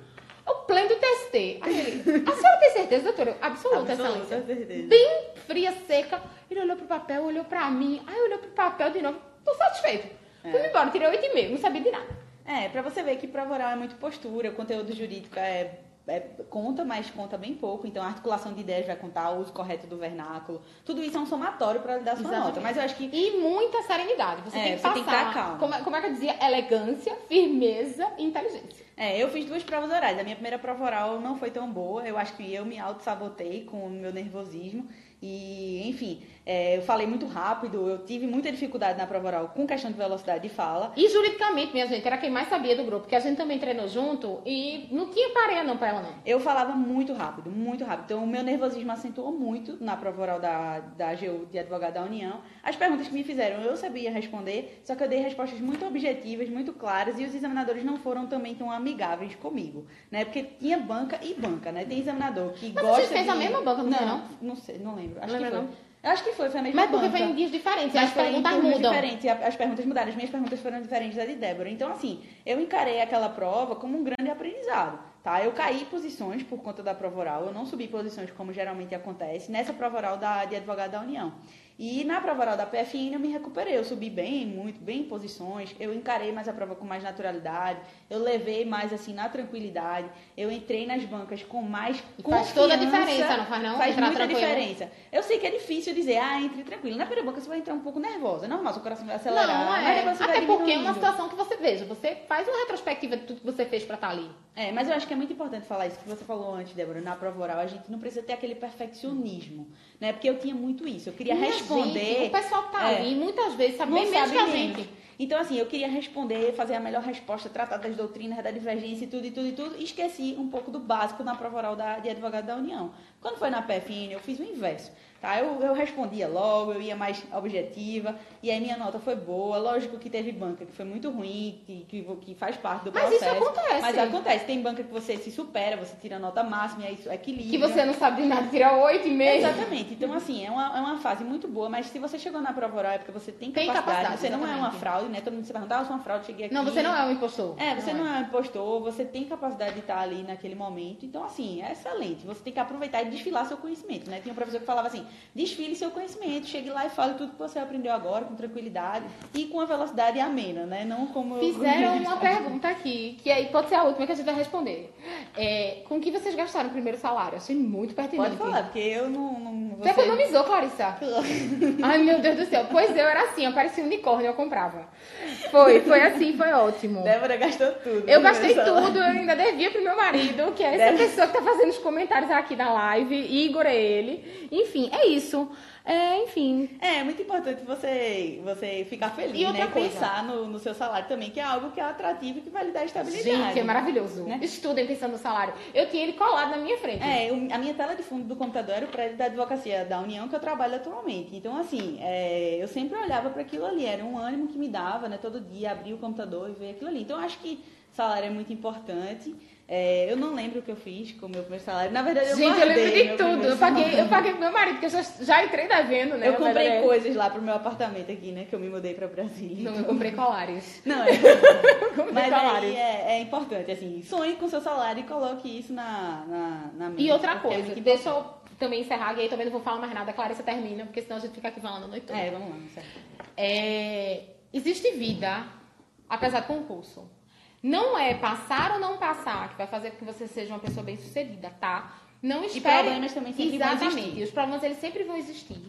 o pleno do TST. Aí ele, a senhora tem certeza, doutora? Absoluta, Absoluta excelência. certeza. Bem fria, seca. Ele olhou pro papel, olhou pra mim. Aí olhou pro papel de novo. Tô satisfeito. Fui embora, tirei oito e meio, não sabia de nada. É, pra você ver que prova oral é muito postura, o conteúdo jurídico é, é- conta, mas conta bem pouco. Então, a articulação de ideias vai contar, o uso correto do vernáculo. Tudo isso é um somatório pra lhe dar sua Exatamente. nota. Mas eu acho que E muita serenidade. Você É, tem que você passar. tem que dar calma. Como, é- como é que eu dizia? Elegância, firmeza e inteligência. É, eu fiz duas provas orais. A minha primeira prova oral não foi tão boa. Eu acho que eu me auto-sabotei com o meu nervosismo. E, enfim, é, eu falei muito rápido, eu tive muita dificuldade na prova oral com questão de velocidade de fala. E juridicamente, minha gente, era quem mais sabia do grupo, porque a gente também treinou junto e não tinha pareia não pra ela, não. Eu falava muito rápido, muito rápido. Então, o meu nervosismo acentuou muito na prova oral da, da AGU de Advogado da União. As perguntas que me fizeram, eu sabia responder, só que eu dei respostas muito objetivas, muito claras, e os examinadores não foram também tão amigáveis comigo, né? Porque tinha banca e banca, né? Tem examinador que Mas gosta você fez de... a mesma banca, não não? não? Não sei, não lembro. Acho Lembra que foi. não? Eu Acho que foi, foi a mesma Mas porque banca. foi em dias diferentes, Mas as perguntas mudam. as perguntas mudaram, as minhas perguntas foram diferentes da de Débora. Então, assim, eu encarei aquela prova como um grande aprendizado, tá? Eu caí posições por conta da prova oral, eu não subi posições como geralmente acontece nessa prova oral da, de advogado da União. E na prova oral da PFN eu me recuperei, eu subi bem, muito, bem em posições, eu encarei mais a prova com mais naturalidade, eu levei mais, assim, na tranquilidade, eu entrei nas bancas com mais E faz toda a confiança. diferença, não faz não? Faz muita tranquilo. diferença. Eu sei que é difícil dizer, ah, entre tranquilo. Na primeira banca você vai entrar um pouco nervosa. É normal, seu coração vai acelerar. Não, mas é. vai Até porque é uma situação que você veja, você faz uma retrospectiva de tudo que você fez pra estar ali. É, mas eu acho que é muito importante falar isso que você falou antes, Débora, na prova oral. A gente não precisa ter aquele perfeccionismo, né? Porque eu tinha muito isso. Eu queria Minha responder. gente, o pessoal tá É. ali, muitas vezes, sabe não bem menos sabe que a menos. gente. Então, assim, eu queria responder, fazer a melhor resposta, tratar das doutrinas, da divergência e tudo, e tudo, e tudo. E esqueci um pouco do básico na prova oral da, de advogado da União. Quando foi na PFN, eu fiz o inverso. Tá? Eu, eu respondia logo, eu ia mais objetiva, e aí minha nota foi boa. Lógico que teve banca que foi muito ruim, que, que, que faz parte do Mas isso processo. acontece. Mas acontece. Tem banca que você se supera, você tira a nota máxima, e aí isso equilibra. Que você não sabe de nada, tira oito e meio. Exatamente. Então, assim, é uma, é uma fase muito boa, mas se você chegou na prova oral é porque você tem Tem capacidade. capacidade, você não é uma exatamente. fraude, né? Todo mundo se pergunta, ah, eu sou uma fraude, cheguei aqui. Não, você não é um impostor. É, você não é um impostor, você tem capacidade de estar ali naquele momento. Então, assim, é excelente. Você tem que aproveitar e desfilar seu conhecimento, né? Tinha um professor que falava assim, desfile seu conhecimento, chegue lá e fale tudo que você aprendeu agora, com tranquilidade e com uma velocidade amena, né? Não como... eu- Fizeram (laughs) uma pergunta aqui, que aí pode ser a última que a gente vai responder. É, com que vocês gastaram o primeiro salário? Achei muito pertinente. Pode falar, porque eu não... não Você economizou, Clarissa? Ai, meu Deus do céu. Pois eu era assim, eu parecia um unicórnio, eu comprava. Foi, foi assim, foi ótimo. Débora gastou tudo. Eu gastei tudo, eu ainda devia pro meu marido, que é essa Deve- pessoa que tá fazendo os comentários aqui na live. Igor é ele. Enfim, é isso. É, enfim. É, é muito importante você, você ficar feliz, E né? coisa. Pensar no, no seu salário também, que é algo que é atrativo e que vai lhe dar estabilidade. Gente, é maravilhoso. Né? Estudem pensando no salário. Eu tinha ele colado na minha frente. É, a minha tela de fundo do computador era o prédio da advocacia da União que eu trabalho atualmente. Então, assim, é, eu sempre olhava para aquilo ali, era um ânimo que me dava, né? Todo dia abrir o computador e ver aquilo ali. Então, eu acho que salário é muito importante. É, eu não lembro o que eu fiz com o meu primeiro salário. Na verdade, eu Gente, eu lembro de tudo. Eu paguei, eu paguei pro meu marido, porque eu já, já entrei devendo, né? Eu comprei é, coisas lá pro meu apartamento aqui, né? Que eu me mudei para Brasília. Não, eu comprei colares. Não, é. (laughs) comprei Mas colares. aí é, é importante, assim, sonhe com seu salário e coloque isso na, na, na mente. E outra é coisa, muito deixa eu também encerrar, e aí também não vou falar mais nada, a Clarissa termina, porque senão a gente fica aqui falando a noite toda. É, vamos lá, certo. É, existe vida, apesar do concurso. Não é passar ou não passar que vai fazer com que você seja uma pessoa bem sucedida, tá? Não espere. problemas também sempre vão Exatamente. existir. E os problemas eles sempre vão existir.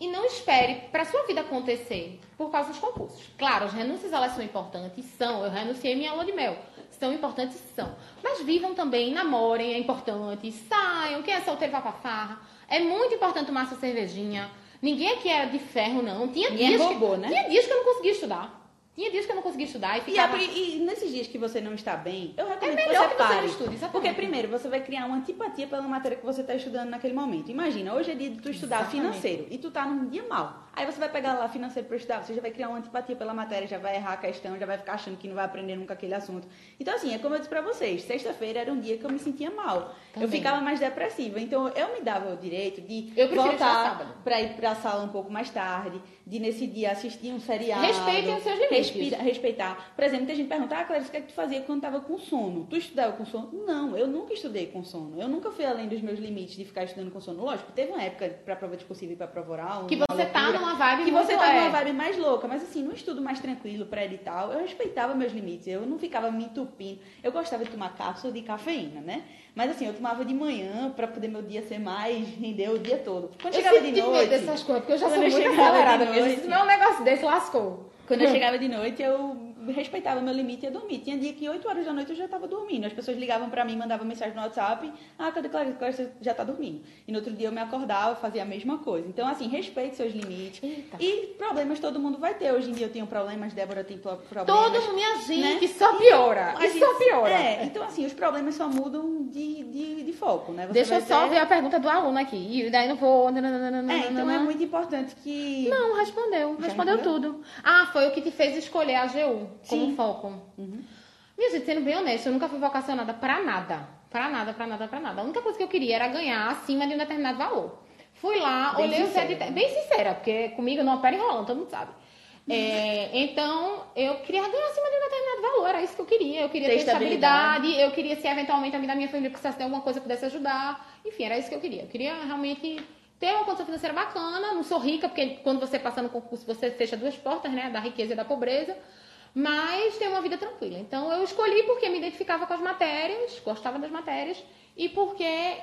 E não espere para sua vida acontecer por causa dos concursos. Claro, as renúncias elas são importantes, são. Eu renunciei minha lua de mel. São importantes, são. Mas vivam também, namorem, é importante. Saiam, quem é solteiro vai pra farra. É muito importante tomar sua cervejinha. Ninguém aqui era de ferro, não. Tinha Ninguém é dias robô, que, né? Tinha dias que eu não conseguia estudar. Tinha dias que eu não conseguia estudar e E, ficava... a- e nesses dias que você não está bem, eu recomendo É que que você você pare. não estude, exatamente. Porque primeiro você vai criar uma antipatia pela matéria que você está estudando naquele momento. Imagina, hoje é dia de tu estudar Exatamente. financeiro e tu tá num dia mal. Aí você vai pegar lá financeiro para estudar, você já vai criar uma antipatia pela matéria, já vai errar a questão, já vai ficar achando que não vai aprender nunca aquele assunto. Então assim, é como eu disse para vocês, sexta-feira era um dia que eu me sentia mal. Também. Eu ficava mais depressiva. Então eu me dava o direito de voltar para ir para a sala um pouco mais tarde, de nesse dia assistir um seriado. Respeitem os seus limites. respira- respeitar. Por exemplo, muita gente pergunta, ah, Clarice, o que é que tu fazia quando estava com sono? Tu estudava com sono? Não, eu nunca estudei com sono. Eu nunca fui além dos meus limites de ficar estudando com sono. Lógico, teve uma época para prova discursiva e para prova oral. Que você tá loucura, numa vibe Que você tá é. numa vibe mais louca. Mas assim, num estudo mais tranquilo, pré-edital, eu respeitava meus limites. Eu não ficava me entupindo. Eu gostava de tomar cápsula de cafeína, né? Mas assim, eu tomava de manhã para poder meu dia ser mais, render o dia todo. Quando eu chegava de tive medo noite... dessas coisas, porque eu já sou eu muito acelerada mesmo. noite- Se não é um negócio desse, lascou. Quando eu (laughs) chegava de noite, eu respeitava meu limite e ia dormir. Tinha dia que 8 horas da noite eu já estava dormindo. As pessoas ligavam pra mim, mandavam mensagem no WhatsApp. Ah, cadê Clarice? Clarice já tá dormindo. E no outro dia eu me acordava, fazia a mesma coisa. Então, assim, respeite seus limites. Eita. E problemas todo mundo vai ter. Hoje em dia eu tenho problemas, Débora tem pro- problemas. Todo minha gente, né? só piora. A E gente- só piora. É, então assim, os problemas só mudam de, de, de foco, né? Você Deixa eu só ver a pergunta do aluno aqui. E daí não vou. É, então é muito importante que. Não, respondeu respondeu? tudo. Ah, foi o que te fez escolher a AGU como Sim. foco. Minha gente, sendo bem honesta, eu nunca fui vocacionada pra nada. Pra nada, pra nada, pra nada. A única coisa que eu queria era ganhar acima de um determinado valor. Fui lá, Bem olhei os sincera, editais. né? Bem sincera, porque comigo não opera enrolando, todo mundo sabe. É, (laughs) então, eu queria ganhar acima de um determinado valor, era isso que eu queria. Eu queria Ter ter, estabilidade. estabilidade, eu queria se eventualmente a vida da minha família precisasse de alguma coisa pudesse ajudar. Enfim, era isso que eu queria. Eu queria realmente ter uma condição financeira bacana, não sou rica, porque quando você passa no concurso, você fecha duas portas, né? Da riqueza e da pobreza. Mas ter uma vida tranquila. Então eu escolhi porque me identificava com as matérias, gostava das matérias, e porque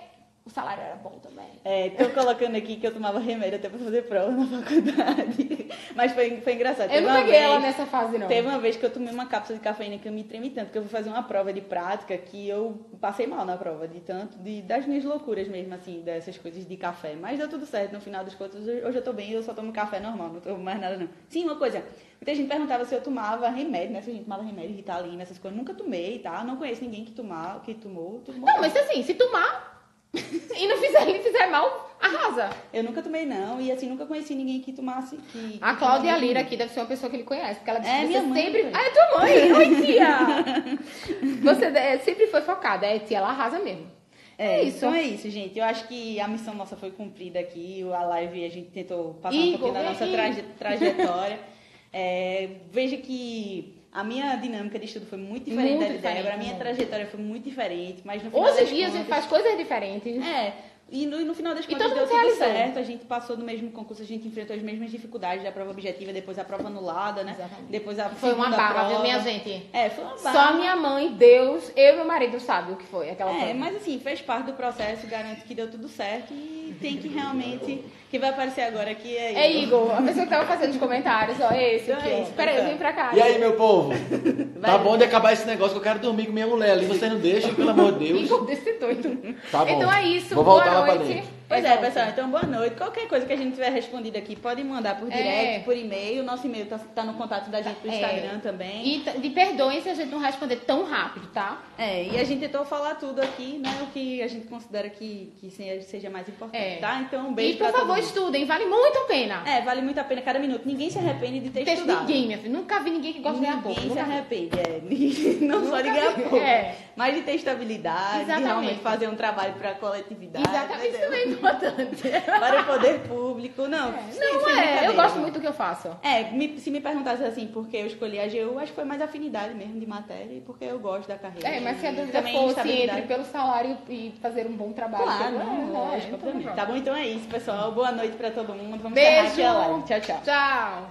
o salário era bom também. É, tô colocando aqui que eu tomava remédio até pra fazer prova na (laughs) faculdade. Mas foi, foi engraçado. Eu não peguei vez- ela nessa fase, não. Teve uma vez que eu tomei uma cápsula de cafeína que eu me tremi tanto, que eu fui fazer uma prova de prática que eu passei mal na prova, de tanto, de, das minhas loucuras mesmo, assim, dessas coisas de café. Mas deu tudo certo, no final das contas, hoje hoje eu tô bem, eu só tomo café normal, não tomo mais nada não. Sim, uma coisa, muita gente perguntava se eu tomava remédio, né, se a gente tomava remédio, Ritalina, essas coisas. Nunca tomei, tá? Não conheço ninguém que, tomar, que tomou, tomou. Não, mas assim, se tomar (laughs) e não fizer, fizer mal, arrasa. Eu nunca tomei não, e assim, nunca conheci ninguém que tomasse... Que, A Cláudia Lira aqui deve ser uma pessoa que ele conhece, porque ela disse É, que minha mãe sempre. Ah, é tua mãe! (laughs) Oi, tia! Você é, sempre foi focada, é tia, ela arrasa mesmo. É, É isso. Então é isso, gente. Eu acho que a missão nossa foi cumprida aqui. A live a gente tentou passar um Igor, pouquinho da nossa traje- trajetória. (laughs) É, veja que a minha dinâmica de estudo foi muito diferente Muito da de Débora. A minha né? trajetória foi muito diferente, mas no final Hoje em dia a contas, gente faz coisas diferentes. É, e no, no final das contas todo deu tudo realizou. certo. A gente passou no mesmo concurso, a gente enfrentou as mesmas dificuldades da prova objetiva, depois a prova anulada, né? Exatamente. Depois a Foi uma barra, prova. viu, minha gente? É, foi uma barra. Só minha mãe, Deus, eu e meu marido sabe o que foi aquela É, prova. mas assim, fez parte do processo, garanto que deu tudo certo e tem que realmente. Que vai aparecer agora aqui é É Igor, a pessoa que tava fazendo os comentários, ó, esse Então aqui, é ó. isso, Peraí, pessoal. vem pra cá. E aí, meu povo? Vai. (laughs) Tá bom de acabar esse negócio que eu quero dormir com minha mulher ali. Vocês não deixam, pelo amor de Deus. Igor desse doido. Tá bom. Então é isso, Vou voltar boa lá pra noite. dentro. Pois é, pessoal, então boa noite. Qualquer coisa que a gente tiver respondido aqui, pode mandar por É. direct, por e-mail. Nosso e-mail tá, tá no contato da gente do É. Instagram também. E de perdoem se a gente não responder tão rápido, tá? É, e a gente tentou falar tudo aqui, né? O que a gente considera que, que seja mais importante, É. tá? Então, um beijo e por favor. Estudem, vale muito a pena. É, vale muito a pena cada minuto. Ninguém se arrepende de ter Texto estudado. ninguém, minha filha. Nunca vi ninguém que gosta de ganhar pouco. Ninguém se Nunca arrepende, é. (laughs) Não só de Nunca ganhar vi. pouco. É. Mas de ter estabilidade, de Exatamente. realmente fazer um trabalho para a coletividade. Exatamente, isso entendeu? também é importante. (laughs) Para o poder público. Não, sem- Não, é, eu gosto muito do que eu faço. É, me- se me perguntasse assim, porque eu escolhi a AGU, acho que foi mais afinidade mesmo de matéria e porque eu gosto da carreira. É, mas se a dúvida fosse entre pelo salário e fazer um bom trabalho. Claro, não, é, lógico, obviamente. pronto. Tá bom, então é isso, pessoal. Boa noite pra todo mundo. Vamos encerrar Beijo. aqui a live. Tchau, tchau. Tchau.